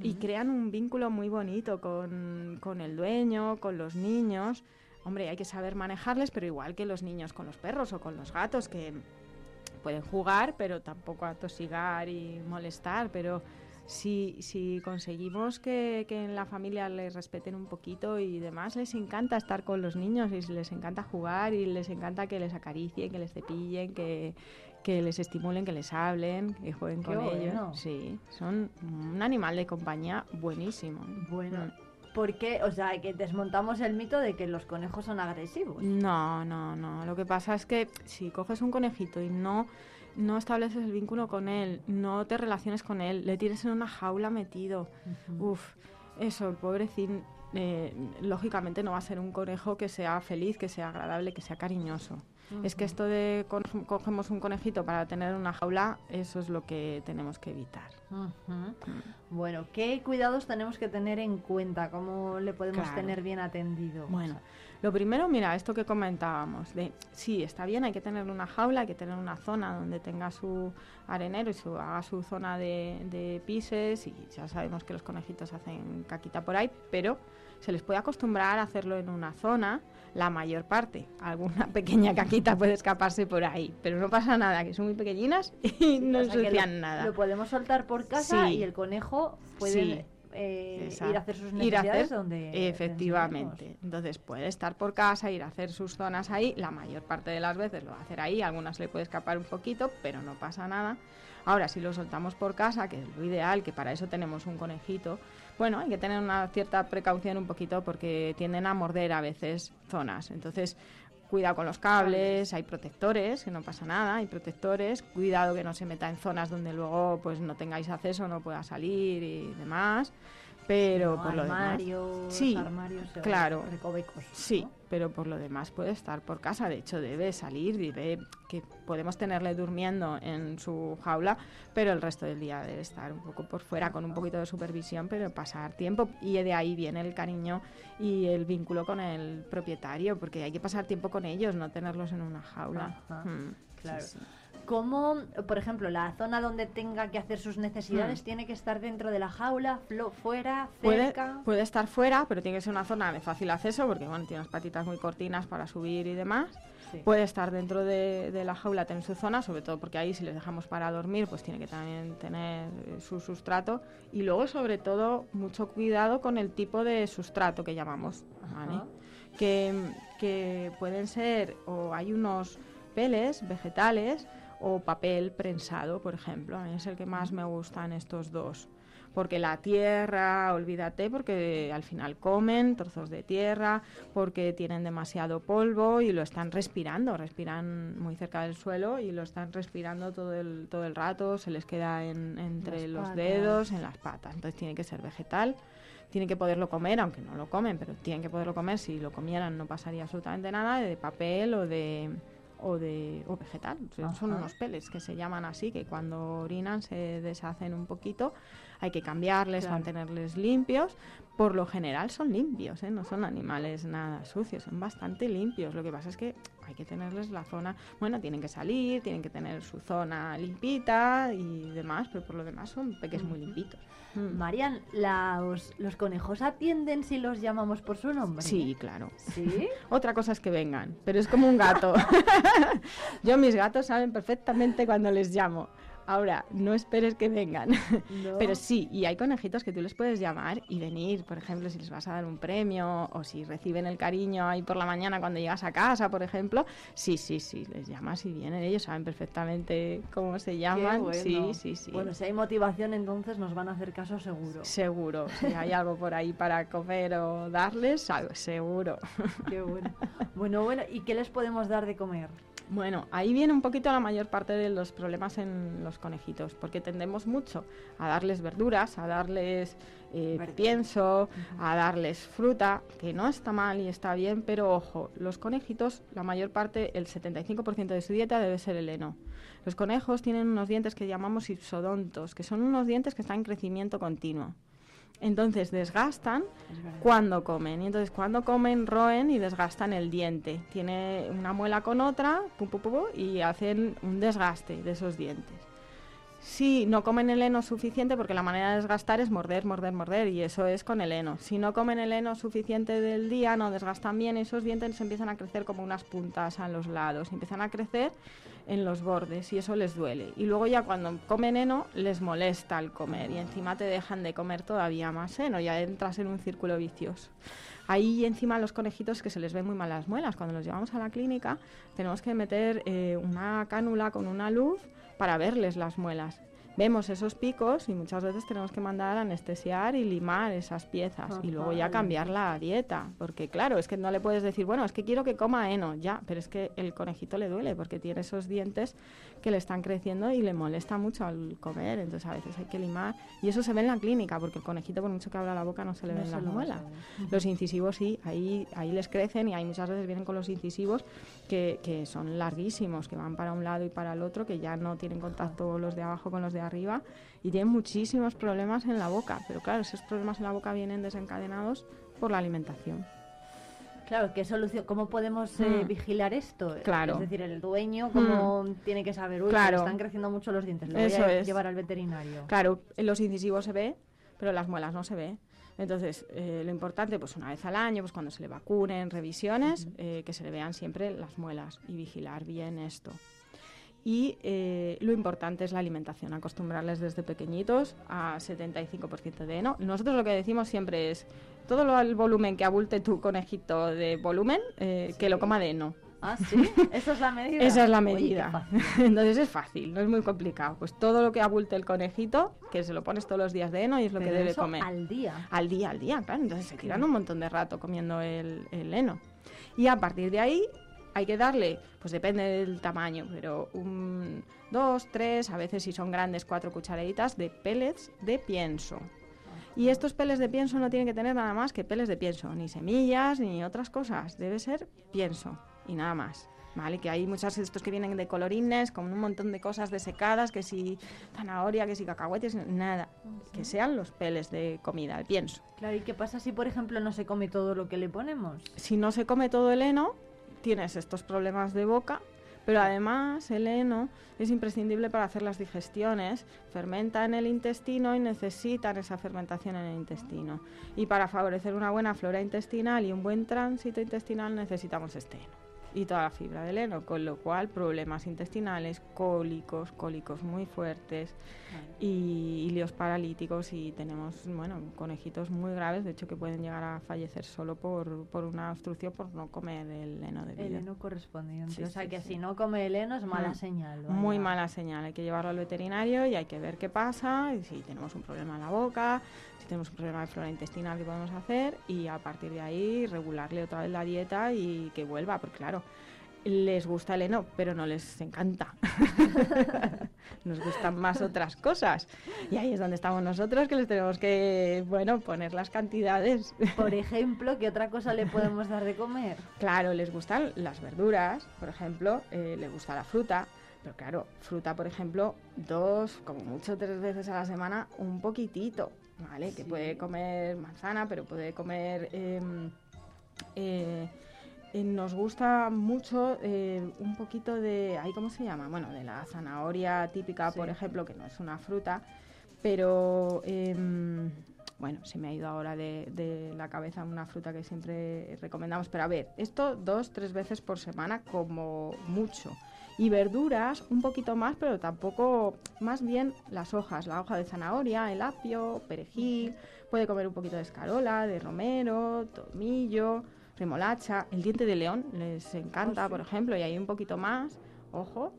y crean un vínculo muy bonito con, con el dueño, con los niños. Hombre, hay que saber manejarles, pero igual que los niños con los perros o con los gatos, que pueden jugar, pero tampoco atosigar y molestar, pero si, si conseguimos que, que en la familia les respeten un poquito y demás, les encanta estar con los niños y les encanta jugar y les encanta que les acaricien, que les cepillen, que, que les estimulen, que les hablen, que jueguen Qué con bueno. ellos. Sí, son un animal de compañía buenísimo. Bueno, ¿por qué? O sea, que desmontamos el mito de que los conejos son agresivos. No, no, no. Lo que pasa es que si coges un conejito y no, no estableces el vínculo con él, no te relaciones con él, le tienes en una jaula metido, uf, eso, el pobrecín, eh, lógicamente no va a ser un conejo que sea feliz, que sea agradable, que sea cariñoso. Es que esto de co- cogemos un conejito para tener una jaula, eso es lo que tenemos que evitar. Ujú. Bueno, ¿qué cuidados tenemos que tener en cuenta? ¿Cómo le podemos Claro. tener bien atendido? Bueno, lo primero, mira, esto que comentábamos, de sí, está bien, hay que tener una jaula, hay que tener una zona donde tenga su arenero y su, haga su zona de, de pises, y ya sabemos que los conejitos hacen caquita por ahí, pero se les puede acostumbrar a hacerlo en una zona, la mayor parte. Alguna pequeña caquita puede escaparse por ahí, pero no pasa nada, que son muy pequeñitas y no ensucian nada. Lo podemos soltar por casa Sí. y el conejo puede Sí. eh, ir a hacer sus Ir a necesidades hacer- donde efectivamente entonces puede estar por casa ir a hacer sus zonas ahí la mayor parte de las veces lo va a hacer ahí algunas le puede escapar un poquito pero no pasa nada ahora si lo soltamos por casa que es lo ideal que para eso tenemos un conejito bueno hay que tener una cierta precaución un poquito porque tienden a morder a veces zonas. Entonces Cuidado con los cables, hay protectores, que no pasa nada, hay protectores, cuidado que no se meta en zonas donde luego pues no tengáis acceso, no pueda salir y demás. Pero No, por lo demás. Sí, armarios, eh, claro. recovecos, Sí, pero por lo demás puede estar por casa. De hecho, debe salir, debe que podemos tenerle durmiendo en su jaula, pero el resto del día debe estar un poco por fuera con un poquito de supervisión, pero pasar tiempo. Y de ahí viene el cariño y el vínculo con el propietario, porque hay que pasar tiempo con ellos, no tenerlos en una jaula. Ajá, Mm, claro. sí, sí. ¿Cómo, por ejemplo, la zona donde tenga que hacer sus necesidades Hmm. tiene que estar dentro de la jaula, flo- fuera, cerca? puede estar fuera, pero tiene que ser una zona de fácil acceso porque bueno, tiene unas patitas muy cortinas para subir y demás. Sí. Puede estar dentro de, de la jaula, tener su zona, sobre todo porque ahí si les dejamos para dormir, pues tiene que también tener eh, su sustrato. Y luego, sobre todo, mucho cuidado con el tipo de sustrato que llamamos, que, que pueden ser, o hay unos peles vegetales o papel prensado, por ejemplo. A mí es el que más me gustan estos dos. Porque la tierra, olvídate, porque al final comen trozos de tierra, porque tienen demasiado polvo y lo están respirando, respiran muy cerca del suelo y lo están respirando todo el, todo el rato, se les queda en- entre Las los patas. dedos, en las patas. Entonces tiene que ser vegetal tienen que poderlo comer, aunque no lo comen, pero tienen que poderlo comer. Si lo comieran no pasaría absolutamente nada de papel o de o de o vegetal. Son Ajá. unos peles que se llaman así, que cuando orinan se deshacen un poquito. Hay que cambiarles, Claro. mantenerles limpios. Por lo general son limpios, ¿eh? no son animales nada sucios, son bastante limpios. Lo que pasa es que hay que tenerles la zona, bueno, tienen que salir, tienen que tener su zona limpita y demás, pero por lo demás son peques muy limpitos. Mm. Marian, ¿los, ¿los conejos atienden si los llamamos por su nombre? Sí, claro. ¿Sí? Otra cosa es que vengan, pero es como un gato. Yo mis gatos saben perfectamente cuando les llamo. Ahora, no esperes que vengan. No. Pero sí, y hay conejitos que tú les puedes llamar y venir, por ejemplo, si les vas a dar un premio o si reciben el cariño ahí por la mañana cuando llegas a casa, por ejemplo. Sí, sí, sí, les llamas y vienen. Ellos saben perfectamente cómo se llaman. bueno. Sí, sí, sí. Bueno, si hay motivación, entonces nos van a hacer caso seguro. Seguro, si hay algo por ahí para comer o darles, algo, seguro. Qué bueno. Bueno, bueno, ¿y qué les podemos dar de comer? Bueno, ahí viene un poquito la mayor parte de los problemas en los conejitos, porque tendemos mucho a darles verduras, a darles eh, pienso, a darles fruta, que no está mal y está bien, pero ojo, los conejitos, la mayor parte, el 75% de su dieta debe ser el heno. Los conejos tienen unos dientes que llamamos ipsodontos, que son unos dientes que están en crecimiento continuo. Entonces desgastan cuando comen. Y entonces cuando comen roen y desgastan el diente. Tiene una muela con otra pum, pum, pum, pum, y hacen un desgaste de esos dientes. Sí, no comen el heno suficiente porque la manera de desgastar es morder, morder, morder y eso es con el heno. Si no comen el heno suficiente del día, no desgastan bien, esos dientes empiezan a crecer como unas puntas a los lados, empiezan a crecer en los bordes y eso les duele. Y luego ya cuando comen heno les molesta el comer y encima te dejan de comer todavía más heno, ya entras en un círculo vicioso. Ahí encima los conejitos que se les ven muy mal las muelas. Cuando los llevamos a la clínica tenemos que meter eh, una cánula con una luz para verles las muelas. Vemos esos picos y muchas veces tenemos que mandar a anestesiar y limar esas piezas y luego ya cambiar la dieta, porque claro, es que no le puedes decir, bueno, es que quiero que coma heno, ya, pero es que el conejito le duele porque tiene esos dientes que le están creciendo y le molesta mucho al comer, entonces a veces hay que limar. Y eso se ve en la clínica porque el conejito por mucho que abra la boca no se le ven las muelas. Los incisivos sí, ahí ahí les crecen y hay muchas veces vienen con los incisivos que, que son larguísimos, que van para un lado y para el otro, que ya no tienen contacto los de abajo con los de arriba y tienen muchísimos problemas en la boca. Pero claro, esos problemas en la boca vienen desencadenados por la alimentación. Claro, ¿qué solución? ¿Cómo podemos eh, Mm. vigilar esto? Claro. Es decir, el dueño, ¿cómo Mm. tiene que saber? Uy, Claro. están creciendo mucho los dientes, lo voy Eso a es. llevar al veterinario. Claro, en los incisivos se ve, pero las muelas no se ve. Entonces, eh, lo importante, pues una vez al año, pues cuando se le vacunen, revisiones, eh, que se le vean siempre las muelas y vigilar bien esto. Y eh, lo importante es la alimentación, acostumbrarles desde pequeñitos a 75% de heno. Nosotros lo que decimos siempre es, todo lo, el volumen que abulte tu conejito de volumen, eh, que lo coma de heno. Ah, sí, esa es la medida. Esa es la Oye, medida. fácil. Entonces es fácil, no es muy complicado. Pues todo lo que abulte el conejito, que se lo pones todos los días de heno y es lo que Pero debe eso comer. al día. Al día, al día, claro. Entonces se tiran un montón de rato comiendo el, el heno. Y a partir de ahí hay que darle, pues depende del tamaño, pero un, dos, tres, a veces si son grandes, cuatro cucharaditas de pellets de pienso. Y estos peles de pienso no tienen que tener nada más que peles de pienso, ni semillas, ni otras cosas. Debe ser pienso y nada más. ¿Vale? Que hay muchos de estos que vienen de colorines, con un montón de cosas desecadas, que si zanahoria, que si cacahuetes, nada. Que sean los peles de comida, de pienso. Claro, ¿y qué pasa si, por ejemplo, no se come todo lo que le ponemos? Si no se come todo el heno, tienes estos problemas de boca, pero además el heno es imprescindible para hacer las digestiones, fermenta en el intestino y necesitan esa fermentación en el intestino. Y para favorecer una buena flora intestinal y un buen tránsito intestinal necesitamos este heno y toda la fibra del heno, con lo cual problemas intestinales, cólicos, cólicos muy fuertes y ilíos paralíticos y tenemos, bueno, conejitos muy graves, de hecho que pueden llegar a fallecer solo por, por una obstrucción por no comer el heno de El heno correspondiente. Sí, o sea sí, que sí. si no come el heno es mala Mm. señal. Muy mala señal, hay que llevarlo al veterinario y hay que ver qué pasa, y si tenemos un problema en la boca, tenemos un problema de flora intestinal que podemos hacer y a partir de ahí regularle otra vez la dieta y que vuelva, porque claro, les gusta el heno, pero no les encanta. Nos gustan más otras cosas. Y ahí es donde estamos nosotros, que les tenemos que, bueno, poner las cantidades. Por ejemplo, ¿qué otra cosa le podemos dar de comer? Claro, les gustan las verduras, por ejemplo, eh, les gusta la fruta, pero claro, fruta, por ejemplo, dos, como mucho tres veces a la semana, un poquitito, ¿vale? Que puede comer manzana, pero puede comer... em, eh, eh, nos gusta mucho eh, un poquito de, ¿ahí cómo se llama? Bueno, de la zanahoria típica, por ejemplo, que no es una fruta, pero em, bueno, se me ha ido ahora de, de la cabeza una fruta que siempre recomendamos. Pero a ver, esto dos, tres veces por semana como mucho. Y verduras un poquito más, pero tampoco, más bien las hojas, la hoja de zanahoria, el apio, perejil, puede comer un poquito de escarola, de romero, tomillo, remolacha, el diente de león les encanta, por ejemplo, y hay un poquito más. Ojo,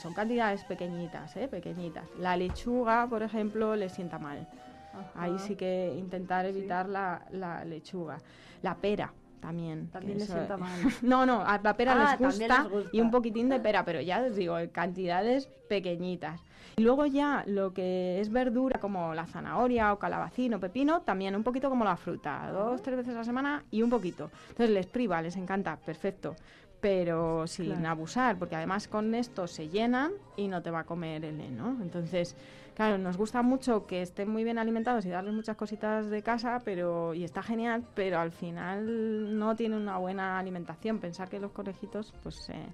son cantidades pequeñitas, ¿eh? pequeñitas. La lechuga, por ejemplo, les sienta mal. Ahí sí que intentar evitar la, la lechuga. La pera también. También les eso- sienta mal. No, no, a la pera Ah, les, gusta les gusta. y un poquitín de pera, pero ya os digo, cantidades pequeñitas. Y luego ya lo que es verdura como la zanahoria o calabacín o pepino, también un poquito como la fruta, dos, tres veces a la semana y un poquito. Entonces les priva, les encanta, perfecto, pero sin Claro. abusar, porque además con esto se llenan y no te va a comer el heno. Entonces, claro, nos gusta mucho que estén muy bien alimentados y darles muchas cositas de casa, pero y está genial, pero al final no tienen una buena alimentación. Pensar que los conejitos, pues eh,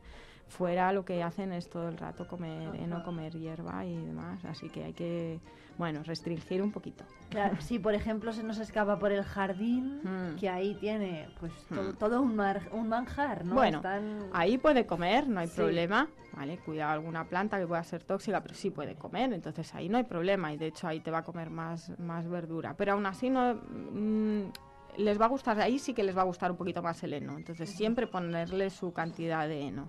fuera lo que hacen es todo el rato comer heno, comer hierba y demás, así que hay que, bueno, restringir un poquito. Claro, si por ejemplo se nos escapa por el jardín, Mm. que ahí tiene pues todo, Mm. todo un, mar- un manjar, ¿no? Bueno, Están- ahí puede comer, no hay Sí. problema, ¿vale? Cuidado alguna planta que pueda ser tóxica, pero sí puede comer, entonces ahí no hay problema y de hecho ahí te va a comer más, más verdura. Pero aún así no mm, les va a gustar, ahí sí que les va a gustar un poquito más el heno, entonces siempre ponerle su cantidad de heno.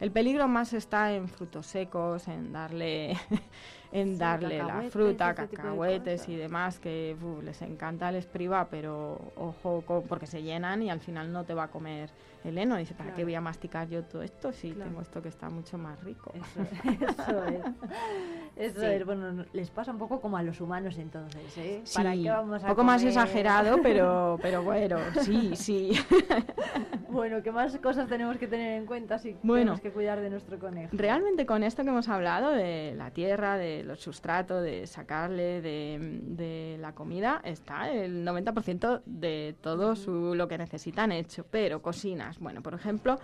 El peligro más está en frutos secos, en darle, en darle la fruta, de cacahuetes y demás, que uf, les encanta, les priva, pero ojo, porque se llenan y al final no te va a comer el heno. Dice, ¿para qué voy a masticar yo todo esto si Claro. tengo esto que está mucho más rico? Eso es. Eso Sí. es, bueno, no- les pasa un poco como a los humanos entonces, ¿eh? Sí, ¿Para qué vamos a un poco más exagerado, pero, pero bueno, sí, sí. Bueno, ¿qué más cosas tenemos que tener en cuenta si Bueno. tenemos que cuidar de nuestro conejo? Realmente con esto que hemos hablado de la tierra, de los sustratos, de sacarle de, de la comida, está el 90% de todo su, lo que necesitan hecho. Pero cocinas, bueno, por ejemplo,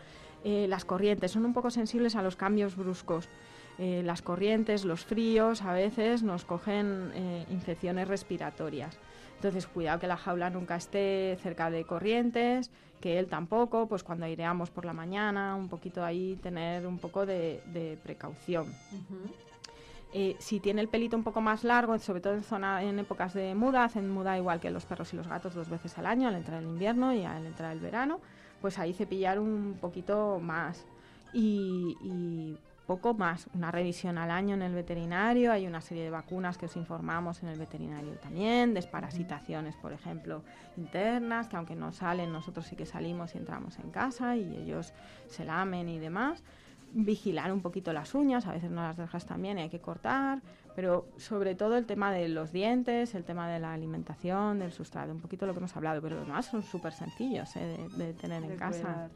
eh, las corrientes son un poco sensibles a los cambios bruscos. Eh, las corrientes, los fríos, a veces nos cogen eh, infecciones respiratorias. Entonces, cuidado que la jaula nunca esté cerca de corrientes, que él tampoco, pues cuando aireamos por la mañana, un poquito ahí, tener un poco de, de precaución. Eh, si tiene el pelito un poco más largo, sobre todo en, zona, en épocas de muda, hacen muda igual que los perros y los gatos dos veces al año, al entrar el invierno y al entrar el verano, pues ahí cepillar un poquito más. Y, poco más, una revisión al año en el veterinario, hay una serie de vacunas que os informamos en el veterinario también, desparasitaciones, por ejemplo, internas, que aunque no salen, nosotros sí que salimos y entramos en casa y ellos se lamen y demás vigilar un poquito las uñas, a veces no las dejas también y hay que cortar, pero sobre todo el tema de los dientes, el tema de la alimentación, del sustrato, un poquito lo que hemos hablado, pero los demás son súper sencillos ¿eh? de, de tener De en casa.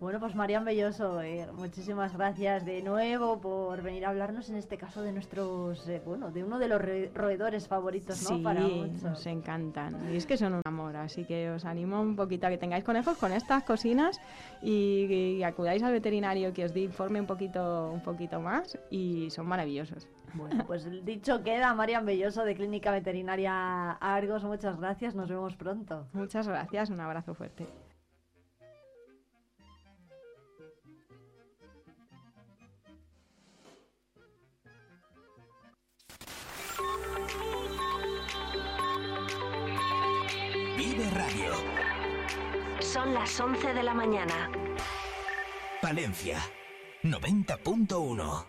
Bueno, pues Marian Belloso, eh, muchísimas gracias de nuevo por venir a hablarnos en este caso de nuestros, eh, bueno, de uno de los re- roedores favoritos, ¿no? Sí, Para muchos. nos encantan. Y es que son un amor, así que os animo un poquito a que tengáis conejos con estas cocinas y, y acudáis al veterinario que os dé informe un poquito, un poquito más y son maravillosos. Bueno, pues dicho queda, Marian Belloso de Clínica Veterinaria Argos, muchas gracias, nos vemos pronto. Muchas gracias, un abrazo fuerte. Las 11 de la mañana. Palencia. 90.1.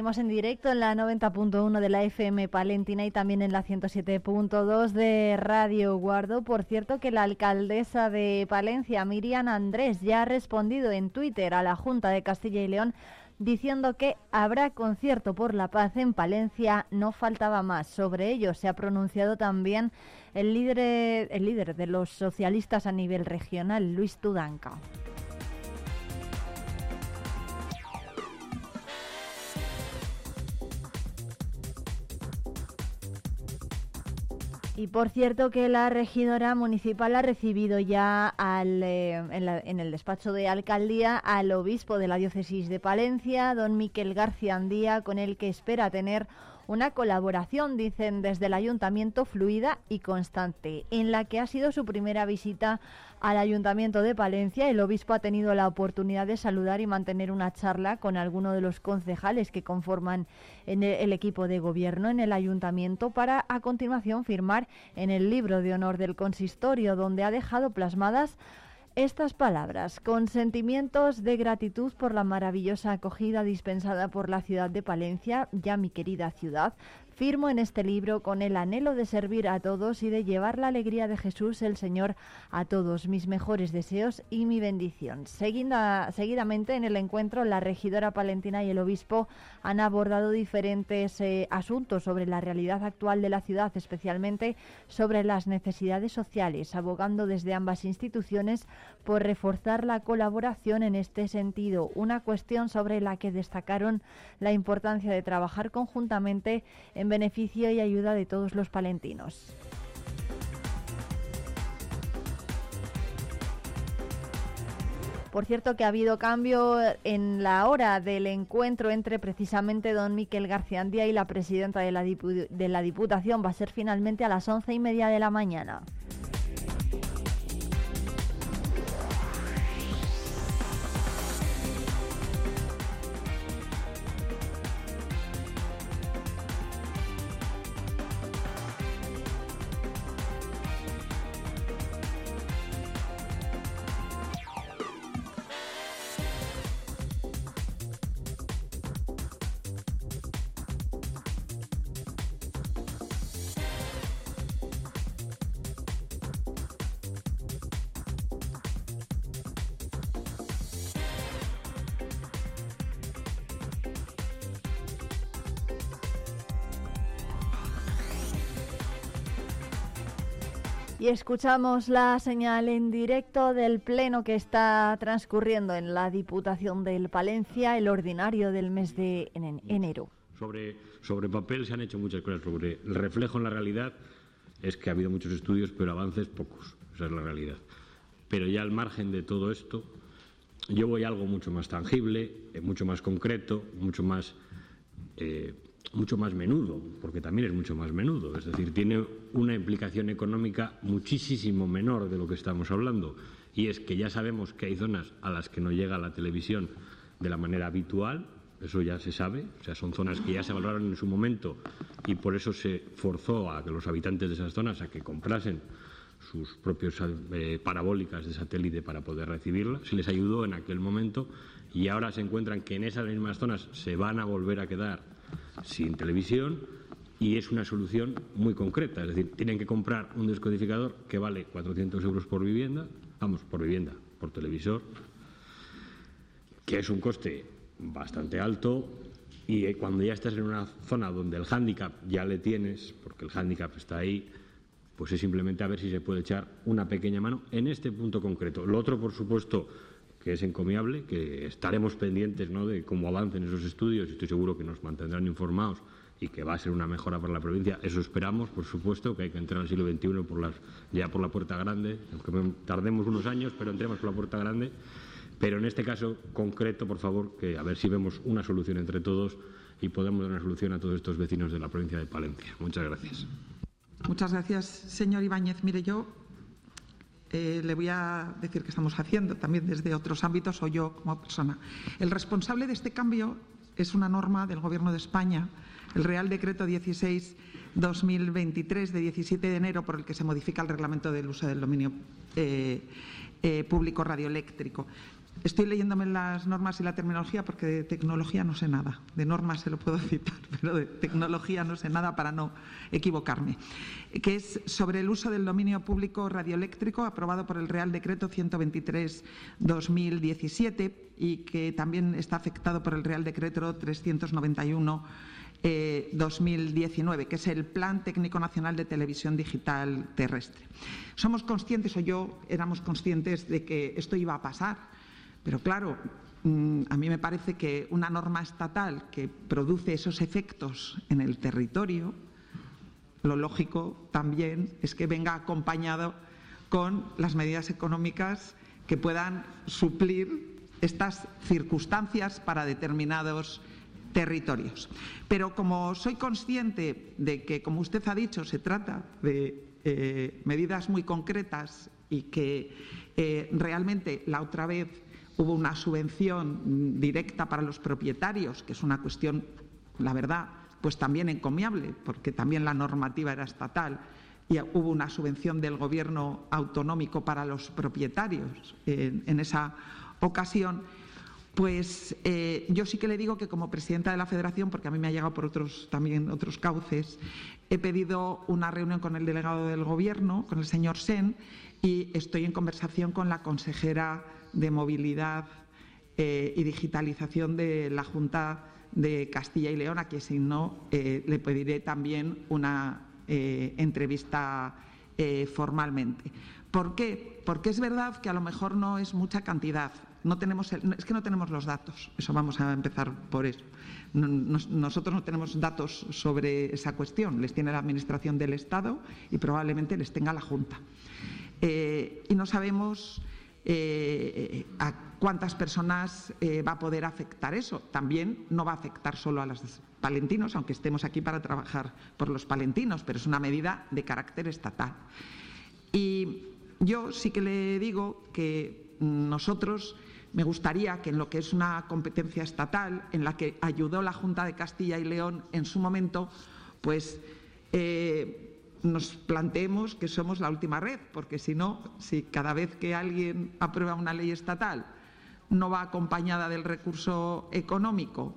Seguimos en directo en la 90.1 de la FM Palentina y también en la 107.2 de Radio Guardo. Por cierto que la alcaldesa de Palencia, Miriam Andrés, ya ha respondido en Twitter a la Junta de Castilla y León diciendo que habrá concierto por la paz en Palencia, no faltaba más. Sobre ello se ha pronunciado también el líder, el líder de los socialistas a nivel regional, Luis Tudanca. Y por cierto que la regidora municipal ha recibido ya al, eh, en, la- en el despacho de alcaldía al obispo de la diócesis de Palencia, don Miquel García Andía, con el que espera tener Una colaboración, dicen desde el ayuntamiento, fluida y constante, en la que ha sido su primera visita al Ayuntamiento de Palencia. El obispo ha tenido la oportunidad de saludar y mantener una charla con alguno de los concejales que conforman en el, equipo de gobierno en el Ayuntamiento para a continuación firmar en el libro de honor del consistorio, donde ha dejado plasmadas estas palabras, con sentimientos de gratitud por la maravillosa acogida dispensada por la ciudad de Palencia, ya mi querida ciudad, Firmo en este libro con el anhelo de servir a todos y de llevar la alegría de Jesús el Señor a todos. Mis mejores deseos y mi bendición. seguidamente en el encuentro, la regidora palentina y el obispo han abordado diferentes eh, asuntos sobre la realidad actual de la ciudad, especialmente sobre las necesidades sociales, abogando desde ambas instituciones por reforzar la colaboración en este sentido. Una cuestión sobre la que destacaron la importancia de trabajar conjuntamente en beneficio y ayuda de todos los palentinos. Por cierto que ha habido cambio en la hora del encuentro entre precisamente don Miquel García Andía y la presidenta de la, de la Diputación. Va a ser finalmente a las once y media de la mañana. Escuchamos la señal en directo del pleno que está transcurriendo en la Diputación del Palencia, el ordinario del mes de enero. Sobre, sobre papel se han hecho muchas cosas, sobre el reflejo en la realidad es que ha habido muchos estudios, pero avances pocos, esa es la realidad. Pero ya al margen de todo esto, yo voy a algo mucho más tangible, eh, mucho más concreto, mucho más eh, mucho más menudo, porque también es mucho más menudo, es decir, tiene una implicación económica muchísimo menor de lo que estamos hablando, y es que ya sabemos que hay zonas a las que no llega la televisión de la manera habitual, eso ya se sabe, o sea, son zonas que ya se valoraron en su momento y por eso se forzó a que los habitantes de esas zonas a que comprasen sus propios eh, parabólicas de satélite para poder recibirla, se les ayudó en aquel momento y ahora se encuentran que en esas mismas zonas se van a volver a quedar sin televisión y es una solución muy concreta. Es decir, tienen que comprar un descodificador que vale 400 euros por vivienda, vamos, por vivienda, por televisor, que es un coste bastante alto y eh, cuando ya estás en una zona donde el hándicap ya le tienes, porque el hándicap está ahí, pues es simplemente a ver si se puede echar una pequeña mano en este punto concreto. Lo otro, por supuesto, que es encomiable, que estaremos pendientes ¿no? de cómo avancen esos estudios y estoy seguro que nos mantendrán informados y que va a ser una mejora para la provincia. Eso esperamos, por supuesto, que hay que entrar al siglo XXI por las, ya por la puerta grande, aunque tardemos unos años, pero entremos por la puerta grande. Pero en este caso concreto, por favor, que a ver si vemos una solución entre todos y podemos dar una solución a todos estos vecinos de la provincia de Palencia. Muchas gracias. Muchas gracias, señor Ibáñez. Mire, yo eh, le voy a decir que estamos haciendo también desde otros ámbitos o yo como persona. El responsable de este cambio es una norma del Gobierno de España, el Real Decreto 16-2023 de 17 de enero por el que se modifica el reglamento del uso del dominio eh, eh, público radioeléctrico. Estoy leyéndome las normas y la terminología porque de tecnología no sé nada. De normas se lo puedo citar, pero de tecnología no sé nada para no equivocarme. Que es sobre el uso del dominio público radioeléctrico aprobado por el Real Decreto 123-2017 y que también está afectado por el Real Decreto 391. 2019, que es el Plan Técnico Nacional de Televisión Digital Terrestre. Somos conscientes, o yo éramos conscientes, de que esto iba a pasar pero claro, mm, a mí me parece que una norma estatal que produce esos efectos en el territorio, lo lógico también es que venga acompañado con las medidas económicas que puedan suplir estas circunstancias para determinados territorios. Pero como soy consciente de que, como usted ha dicho, se trata de eh, medidas muy concretas y que eh, realmente la otra vez hubo una subvención directa para los propietarios, que es una cuestión, la verdad, pues también encomiable, porque también la normativa era estatal y hubo una subvención del gobierno autonómico para los propietarios en esa ocasión. Pues eh, yo sí que le digo que como presidenta de la Federación, porque a mí me ha llegado por otros también otros cauces, he pedido una reunión con el delegado del Gobierno, con el señor Sen, y estoy en conversación con la consejera de Movilidad eh, y Digitalización de la Junta de Castilla y León, a quien si no eh, le pediré también una entrevista formalmente. ¿Por qué? Porque es verdad que a lo mejor no es mucha cantidad, no tenemos es que no tenemos los datos, eso vamos a empezar por eso. nosotros no tenemos datos sobre esa cuestión, les tiene la Administración del Estado y probablemente les tenga la Junta. Eh, y no sabemos eh, a cuántas personas eh, va a poder afectar eso. También no va a afectar solo a los palentinos, aunque estemos aquí para trabajar por los palentinos, pero es una medida de carácter estatal. Y yo sí que le digo que nosotros me gustaría que en lo que es una competencia estatal, en la que ayudó la Junta de Castilla y León en su momento, pues eh, nos planteemos que somos la última red, porque si no, si cada vez que alguien aprueba una ley estatal no va acompañada del recurso económico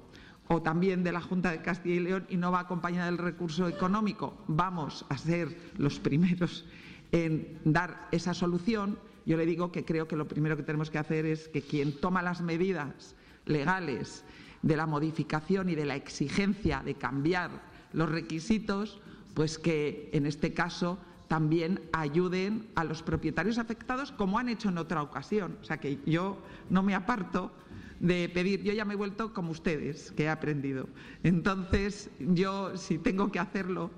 o también de la Junta de Castilla y León y no va acompañada del recurso económico, vamos a ser los primeros en dar esa solución. Yo le digo que creo que lo primero que tenemos que hacer es que quien toma las medidas legales de la modificación y de la exigencia de cambiar los requisitos, pues que en este caso también ayuden a los propietarios afectados como han hecho en otra ocasión. O sea que yo no me aparto de pedir, yo ya me he vuelto como ustedes, que he aprendido. Entonces, yo si tengo que hacerlo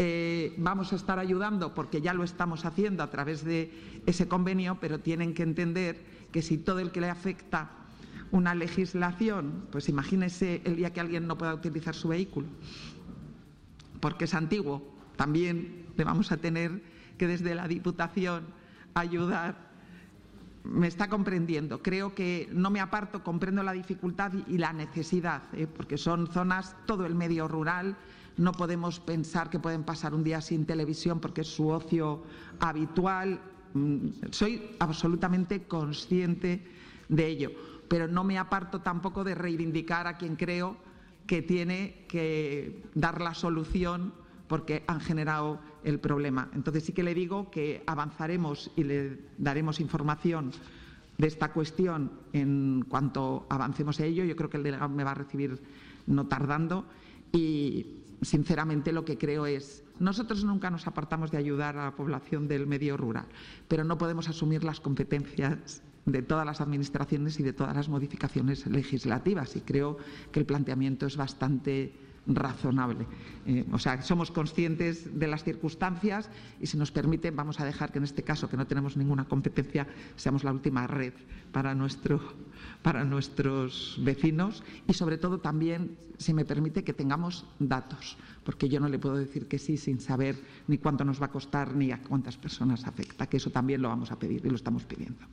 eh, vamos a estar ayudando porque ya lo estamos haciendo a través de ese convenio, pero tienen que entender que si todo el que le afecta una legislación, pues imagínese el día que alguien no pueda utilizar su vehículo, porque es antiguo, también le vamos a tener que desde la Diputación ayudar. Me está comprendiendo. Creo que no me aparto, comprendo la dificultad y la necesidad, ¿eh? porque son zonas, todo el medio rural, no podemos pensar que pueden pasar un día sin televisión porque es su ocio habitual. Mm, soy absolutamente consciente de ello, pero no me aparto tampoco de reivindicar a quien creo que tiene que dar la solución porque han generado el problema. Entonces sí que le digo que avanzaremos y le daremos información de esta cuestión en cuanto avancemos en ello. Yo creo que el delegado me va a recibir no tardando y sinceramente lo que creo es, nosotros nunca nos apartamos de ayudar a la población del medio rural, pero no podemos asumir las competencias de todas las administraciones y de todas las modificaciones legislativas y creo que el planteamiento es bastante razonable. Eh, o sea, somos conscientes de las circunstancias y si nos permiten vamos a dejar que en este caso, que no tenemos ninguna competencia, seamos la última red para, nuestro, para nuestros vecinos y sobre todo también, si me permite, que tengamos datos, porque yo no le puedo decir que sí sin saber ni cuánto nos va a costar ni a cuántas personas afecta, que eso también lo vamos a pedir y lo estamos pidiendo.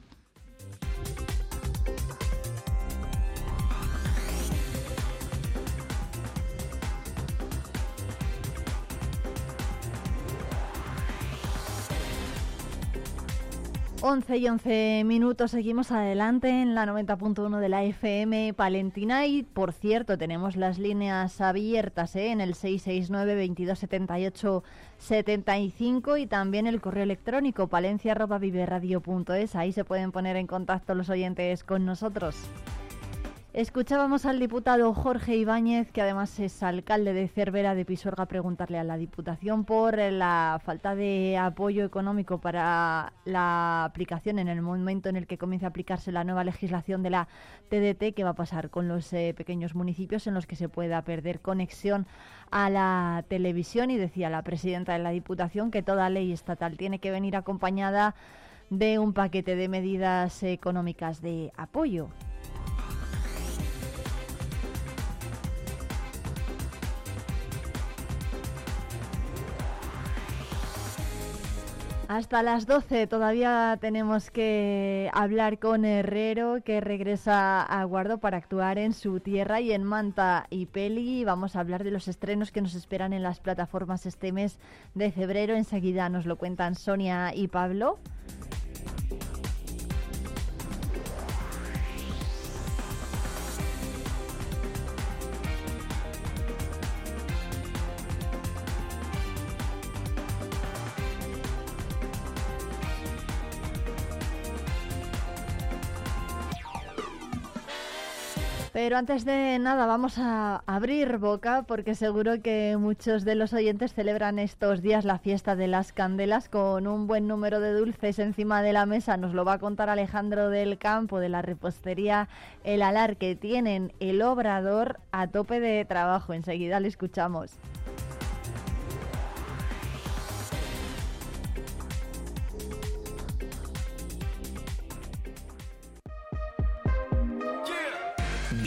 11 y 11 minutos, seguimos adelante en la 90.1 de la FM Palentina y por cierto tenemos las líneas abiertas ¿eh? en el 669 2278 75 y también el correo electrónico palencia.viveradio.es, ahí se pueden poner en contacto los oyentes con nosotros. Escuchábamos al diputado Jorge Ibáñez, que además es alcalde de Cervera de Pisuerga, preguntarle a la Diputación por la falta de apoyo económico para la aplicación en el momento en el que comience a aplicarse la nueva legislación de la TDT, qué va a pasar con los eh, pequeños municipios en los que se pueda perder conexión a la televisión. Y decía la presidenta de la Diputación que toda ley estatal tiene que venir acompañada de un paquete de medidas económicas de apoyo. Hasta las 12 todavía tenemos que hablar con Herrero que regresa a Guardo para actuar en su tierra y en Manta y Peli. Vamos a hablar de los estrenos que nos esperan en las plataformas este mes de febrero. Enseguida nos lo cuentan Sonia y Pablo. Pero antes de nada vamos a abrir boca porque seguro que muchos de los oyentes celebran estos días la fiesta de las candelas con un buen número de dulces encima de la mesa. Nos lo va a contar Alejandro del Campo de la repostería El Alar que tienen el obrador a tope de trabajo. Enseguida le escuchamos.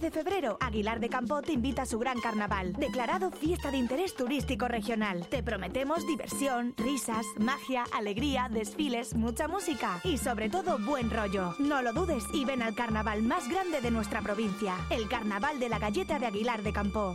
de febrero, Aguilar de Campo te invita a su gran carnaval, declarado fiesta de interés turístico regional. Te prometemos diversión, risas, magia, alegría, desfiles, mucha música y sobre todo buen rollo. No lo dudes y ven al carnaval más grande de nuestra provincia, el Carnaval de la Galleta de Aguilar de Campo.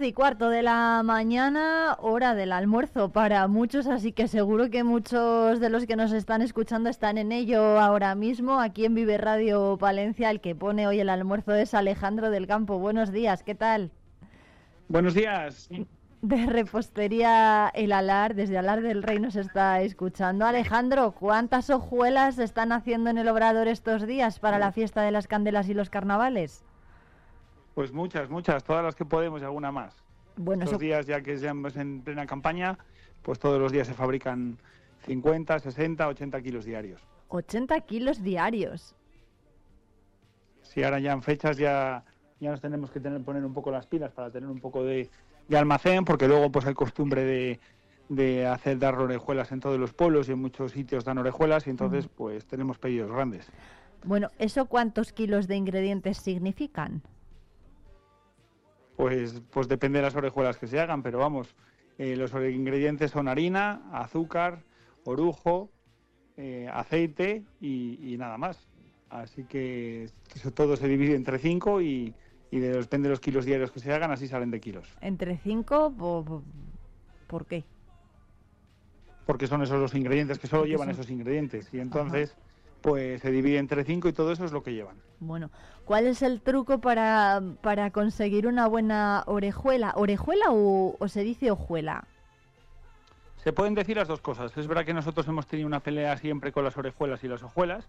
Once y cuarto de la mañana, hora del almuerzo para muchos, así que seguro que muchos de los que nos están escuchando están en ello ahora mismo. Aquí en Vive Radio Palencia, el que pone hoy el almuerzo es Alejandro del Campo. Buenos días, ¿qué tal? Buenos días. De repostería El Alar, desde Alar del Rey nos está escuchando. Alejandro, ¿cuántas hojuelas están haciendo en el obrador estos días para la fiesta de las candelas y los carnavales? Pues muchas, muchas, todas las que podemos y alguna más. Bueno, Estos eso- días, ya que estamos en plena campaña, pues todos los días se fabrican 50, 60, 80 kilos diarios. 80 kilos diarios. Si ahora ya en fechas ya, ya nos tenemos que tener, poner un poco las pilas para tener un poco de, de almacén, porque luego pues hay costumbre de, de hacer dar orejuelas en todos los pueblos y en muchos sitios dan orejuelas y entonces Ujú. pues tenemos pedidos grandes. Bueno, ¿eso cuántos kilos de ingredientes significan? Pues, pues depende de las orejuelas que se hagan, pero vamos, eh, los ingredientes son harina, azúcar, orujo, eh, aceite y, y nada más. Así que eso todo se divide entre cinco y, y de- depende de los kilos diarios que se hagan, así salen de kilos. ¿Entre 5? ¿Por qué? Porque son esos los ingredientes que solo llevan son- esos ingredientes. Y entonces, pues se divide entre cinco y todo eso es lo que llevan. Bueno, ¿cuál es el truco para, para conseguir una buena orejuela? ¿Orejuela o, o se dice hojuela? Se pueden decir las dos cosas. Es verdad que nosotros hemos tenido una pelea siempre con las orejuelas y las hojuelas.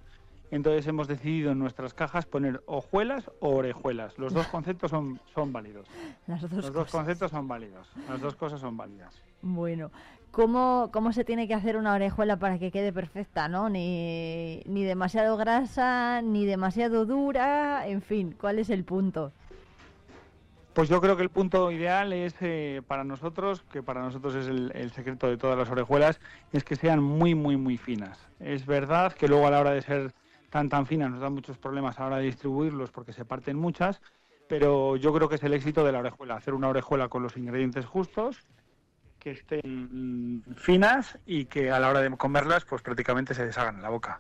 Entonces hemos decidido en nuestras cajas poner hojuelas o orejuelas. Los dos conceptos son, son válidos. Las dos Los dos conceptos son válidos. Las dos cosas son válidas. Bueno, ¿cómo, ¿cómo se tiene que hacer una orejuela para que quede perfecta, no? Ni, ni demasiado grasa, ni demasiado dura, en fin, ¿cuál es el punto? Pues yo creo que el punto ideal es eh, para nosotros, que para nosotros es el, el, secreto de todas las orejuelas, es que sean muy, muy, muy finas. Es verdad que luego a la hora de ser tan, tan finas nos dan muchos problemas a la hora de distribuirlos porque se parten muchas, pero yo creo que es el éxito de la orejuela, hacer una orejuela con los ingredientes justos, que estén finas y que a la hora de comerlas pues prácticamente se deshagan en la boca.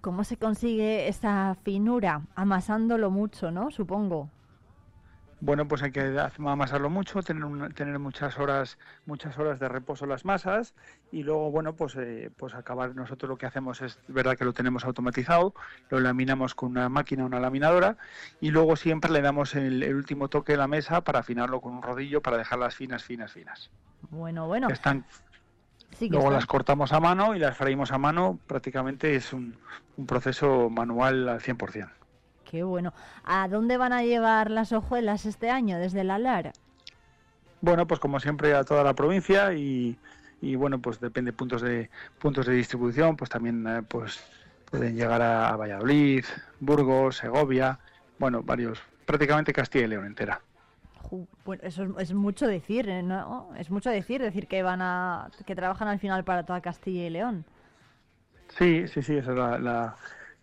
¿Cómo se consigue esa finura? Amasándolo mucho, ¿no? Supongo. Bueno, pues hay que amasarlo mucho, tener, tener muchas horas, muchas horas de reposo las masas y luego, bueno, pues, eh, pues acabar. Nosotros lo que hacemos es, verdad que lo tenemos automatizado, lo laminamos con una máquina, una laminadora y luego siempre le damos el, último toque de la mesa para afinarlo con un rodillo para dejarlas finas, finas, finas. Bueno, bueno. Están, luego las cortamos a mano y las freímos a mano. Prácticamente es un, un proceso manual al 100%. Qué bueno. ¿A dónde van a llevar las hojuelas este año desde la LAR? Bueno, pues como siempre a toda la provincia y, bueno, pues depende puntos de puntos de distribución, pues también eh, pues pueden llegar a, Valladolid, Burgos, Segovia, bueno, varios, prácticamente Castilla y León entera. Bueno, eso es, mucho decir, ¿eh? ¿no? Es mucho decir, decir que van a que trabajan al final para toda Castilla y León. Sí, sí, sí, esa es la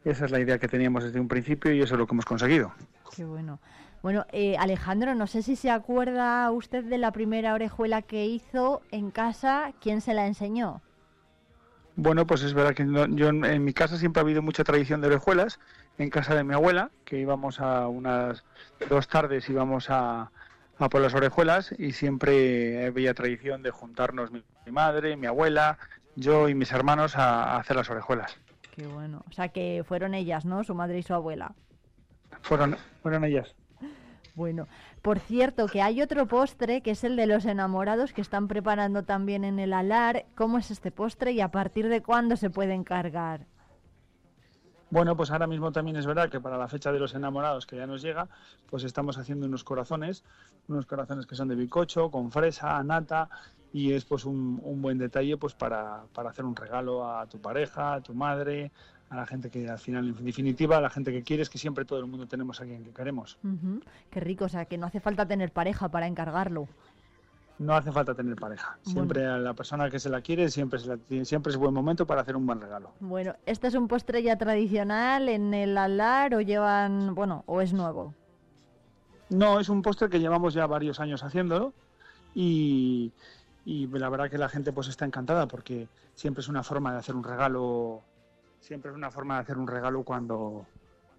esa es la idea que teníamos desde un principio y eso es lo que hemos conseguido. Qué bueno. Bueno, eh, Alejandro, no sé si se acuerda usted de la primera orejuela que hizo en casa, ¿quién se la enseñó? Bueno, pues es verdad que yo en mi casa siempre ha habido mucha tradición de orejuelas. En casa de mi abuela, que íbamos a unas dos tardes, íbamos a, a por las orejuelas y siempre había tradición de juntarnos mi, madre, mi abuela, yo y mis hermanos a hacer las orejuelas. Qué bueno. O sea que fueron ellas, ¿no? Su madre y su abuela. Fueron, fueron ellas. Bueno, por cierto, que hay otro postre que es el de los enamorados que están preparando también en el alar. ¿Cómo es este postre y a partir de cuándo se puede encargar? Bueno, pues ahora mismo también es verdad que para la fecha de los enamorados que ya nos llega, pues estamos haciendo unos corazones, unos corazones que son de bicocho, con fresa, nata, y es pues un, buen detalle pues para, para, hacer un regalo a tu pareja, a tu madre, a la gente que al final, en definitiva, a la gente que quieres, que siempre todo el mundo tenemos a alguien que queremos. Qué rico, o sea, que no hace falta tener pareja para encargarlo. No hace falta tener pareja. Siempre a la persona que se la quiere, siempre, siempre es buen momento para hacer un buen regalo. Bueno, ¿este es un postre ya tradicional en el alar o llevan, bueno, o es nuevo? No, es un postre que llevamos ya varios años haciéndolo y, y la verdad que la gente pues está encantada porque siempre es una forma de hacer un regalo siempre es una forma de hacer un regalo cuando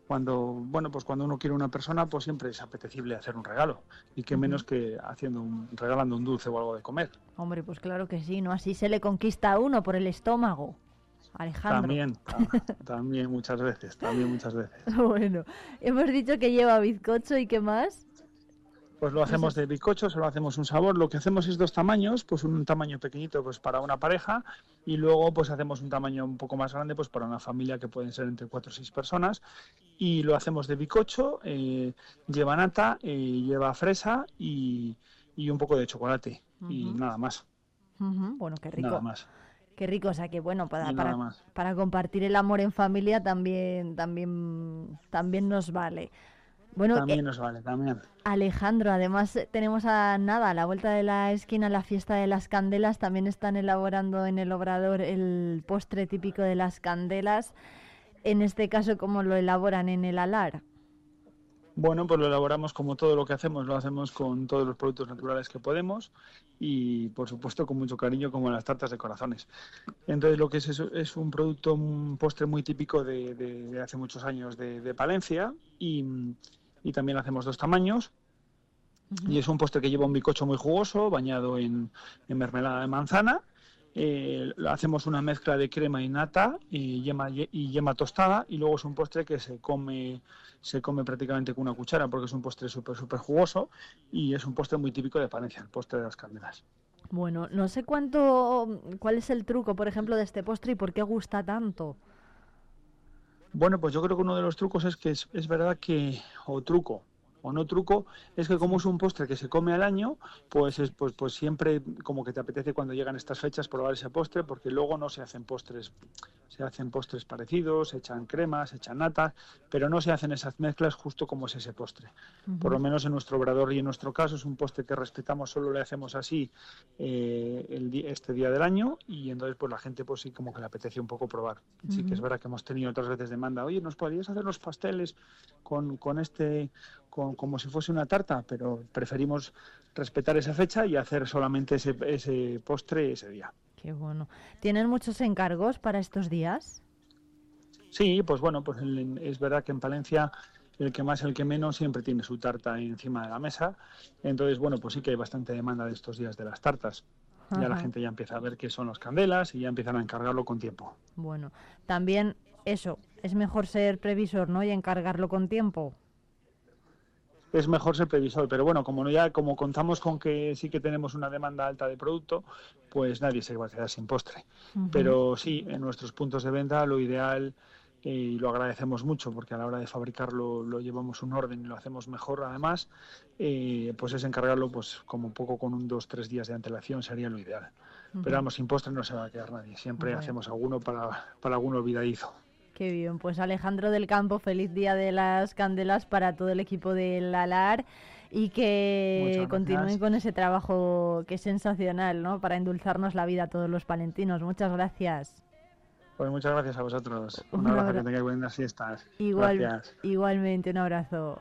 cuando bueno pues cuando uno quiere una persona pues siempre es apetecible hacer un regalo y qué menos que haciendo un, regalando un dulce o algo de comer hombre pues claro que sí no así se le conquista a uno por el estómago Alejandro. También, también muchas veces, también muchas veces. Bueno, hemos dicho que lleva bizcocho y qué más. Pues lo hacemos de bicocho, se lo hacemos un sabor. Lo que hacemos es dos tamaños, pues un tamaño pequeñito pues para una pareja y luego pues hacemos un tamaño un poco más grande pues para una familia que pueden ser entre cuatro o seis personas y lo hacemos de bicocho, eh, lleva nata, eh, lleva fresa y, un poco de chocolate y nada más. Bueno, qué rico. Nada más. Qué rico, o sea que bueno, para, para, para, compartir el amor en familia también, también, también nos vale. Bueno, también eh, nos vale, también. Alejandro, además eh, tenemos a nada, a la vuelta de la esquina, la fiesta de las candelas. También están elaborando en el obrador el postre típico de las candelas. En este caso, ¿cómo lo elaboran en el alar? Bueno, pues lo elaboramos como todo lo que hacemos, lo hacemos con todos los productos naturales que podemos y por supuesto con mucho cariño como las tartas de corazones. Entonces lo que es eso es un producto, un postre muy típico de, hace muchos años de, Palencia y, y también hacemos dos tamaños. Y es un postre que lleva un bicocho muy jugoso, bañado en, mermelada de manzana. Eh, hacemos una mezcla de crema y nata y yema, y yema tostada y luego es un postre que se come se come prácticamente con una cuchara porque es un postre súper súper jugoso y es un postre muy típico de Palencia, el postre de las candelas. Bueno, no sé cuánto, cuál es el truco, por ejemplo, de este postre y por qué gusta tanto. Bueno, pues yo creo que uno de los trucos es que es, verdad que, o truco, o no truco es que como es un postre que se come al año, pues, es, pues, pues siempre como que te apetece cuando llegan estas fechas probar ese postre, porque luego no se hacen postres, se hacen postres parecidos, se echan cremas, se echan natas, pero no se hacen esas mezclas justo como es ese postre. Por lo menos en nuestro obrador y en nuestro caso es un postre que respetamos, solo le hacemos así eh, el este día del año y entonces pues la gente pues sí como que le apetece un poco probar. Sí que es verdad que hemos tenido otras veces demanda, oye, ¿nos podrías hacer los pasteles con, con este, con, como si fuese una tarta? Pero preferimos respetar esa fecha y hacer solamente ese, ese postre ese día. Qué bueno. ¿Tienen muchos encargos para estos días? Sí, pues bueno, pues es verdad que en Palencia el que más, el que menos, siempre tiene su tarta encima de la mesa. Entonces, bueno, pues sí que hay bastante demanda de estos días de las tartas. Ya la gente ya empieza a ver qué son las candelas y ya empiezan a encargarlo con tiempo. Bueno, también eso, es mejor ser previsor, ¿no? Y encargarlo con tiempo. Es mejor ser previsor, pero bueno, como ya como contamos con que sí que tenemos una demanda alta de producto, pues nadie se va a quedar sin postre. Pero sí, en nuestros puntos de venta lo ideal y lo agradecemos mucho porque a la hora de fabricarlo lo llevamos un orden y lo hacemos mejor además, eh, pues es encargarlo pues como poco con un dos, tres días de antelación sería lo ideal. Pero vamos, sin postre no se va a quedar nadie, siempre hacemos alguno para, para algún olvidadizo. Qué bien, pues Alejandro del Campo, feliz día de las candelas para todo el equipo del Alar y que continúen con ese trabajo que es sensacional, ¿no? Para endulzarnos la vida a todos los palentinos. Muchas gracias. Pues muchas gracias a vosotros. Un, abrazo, que tengáis buenas siestas. Igual, gracias. Igualmente, un abrazo.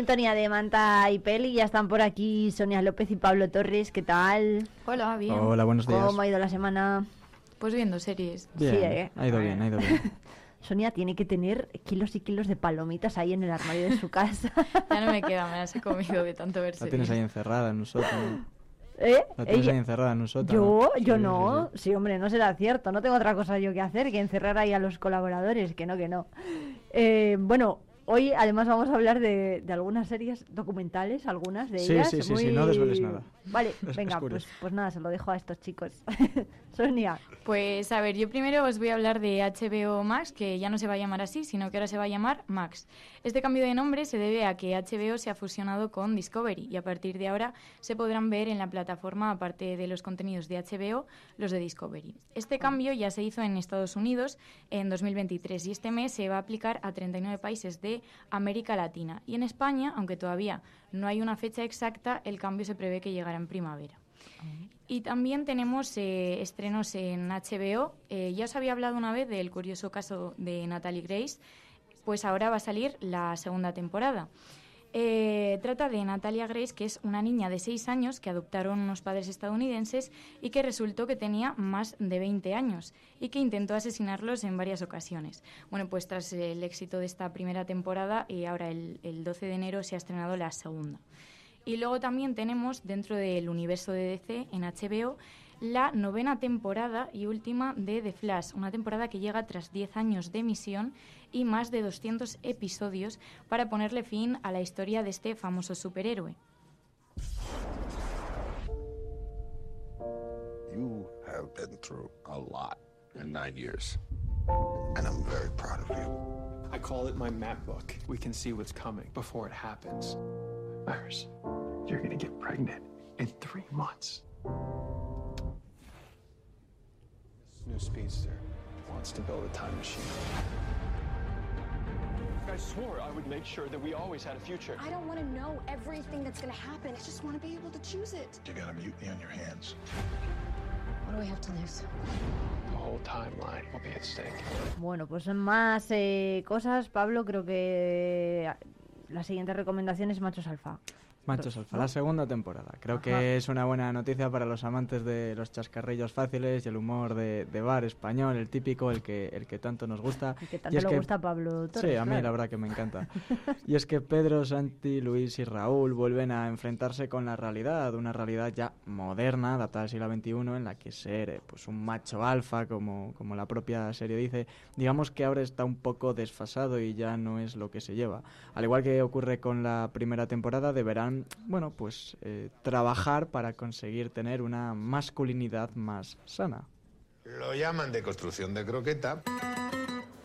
Sintonía de Manta y Peli, ya están por aquí Sonia López y Pablo Torres, ¿qué tal? Hola, bien. Hola, buenos días. ¿Cómo ha ido la semana? Pues viendo series. Bien, Sí, ¿eh? ha ido bien, ha ido bien. Sonia tiene que tener kilos y kilos de palomitas ahí en el armario de su casa. Ya no me queda, me las he comido de tanto ver La series. tienes ahí encerrada en un sótano. ¿Eh? La tienes Ella- ahí encerrada en un sótano. Yo, yo Sí, sí, no. Sí, hombre, no será cierto. No tengo otra cosa yo que hacer que encerrar ahí a los colaboradores. Que no, que no. Eh, bueno, hoy además vamos a hablar de, de algunas series documentales, algunas de Sí, ellas. sí, sí, muy- sí, no desveles nada. Vale, venga, pues, pues nada, se lo dejo a estos chicos. Sonia. Pues a ver, yo primero os voy a hablar de HBO Max, que ya no se va a llamar así, sino que ahora se va a llamar Max. Este cambio de nombre se debe a que HBO se ha fusionado con Discovery y a partir de ahora se podrán ver en la plataforma, aparte de los contenidos de HBO, los de Discovery. Este cambio ya se hizo en Estados Unidos en 2023 y este mes se va a aplicar a 39 países de América Latina. Y en España, aunque todavía no hay una fecha exacta, el cambio se prevé que llegará en primavera. Y también tenemos eh, estrenos en HBO. Eh, ya os había hablado una vez del curioso caso de Natalie Grace, pues ahora va a salir la segunda temporada. Eh, trata de Natalia Grace, que es una niña de 6 años que adoptaron unos padres estadounidenses y que resultó que tenía más de 20 años y que intentó asesinarlos en varias ocasiones. Bueno, pues tras el éxito de esta primera temporada, y ahora el, el 12 de enero se ha estrenado la segunda. Y luego también tenemos dentro del universo de DC en HBO la novena temporada y última de The Flash, una temporada que llega tras 10 años de emisión y más de 200 episodios para ponerle fin a la historia de este famoso superhéroe. You have been through a lot in nine years, and I'm very proud of you. I call it my map book. We can see what's coming before it happens. Iris, you're gonna get pregnant in three months. New speedster wants to build a time machine. I swore I would make sure that we always had a future. I don't want to know everything that's going to happen. I just want to be able to choose it. You got a mutiny on your hands. What do we have to lose? The whole timeline will be at stake. Bueno, pues más eh, cosas, Pablo. Creo que la siguiente recomendación es Machos Alfa. Machos Alfa, ¿no? la segunda temporada. Creo Ajá. que es una buena noticia para los amantes de los chascarrillos fáciles y el humor de, de bar español, el típico, el que, el que tanto nos gusta. Que Y tanto es le que- gusta a Pablo Torres. Sí, a mí claro. la verdad que me encanta. y es que Pedro, Santi, Luis y Raúl vuelven a enfrentarse con la realidad, una realidad ya moderna, adaptada al siglo XXI, en la que ser eh, pues un macho alfa, como, como la propia serie dice, digamos que ahora está un poco desfasado y ya no es lo que se lleva. Al igual que ocurre con la primera temporada, deberán, bueno, pues eh, trabajar para conseguir tener una masculinidad más sana. Lo llaman de construcción de croqueta.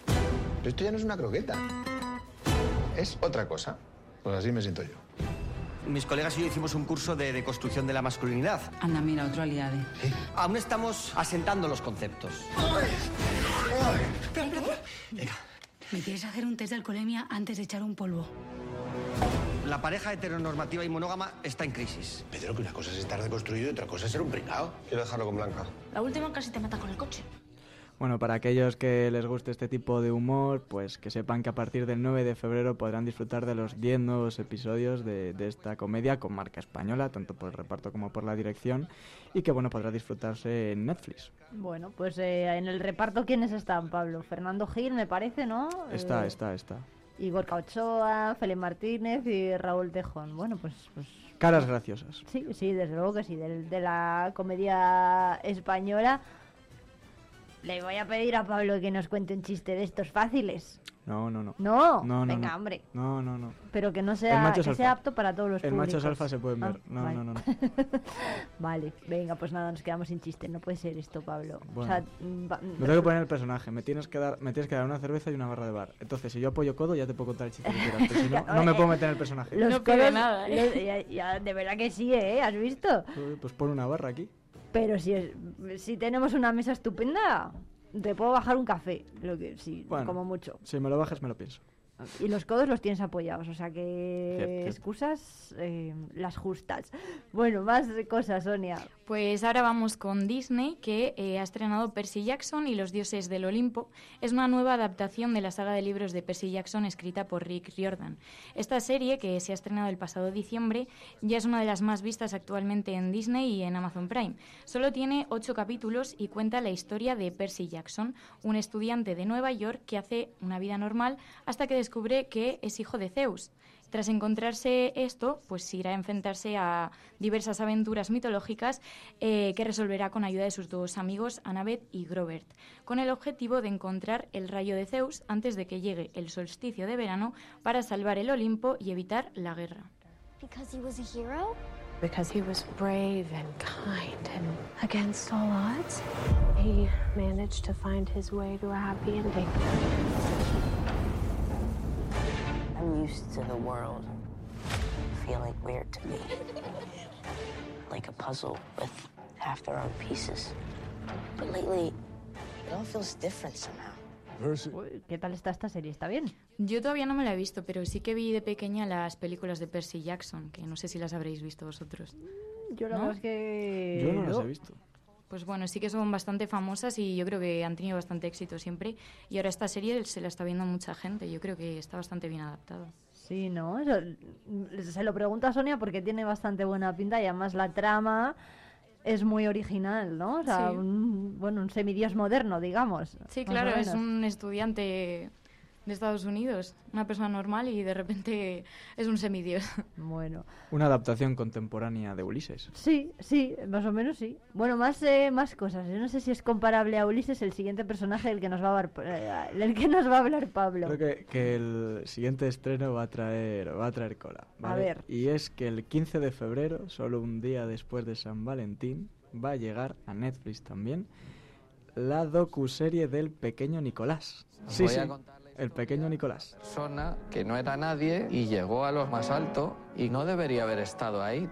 Pero esto ya no es una croqueta. Es otra cosa. Pues así me siento yo. Mis colegas y yo hicimos un curso de, de construcción de la masculinidad. Anda, mira, otro aliade. Aún estamos asentando los conceptos. ¿Me quieres hacer un test de alcoholemia antes de echar un polvo? La pareja heteronormativa y monógama está en crisis. Pedro, que una cosa es estar deconstruido y otra cosa es ser un pringao. Quiero dejarlo con Blanca. La última casi te mata con el coche. Bueno, para aquellos que les guste este tipo de humor, pues que sepan que a partir del 9 de febrero podrán disfrutar de los 10 nuevos episodios de, de esta comedia con marca española, tanto por el reparto como por la dirección, y que bueno, podrá disfrutarse en Netflix. Bueno, pues eh, en el reparto, ¿quiénes están, Pablo? Fernando Gil, me parece, ¿no? Está, Eh, está, está. Igor Ochoa, Félix Martínez y Raúl Tejón. Bueno, pues, pues Caras graciosas. sí, sí, desde luego que sí, de, la comedia española. Le voy a pedir a Pablo que nos cuente un chiste de estos fáciles. No, no, no. No, no, no, venga, no. hombre. No, no, no. Pero que no sea, que sea apto para todos los El públicos. macho alfa se pueden Ah, ver. No, vale. no, no, no. Vale, venga, pues nada, nos quedamos sin chiste. No puede ser esto, Pablo. O Bueno. sea, mm, va- Me tengo que poner el personaje. Me tienes que dar, me tienes que dar una cerveza y una barra de bar. Entonces, si yo apoyo codo, ya te puedo contar el chiste que quieras. Pero si no, no me puedo meter en el personaje. Los No codos- nada, ¿eh? los- ya- ya, de verdad que sí, ¿eh? ¿Has visto? Uy, Pues pon una barra aquí. Pero si, es- si tenemos una mesa estupenda, te puedo bajar un café, lo que sí, Bueno. como mucho. Si me lo bajas, me lo pienso. Y los codos los tienes apoyados, o sea que Cierto, cierto. excusas eh, las justas. Bueno, más cosas, Sonia. Pues ahora vamos con Disney, que eh, ha estrenado Percy Jackson y los dioses del Olimpo. Es una nueva adaptación de la saga de libros de Percy Jackson escrita por Rick Riordan. Esta serie, que se ha estrenado el pasado diciembre, ya es una de las más vistas actualmente en Disney y en Amazon Prime. Solo tiene ocho capítulos y cuenta la historia de Percy Jackson, un estudiante de Nueva York que hace una vida normal hasta que descubre que es hijo de Zeus. Tras encontrarse esto, pues irá a enfrentarse a diversas aventuras mitológicas eh, que resolverá con ayuda de sus dos amigos, Annabeth y Grobert, con el objetivo de encontrar el rayo de Zeus antes de que llegue el solsticio de verano para salvar el Olimpo y evitar la guerra. Because he was a hero? Because he was brave and kind and against all odds, he managed to find his way to a happy ending. I'm used to the world feeling weird to me. Like a puzzle with half their own pieces. But lately, it all feels different somehow. Uy, ¿Qué tal está esta serie? ¿Está bien? Yo todavía no me la he visto, pero sí que vi de pequeña las películas de Percy Jackson, que no sé si las habréis visto vosotros. Yo la ¿No? verdad es que... Yo no las he visto. Pues bueno, sí que son bastante famosas y yo creo que han tenido bastante éxito siempre. Y ahora esta serie se la está viendo mucha gente. Yo creo que está bastante bien adaptada. Sí, ¿no? Eso, mm, se lo pregunto a Sonia porque tiene bastante buena pinta y además la trama es muy original, ¿no? O sea, Sí. un, bueno, un semidios moderno, digamos. Sí, claro, es un estudiante de Estados Unidos, una persona normal y de repente es un semidios. Bueno, Una adaptación contemporánea de Ulises. sí, sí, más o menos sí. Bueno, más, eh, más cosas. Yo no sé si es comparable a Ulises, el siguiente personaje del que nos va a hablar, eh, del que nos va a hablar Pablo. Creo que, que el siguiente estreno va a traer, va a traer cola. A ¿vale? ver. Y es que el 15 de febrero, solo un día después de San Valentín, va a llegar a Netflix también la docuserie del pequeño Nicolás. Sí, Voy sí. a contar el pequeño Nicolás. Persona que no era nadie y llegó a lo más alto y no debería haber estado ahí.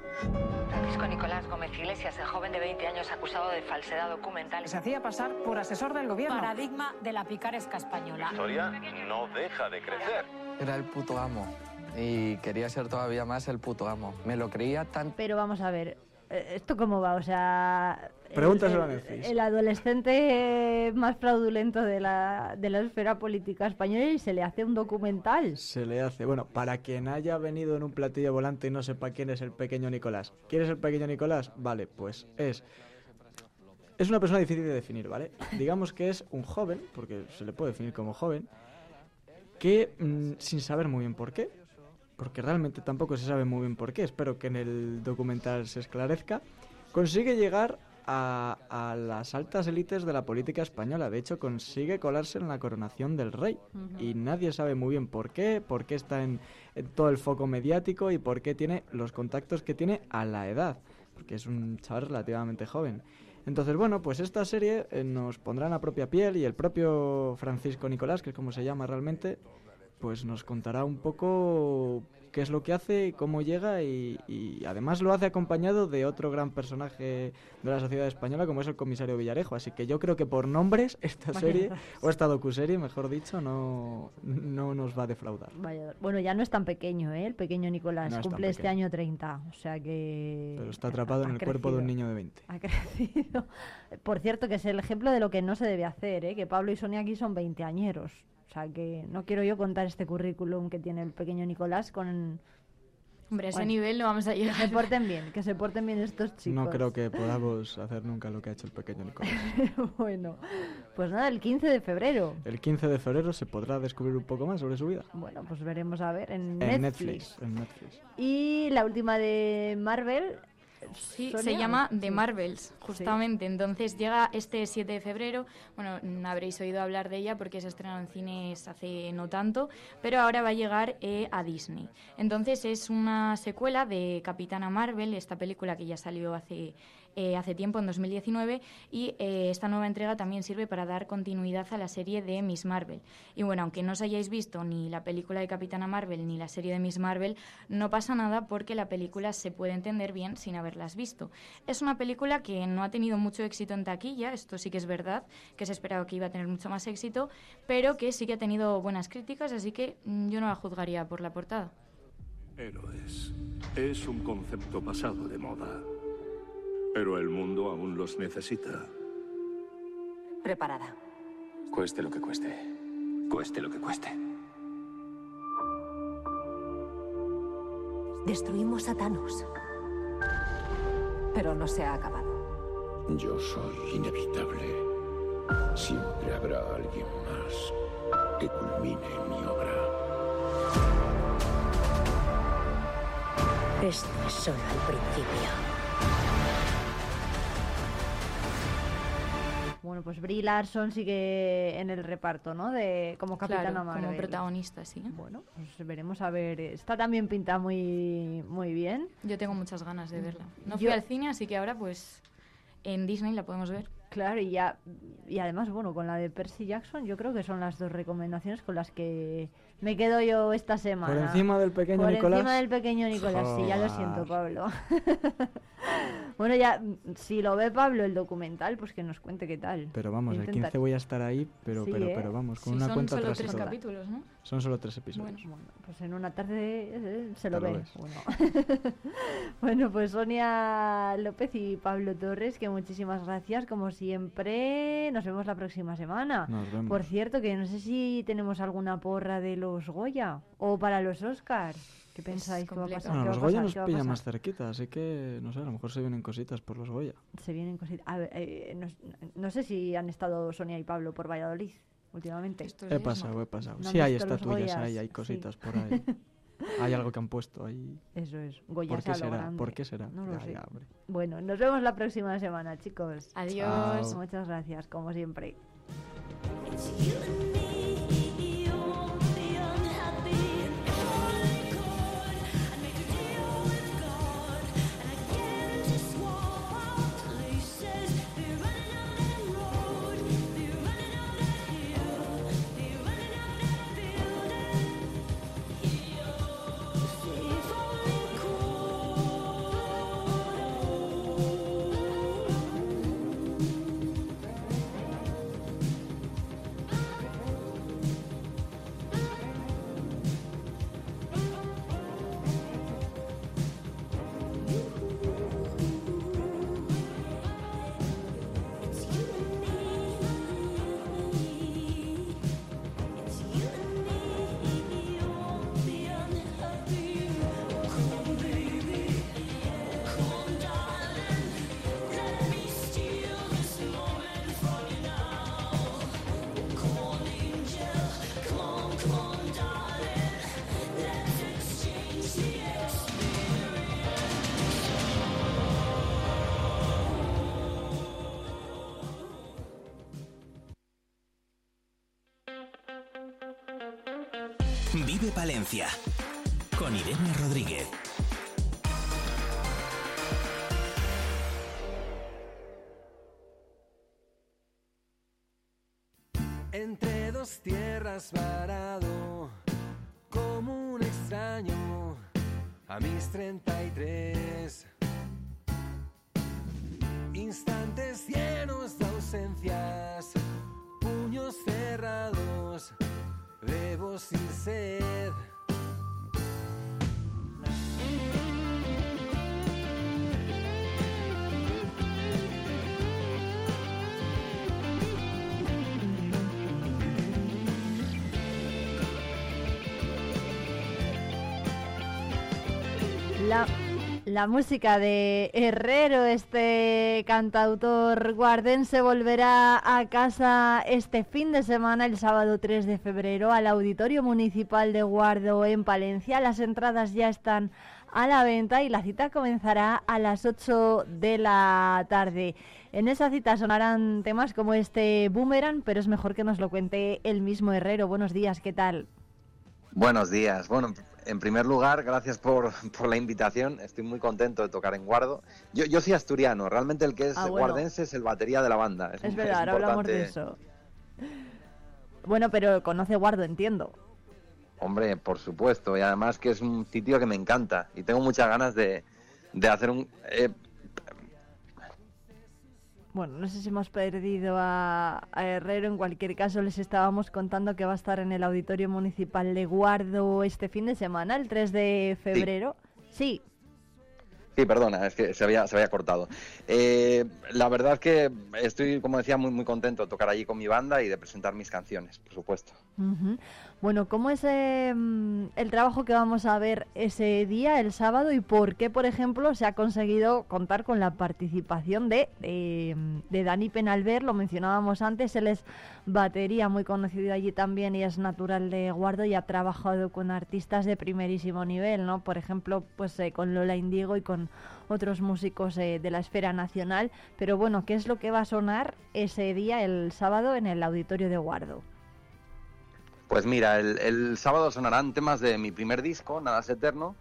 Francisco Nicolás Gómez Iglesias, el joven de 20 años acusado de falsedad documental. Se hacía pasar por asesor del gobierno. Paradigma de la picaresca española. La historia no deja de crecer. Era el puto amo y quería ser todavía más el puto amo. Me lo creía tan... Pero vamos a ver, eh, ¿esto cómo va? O sea... el- Pregúntaselo a el, Netflix. el adolescente más fraudulento de la, de la esfera política española y se le hace un documental. Se le hace, bueno, para quien haya venido en un platillo volante y no sepa quién es el pequeño Nicolás. ¿Quién es el pequeño Nicolás? Vale, pues es... Es una persona difícil de definir, ¿vale? Digamos que es un joven, porque se le puede definir como joven, que mm, sin saber muy bien por qué, porque realmente tampoco se sabe muy bien por qué, espero que en el documental se esclarezca, consigue llegar a, a las altas élites de la política española. De hecho, consigue colarse en la coronación del rey. Y nadie sabe muy bien por qué, por qué está en, en todo el foco mediático y por qué tiene los contactos que tiene a la edad. Porque es un chaval relativamente joven. Entonces, bueno, pues esta serie eh, nos pondrá en la propia piel y el propio Francisco Nicolás, que es como se llama realmente, pues nos contará un poco qué es lo que hace, cómo llega y, y además lo hace acompañado de otro gran personaje de la sociedad española como es el comisario Villarejo. Así que yo creo que por nombres esta Vaya serie, dos. o esta docuserie, mejor dicho, no, no nos va a defraudar. Vaya, bueno, ya no es tan pequeño, ¿eh? El pequeño Nicolás. No Cumple este año 30. O sea que... Pero está atrapado en ha el cuerpo de un niño de 20. Ha crecido. Por cierto, que es el ejemplo de lo que no se debe hacer, ¿eh? Que Pablo y Sonia aquí son veinteañeros. O sea que no quiero yo contar este currículum que tiene el pequeño Nicolás con... Hombre, a ese Bueno, nivel no vamos a Que llegar. se porten bien, que se porten bien estos chicos. No creo que podamos hacer nunca lo que ha hecho el pequeño Nicolás. bueno, pues nada, el 15 de febrero. El 15 de febrero se podrá descubrir un poco más sobre su vida. Bueno, pues veremos a ver en, En Netflix. Netflix. En Netflix. Y la última de Marvel. Sí, Sonia, se llama. The Marvels, justamente. Entonces llega este 7 de febrero. Bueno, mm, habréis oído hablar de ella porque se ha estrenado en cines hace no tanto, pero ahora va a llegar eh, a Disney. Entonces es una secuela de Capitana Marvel, esta película que ya salió hace, eh, hace tiempo, en 2019, y eh, esta nueva entrega también sirve para dar continuidad a la serie de Miss Marvel. Y bueno, aunque no os hayáis visto ni la película de Capitana Marvel ni la serie de Miss Marvel, no pasa nada porque la película se puede entender bien sin haberlas visto. Es una película que no ha tenido mucho éxito en taquilla, esto sí que es verdad, que se esperaba que iba a tener mucho más éxito, pero que sí que ha tenido buenas críticas, así que mm, yo no la juzgaría por la portada. Héroes. Es un concepto pasado de moda. Pero el mundo aún los necesita. Preparada. Cueste lo que cueste. Cueste lo que cueste. Destruimos a Thanos. Pero no se ha acabado. Yo soy inevitable. Siempre habrá alguien más que culmine mi obra. Esto es solo el principio. Bueno, pues Brie Larson sigue en el reparto, ¿no? De como Capitana Claro, como Marvel. protagonista, sí. Bueno, pues veremos a ver. Está también pinta muy, muy bien. Yo tengo muchas ganas de verla. No Yo- fui al cine, así que ahora pues en Disney la podemos ver. Claro, y ya y además, bueno, con la de Percy Jackson, yo creo que son las dos recomendaciones con las que me quedo yo esta semana. Por encima del pequeño Por Nicolás. encima del pequeño Nicolás, sí, ya lo siento, Pablo. bueno, ya, si lo ve Pablo el documental, pues que nos cuente qué tal. Pero vamos, el Intentar- 15 voy a estar ahí, pero, Sí, pero, ¿eh? pero vamos, con Sí, una son cuenta solo atrás tres capítulos, ¿no? Son solo tres episodios. Bueno, pues en una tarde eh, se lo ve. Bueno. bueno, pues Sonia López y Pablo Torres, que muchísimas gracias, como siempre. Nos vemos la próxima semana. Nos vemos. Por cierto, que no sé si tenemos alguna porra de los Goya o para los Oscar. ¿Qué pensáis que va a pasar? Bueno, ¿Qué va los Goya nos ¿Qué va a pilla más cerquita, así que no sé, a lo mejor se vienen cositas por los Goya. Se vienen cositas. A ver, eh, no, no sé si han estado Sonia y Pablo por Valladolid últimamente. He pasado, he pasado. ¿No sí, hay estatuillas, hay, hay Sí. cositas por ahí. hay algo que han puesto ahí. Eso es, Goyas ¿Por qué será? grande. ¿Por qué será? No lo Ya, sé. ya, hombre. Bueno, nos vemos la próxima semana, chicos. Adiós. Chao. Muchas gracias, como siempre. Tierras varado, como un extraño, a mis 33. La música de Herrero, este cantautor guardense, volverá a casa este fin de semana, el sábado 3 de febrero, al Auditorio Municipal de Guardo en Palencia. Las entradas ya están a la venta y la cita comenzará a las 8 de la tarde. En esa cita sonarán temas como este Boomerang, pero es mejor que nos lo cuente el mismo Herrero. Buenos días, ¿qué tal? Buenos días. Bueno, en primer lugar, gracias por, por, la invitación. Estoy muy contento de tocar en Guardo. Yo, yo soy asturiano. Realmente el que es Ah, bueno. guardense es el batería de la banda. Es, es verdad, ahora hablamos de eso. Bueno, pero conoce Guardo, entiendo. Hombre, por supuesto. Y además que es un sitio que me encanta. Y tengo muchas ganas de, de hacer un... eh, Bueno, no sé si hemos perdido a, a Herrero. En cualquier caso, les estábamos contando que va a estar en el Auditorio Municipal de Guardo este fin de semana, el 3 de febrero. Sí, Sí, perdona, es que se había, se había cortado. Eh, la verdad es que estoy, como decía, muy, muy contento de tocar allí con mi banda y de presentar mis canciones, por supuesto. Bueno, ¿cómo es eh, el trabajo que vamos a ver ese día, el sábado, y por qué, por ejemplo, se ha conseguido contar con la participación de, mm, de Dani Penalver? Lo mencionábamos antes, él es batería muy conocido allí también y es natural de Guardo y ha trabajado con artistas de primerísimo nivel, ¿no? Por ejemplo, pues eh, con Lola Indigo y con otros músicos eh, de la esfera nacional. Pero bueno, ¿qué es lo que va a sonar ese día, el sábado, en el auditorio de Guardo? Pues mira, el, el sábado sonarán temas de mi primer disco, Nada es Eterno,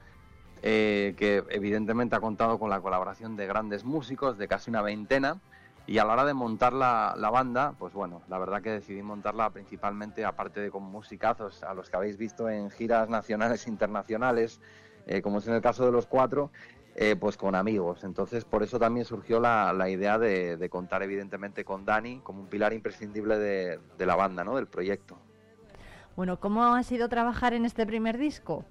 eh, que evidentemente ha contado con la colaboración de grandes músicos, de casi una veintena, y a la hora de montar la, la banda, pues bueno, la verdad que decidí montarla principalmente, aparte de con musicazos a los que habéis visto en giras nacionales e internacionales, eh, como es en el caso de los cuatro, eh, pues con amigos. Entonces, por eso también surgió la, la idea de, contar evidentemente con Dani como un pilar imprescindible de, de la banda, ¿no? Del proyecto. Bueno, ¿cómo ha sido trabajar en este primer disco?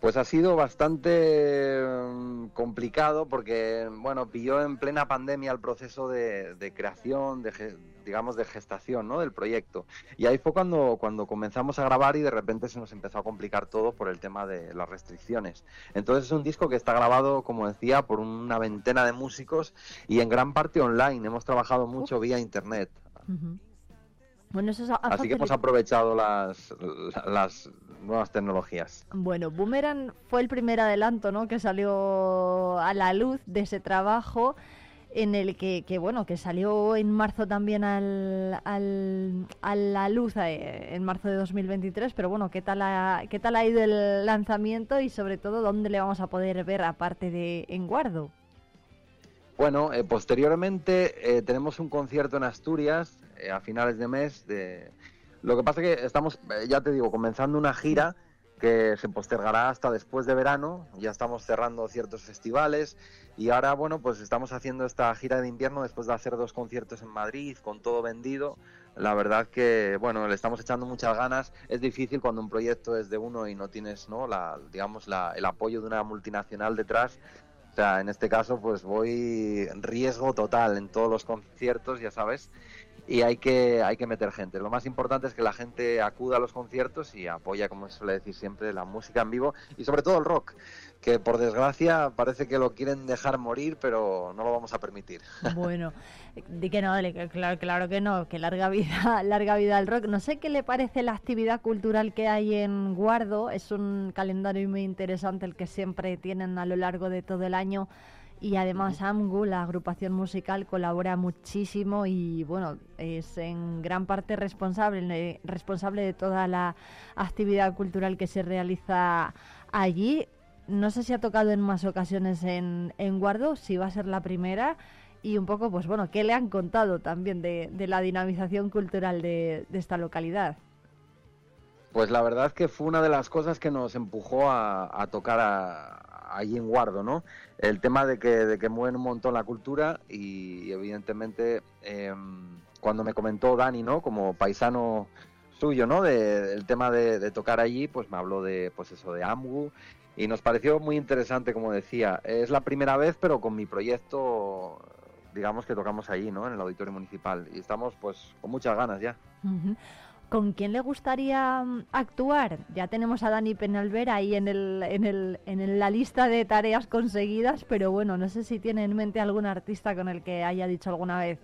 Pues ha sido bastante mm, complicado porque, bueno, pilló en plena pandemia el proceso de, de creación, de, digamos, de gestación, ¿no? Del proyecto. Y ahí fue cuando, cuando comenzamos a grabar y de repente se nos empezó a complicar todo por el tema de las restricciones. Entonces es un disco que está grabado, como decía, por una veintena de músicos y en gran parte online. Hemos trabajado mucho vía internet. Bueno, eso es- Así que hemos aprovechado las, las nuevas tecnologías. Bueno, Boomerang fue el primer adelanto, ¿no? Que salió a la luz de ese trabajo en el que, que, bueno, que salió en marzo también al, al- a la luz eh, en marzo de 2023, pero bueno, ¿qué tal, ha, ¿qué tal ha ido el lanzamiento y sobre todo dónde le vamos a poder ver aparte de en Guardo? Bueno, eh, posteriormente eh, tenemos un concierto en Asturias eh, a finales de mes. De... Lo que pasa es que estamos, eh, ya te digo, comenzando una gira que se postergará hasta después de verano. Ya estamos cerrando ciertos festivales y ahora, bueno, pues estamos haciendo esta gira de invierno después de hacer dos conciertos en Madrid con todo vendido. La verdad que, bueno, le estamos echando muchas ganas. Es difícil cuando un proyecto es de uno y no tienes, ¿no? La, digamos, la- el apoyo de una multinacional detrás. O sea, en este caso, pues voy riesgo total en todos los conciertos, ya sabes, y hay que, hay que meter gente. Lo más importante es que la gente acuda a los conciertos y apoya, como se suele decir siempre, la música en vivo y sobre todo el rock, que por desgracia parece que lo quieren dejar morir, pero no lo vamos a permitir. Bueno, di que no, claro, claro que no, que larga vida, larga vida al rock. No sé qué le parece la actividad cultural que hay en Guardo, es un calendario muy interesante el que siempre tienen a lo largo de todo el año y además AMGU, la agrupación musical, colabora muchísimo y bueno, es en gran parte responsable, responsable de toda la actividad cultural que se realiza allí. No sé si ha tocado en más ocasiones en, en Guardo, si va a ser la primera y un poco, pues bueno, qué le han contado también de, la dinamización cultural de, esta localidad. Pues la verdad que fue una de las cosas que nos empujó a, tocar allí en Guardo, ¿no? El tema de que, de que mueven un montón la cultura y evidentemente em, cuando me comentó Dani, ¿no? Como paisano suyo, ¿no? De, el tema de, de, tocar allí, pues me habló de, pues eso, de AMGU y nos pareció muy interesante, como decía. Es la primera vez, pero con mi proyecto digamos que tocamos allí, ¿no? En el auditorio municipal y estamos pues con muchas ganas ya. ¿Con quién le gustaría mm, actuar? Ya tenemos a Dani Penalver ahí en, el, en, el, en la lista de tareas conseguidas, pero bueno, no sé si tiene en mente algún artista con el que haya dicho alguna vez,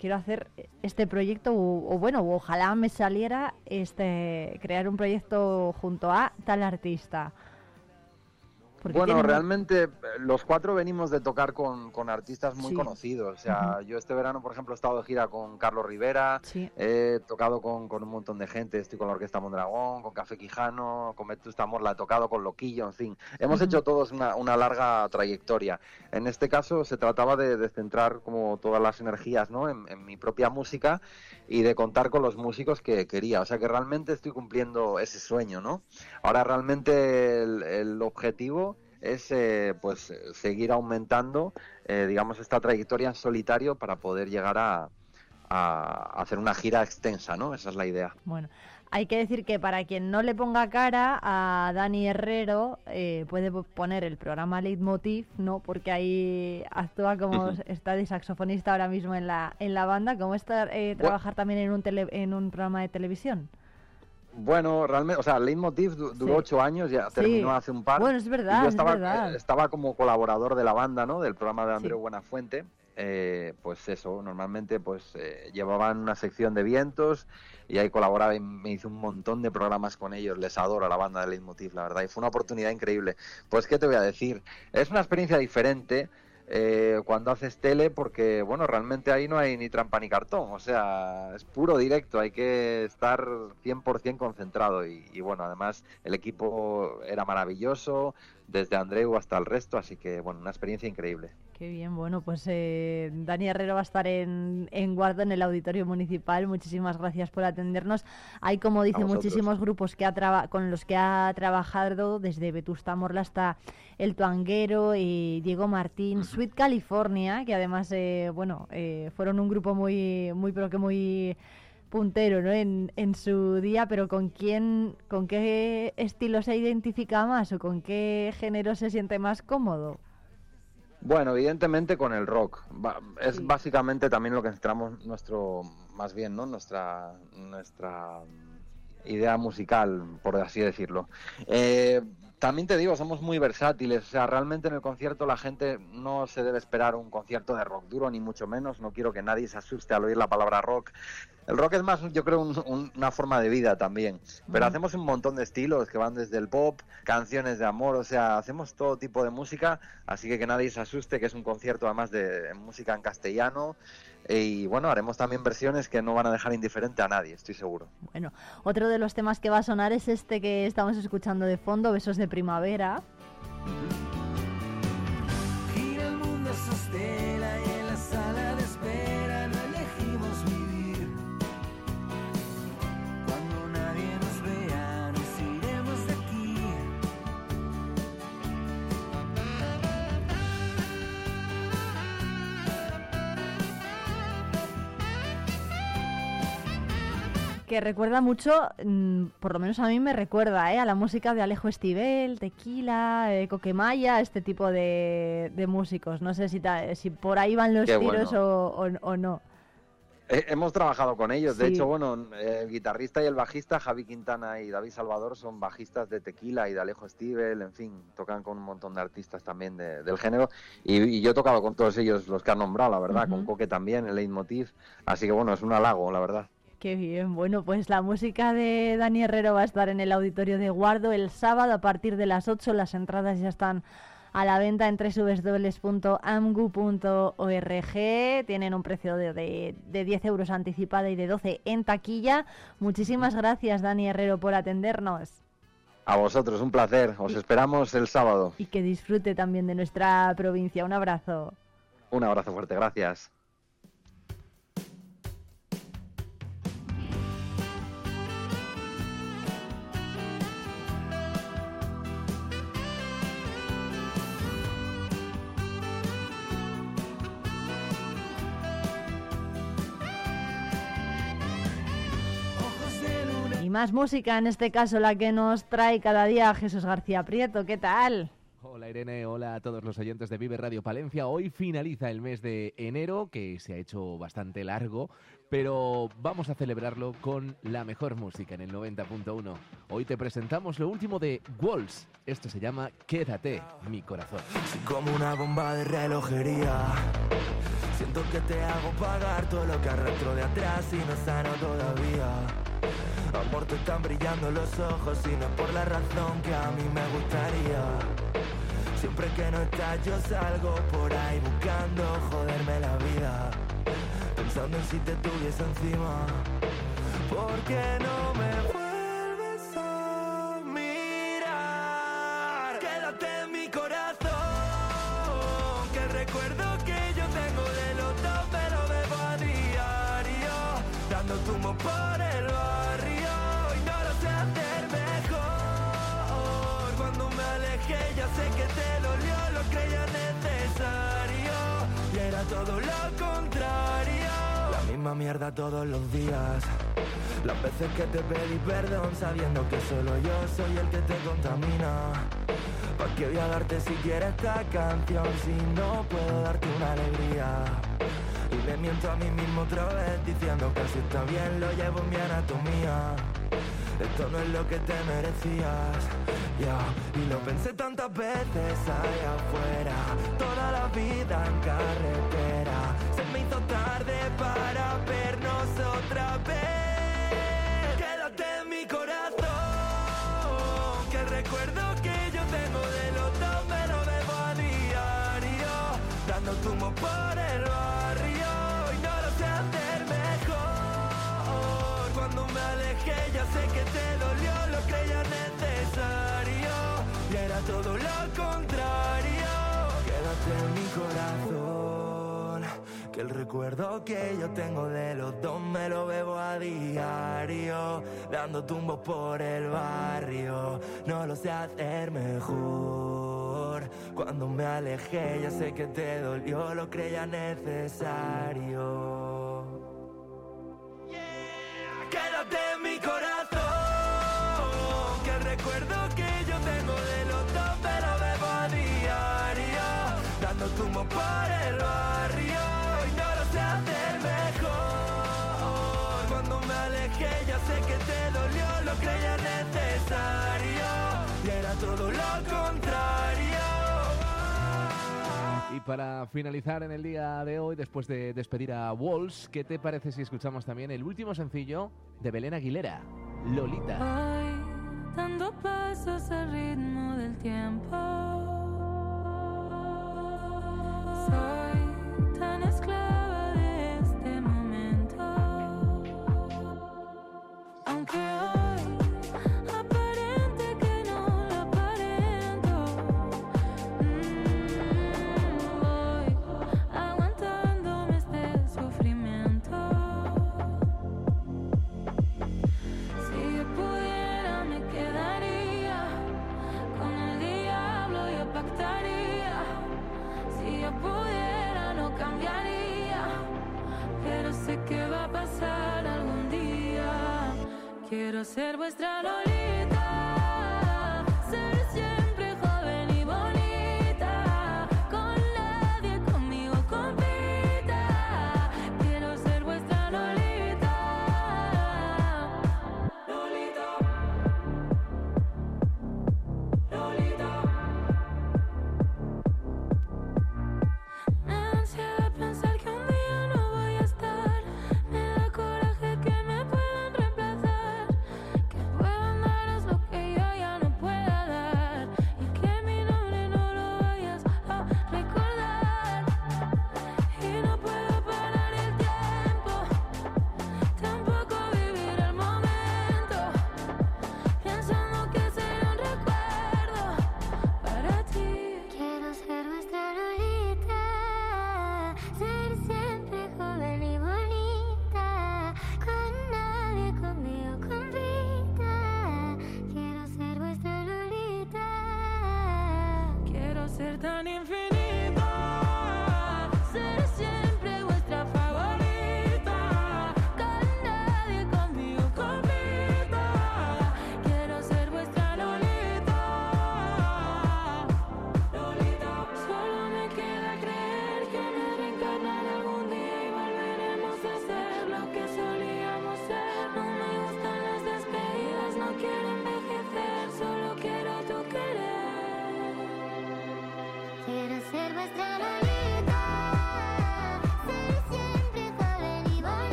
quiero hacer este proyecto, o, o bueno, ojalá me saliera este crear un proyecto junto a tal artista. Bueno, realmente eh, los cuatro venimos de tocar con, artistas muy conocidos. O sea, yo este verano, por ejemplo, he estado de gira con Carlos Rivera, he tocado con, un montón de gente, estoy con la Orquesta Mondragón, con Café Quijano, con Vetusta Morla, he tocado con Loquillo, en fin. Hemos hecho todos una, larga trayectoria. En este caso se trataba de, centrar como todas las energías ¿no? en, mi propia música y de contar con los músicos que quería. O sea que realmente estoy cumpliendo ese sueño, ¿no? Ahora realmente el objetivo es eh, pues seguir aumentando eh, digamos esta trayectoria en solitario para poder llegar a, hacer una gira extensa no esa es la idea. Bueno hay que decir que para quien no le ponga cara a Dani Herrero eh, puede poner el programa Leitmotiv no porque ahí actúa como está de saxofonista ahora mismo en la en la banda. Cómo está trabajar también en un en un programa de televisión bueno, realmente, o sea, Leitmotiv duró ocho años, ya terminó hace un par. Bueno, es verdad. yo estaba, es verdad. Estaba como colaborador de la banda, ¿no? Del programa de Andreu Buenafuente. Eh, pues eso, normalmente pues eh, llevaban una sección de vientos y ahí colaboraba y me hice un montón de programas con ellos. Les adoro a la banda de Leitmotiv, la verdad. Y fue una oportunidad increíble. Pues, ¿qué te voy a decir? Es una experiencia diferente eh, cuando haces tele porque, bueno, realmente ahí no hay ni trampa ni cartón, o sea, es puro directo, hay que estar 100% concentrado y, y bueno, además el equipo era maravilloso, desde Andreu hasta el resto, así que, bueno, una experiencia increíble. Qué bien, bueno, pues eh, Dani Herrero va a estar en, en Guardo, en el Auditorio Municipal. Muchísimas gracias por atendernos. Hay, como dice, muchísimos grupos que ha con los que ha trabajado, desde Vetusta Morla hasta El Tuanguero y Diego Martín, Sweet California, que además, eh, bueno, eh, fueron un grupo muy, muy, pero que muy puntero ¿no? en, en su día, pero ¿con quién, con qué estilo se identifica más o con qué género se siente más cómodo? Bueno, evidentemente con el rock. Es básicamente también lo que centramos nuestro, más bien, ¿no? Nuestra, nuestra idea musical, por así decirlo. Eh, también te digo, somos muy versátiles. O sea, realmente en el concierto la gente no se debe esperar un concierto de rock duro, ni mucho menos. No quiero que nadie se asuste al oír la palabra rock. El rock es más, yo creo, una forma de vida también. Pero hacemos un montón de estilos que van desde el pop, canciones de amor, o sea, hacemos todo tipo de música. Así que que nadie se asuste, que es un concierto además de música en castellano. Y bueno, haremos también versiones que no van a dejar indiferente a nadie, estoy seguro. Bueno, otro de los temas que va a sonar es este que estamos escuchando de fondo, Besos de Primavera. Que recuerda mucho, mm, por lo menos a mí me recuerda, ¿eh? a la música de Alejo Estivel, Tequila, eh, Coquemaya, este tipo de, músicos. No sé si, si por ahí van los tiros o, no. hemos trabajado con ellos. De hecho, bueno, el guitarrista y el bajista, Javi Quintana y David Salvador, son bajistas de Tequila y de Alejo Stivel, en fin, tocan con un montón de artistas también del género. Y, yo he tocado con todos ellos los que han nombrado, la verdad, con Coque también, el Leitmotiv. Así que bueno, es un halago, la verdad. Qué bien. Bueno, pues la música de Dani Herrero va a estar en el auditorio de Guardo el sábado a partir de las 8. Las entradas ya están a la venta en www.amgu.org. Tienen un precio de, de, de 10 euros anticipada y de 12 en taquilla. Muchísimas gracias, Dani Herrero, por atendernos. A vosotros, un placer. Os esperamos el sábado. Y que disfrute también de nuestra provincia. Un abrazo. Un abrazo fuerte, gracias. Y más música, en este caso la que nos trae cada día Jesús García Prieto. ¿Qué tal? Hola Irene, hola a todos los oyentes de Vive Radio Palencia. Hoy finaliza el mes de enero, que se ha hecho bastante largo, pero vamos a celebrarlo con la mejor música en el 90.1. Hoy te presentamos lo último de Walls. Esto se llama Quédate, mi corazón. Como una bomba de relojería. Siento que te hago pagar todo lo que arrastro de atrás y no sano todavía. Amor, te están brillando los ojos y no es por la razón que a mí me gustaría. Siempre que no estás yo salgo por ahí buscando joderme la vida. Pensando en si te tuviese encima. ¿Por qué no me vuelves a mirar? Quédate en mi corazón. Que el recuerdo que yo tengo de los dos me lo bebo a diario. Dando tumo por el barrio y no lo sé hacer mejor. Cuando me alejé ya sé que te dolió, lo creía necesario. Y era todo lo contrario. La misma mierda todos los días. Las veces que te pedí perdón sabiendo que solo yo soy el que te contamina. ¿Para qué voy a darte siquiera esta canción si no puedo darte una alegría? Y me miento a mí mismo otra vez diciendo que así está bien, lo llevo en mi anatomía. Esto no es lo que te merecías, ya. Y lo pensé tantas veces allá afuera, toda la vida en carretera. Se me hizo tarde para vernos otra vez. Quédate en mi corazón, que recuerdo que yo tengo de los dos me lo bebo a diario, dando tumo por el barrio y no lo sé hacer mejor. Cuando me alejé ya sé que te dolió, lo creía necesario y era todo lo contrario. Quédate en mi corazón, que el recuerdo que yo tengo de los dos me lo bebo a diario, dando tumbos por el barrio, no lo sé hacer mejor. Cuando me alejé ya sé que te dolió, lo creía necesario. Quédate en mi corazón, que el recuerdo que yo tengo de los dos me lo bebo a diario, dando tumo por para finalizar en el día de hoy, después de despedir a Walls, ¿qué te parece si escuchamos también el último sencillo de Belén Aguilera, Lolita? Soy tan esclava este momento. Aunque hoy pasar algún día. Quiero ser vuestra Lolita,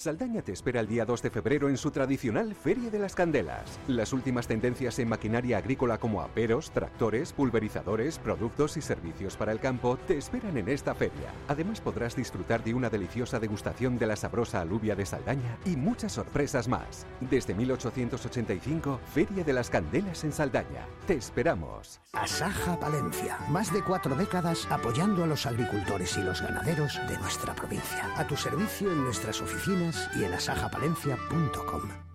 Saldaña te espera el día 2 de febrero en su tradicional Feria de las Candelas. Las últimas tendencias en maquinaria agrícola como aperos, tractores, pulverizadores, productos y servicios para el campo te esperan en esta feria. Además podrás disfrutar de una deliciosa degustación de la sabrosa alubia de Saldaña y muchas sorpresas más. Desde 1885, Feria de las Candelas en Saldaña. Te esperamos. Asaja Palencia. Más de cuatro décadas apoyando a los agricultores y los ganaderos de nuestra provincia. A tu servicio en nuestras oficinas y en asajapalencia.com.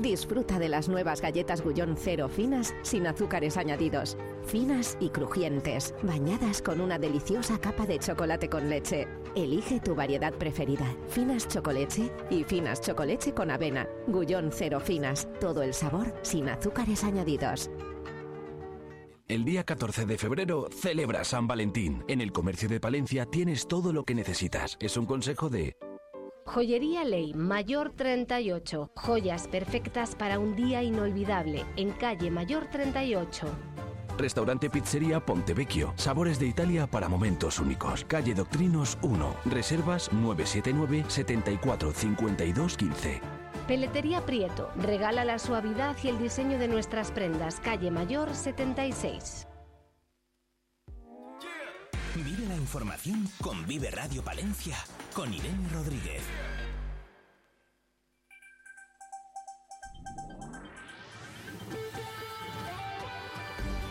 Disfruta de las nuevas galletas Gullón Cero finas sin azúcares añadidos. Finas y crujientes, bañadas con una deliciosa capa de chocolate con leche. Elige tu variedad preferida. Finas chocoleche y finas chocoleche con avena. Gullón Cero finas. Todo el sabor sin azúcares añadidos. El día 14 de febrero celebra San Valentín. En el comercio de Palencia tienes todo lo que necesitas. Es un consejo de Joyería Ley, Mayor 38. Joyas perfectas para un día inolvidable. En calle Mayor 38. Restaurante Pizzería Pontevecchio. Sabores de Italia para momentos únicos. Calle Doctrinos 1. Reservas 979 74 52 15. Peletería Prieto. Regala la suavidad y el diseño de nuestras prendas. Calle Mayor 76. Vive la información con Vive Radio Palencia, con Irene Rodríguez.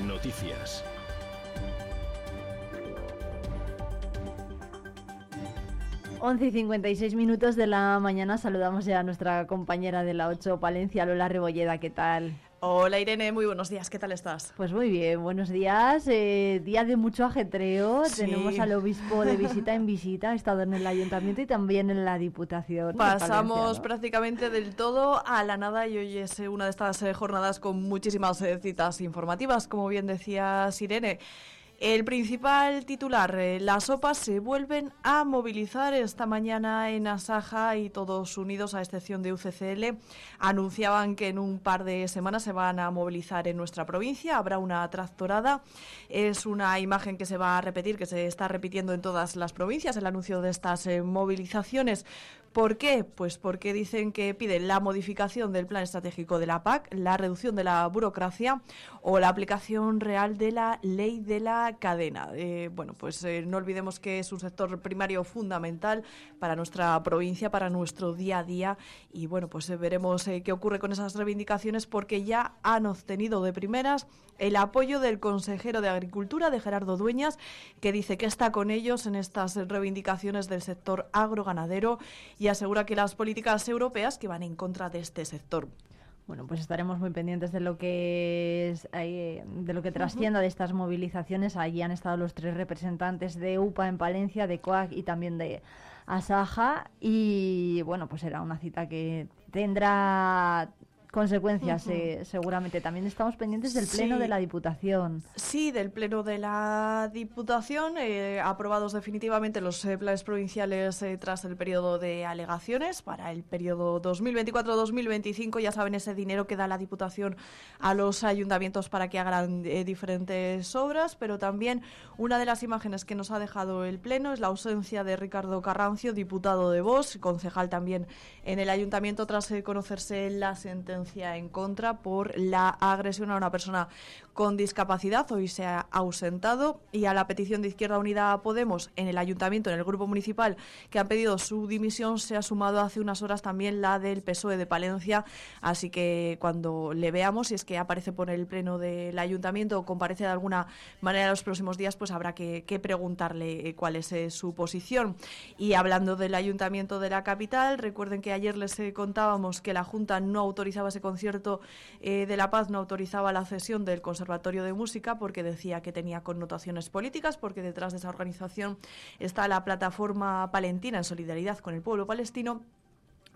Noticias. Once y 56 minutos de la mañana saludamos ya a nuestra compañera de la 8 Palencia, Lola Rebolleda, ¿qué tal? Hola Irene, muy buenos días, ¿qué tal estás? Pues muy bien, buenos días. eh, día de mucho ajetreo. Sí. Tenemos al obispo de visita en visita, ha estado en el ayuntamiento y también en la diputación. Pasamos prácticamente del todo a la nada y hoy es eh, una de estas eh, jornadas con muchísimas eh, citas informativas, como bien decía Irene. El principal titular, eh, las sopas se vuelven a movilizar esta mañana en Asaja y todos unidos, a excepción de UCCL, anunciaban que en un par de semanas se van a movilizar en nuestra provincia. Habrá una tractorada. Es una imagen que se va a repetir, que se está repitiendo en todas las provincias, el anuncio de estas eh, movilizaciones. ¿Por qué? Pues porque dicen que piden la modificación del plan estratégico de la PAC, la reducción de la burocracia o la aplicación real de la ley de la cadena. Eh, bueno, pues eh, no olvidemos que es un sector primario fundamental para nuestra provincia, para nuestro día a día y bueno, pues eh, veremos qué ocurre con esas reivindicaciones porque ya han obtenido de primeras el apoyo del consejero de Agricultura, de Gerardo Dueñas, que dice que está con ellos en estas reivindicaciones del sector agroganadero y asegura que las políticas europeas que van en contra de este sector. Bueno, pues estaremos muy pendientes de lo que es, de lo que trascienda de estas movilizaciones. Allí han estado los tres representantes de UPA en Palencia, de COAC y también de Asaja. Y bueno, pues será una cita que tendrá consecuencias, Ujú. eh, seguramente. También estamos pendientes del pleno Sí. de la Diputación. Sí, del Pleno de la Diputación, eh, aprobados definitivamente los eh, planes provinciales eh, tras el periodo de alegaciones para el periodo 2024-2025. Ya saben, ese dinero que da la Diputación a los ayuntamientos para que hagan eh, diferentes obras, pero también una de las imágenes que nos ha dejado el Pleno es la ausencia de Ricardo Carrancio, diputado de Vox, concejal también en el ayuntamiento tras eh, conocerse la sentencia denuncia en contra por la agresión a una persona con discapacidad. Hoy se ha ausentado y a la petición de Izquierda Unida Podemos en el ayuntamiento, en el grupo municipal que han pedido su dimisión, se ha sumado hace unas horas también la del PSOE de Palencia. Así que cuando le veamos, si es que aparece por el pleno del ayuntamiento o comparece de alguna manera en los próximos días, pues habrá que, que preguntarle eh, cuál es eh, su posición. Y hablando del ayuntamiento de la capital, recuerden que ayer les eh, contábamos que la Junta no autorizaba ese concierto eh, de La Paz, no autorizaba la cesión del Conservatorio de Música porque decía que tenía connotaciones políticas, porque detrás de esa organización está la plataforma palentina en solidaridad con el pueblo palestino.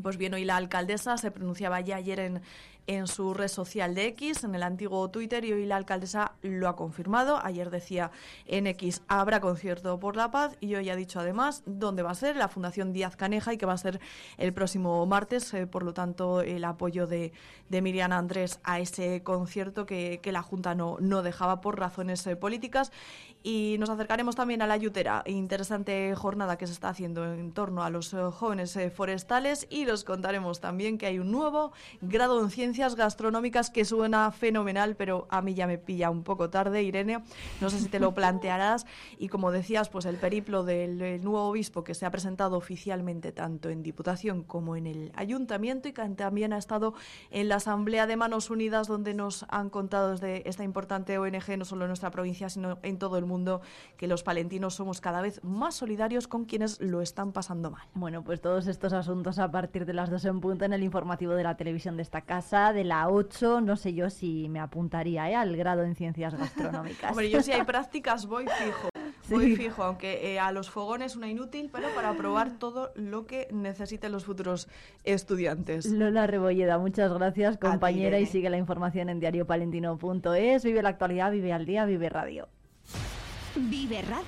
Pues bien, hoy la alcaldesa se pronunciaba ya ayer en, en su red social de X, en el antiguo Twitter, y hoy la alcaldesa lo ha confirmado. Ayer decía en X habrá concierto por la paz y hoy ha dicho además dónde va a ser, la Fundación Díaz Caneja y que va a ser el próximo martes. eh, por lo tanto, el apoyo de, de Miriam Andrés a ese concierto que, que la Junta no, no dejaba por razones eh, políticas. Y nos acercaremos también a la Yutera, interesante jornada que se está haciendo en torno a los eh, jóvenes eh, forestales y los contaremos también que hay un nuevo grado en gastronómicas que suena fenomenal, pero a mí ya me pilla un poco tarde, Irene. No sé si te lo plantearás. Y como decías, pues el periplo del, nuevo obispo que se ha presentado oficialmente tanto en Diputación como en el Ayuntamiento y que también ha estado en la Asamblea de Manos Unidas donde nos han contado desde esta importante ONG, no solo en nuestra provincia, sino en todo el mundo, que los palentinos somos cada vez más solidarios con quienes lo están pasando mal. Bueno, pues todos estos asuntos a partir de las 2 en punto en el informativo de la televisión de esta casa, de la 8, no sé yo si me apuntaría ¿eh? al grado en ciencias gastronómicas. Hombre, yo si hay prácticas voy fijo. Sí. Voy fijo, aunque eh, a los fogones una inútil, pero para probar todo lo que necesiten los futuros estudiantes. Lola Rebolleda, muchas gracias, ti, compañera, y sigue la información en diariopalentino.es. Vive la actualidad, vive al día, vive radio. Vive Radio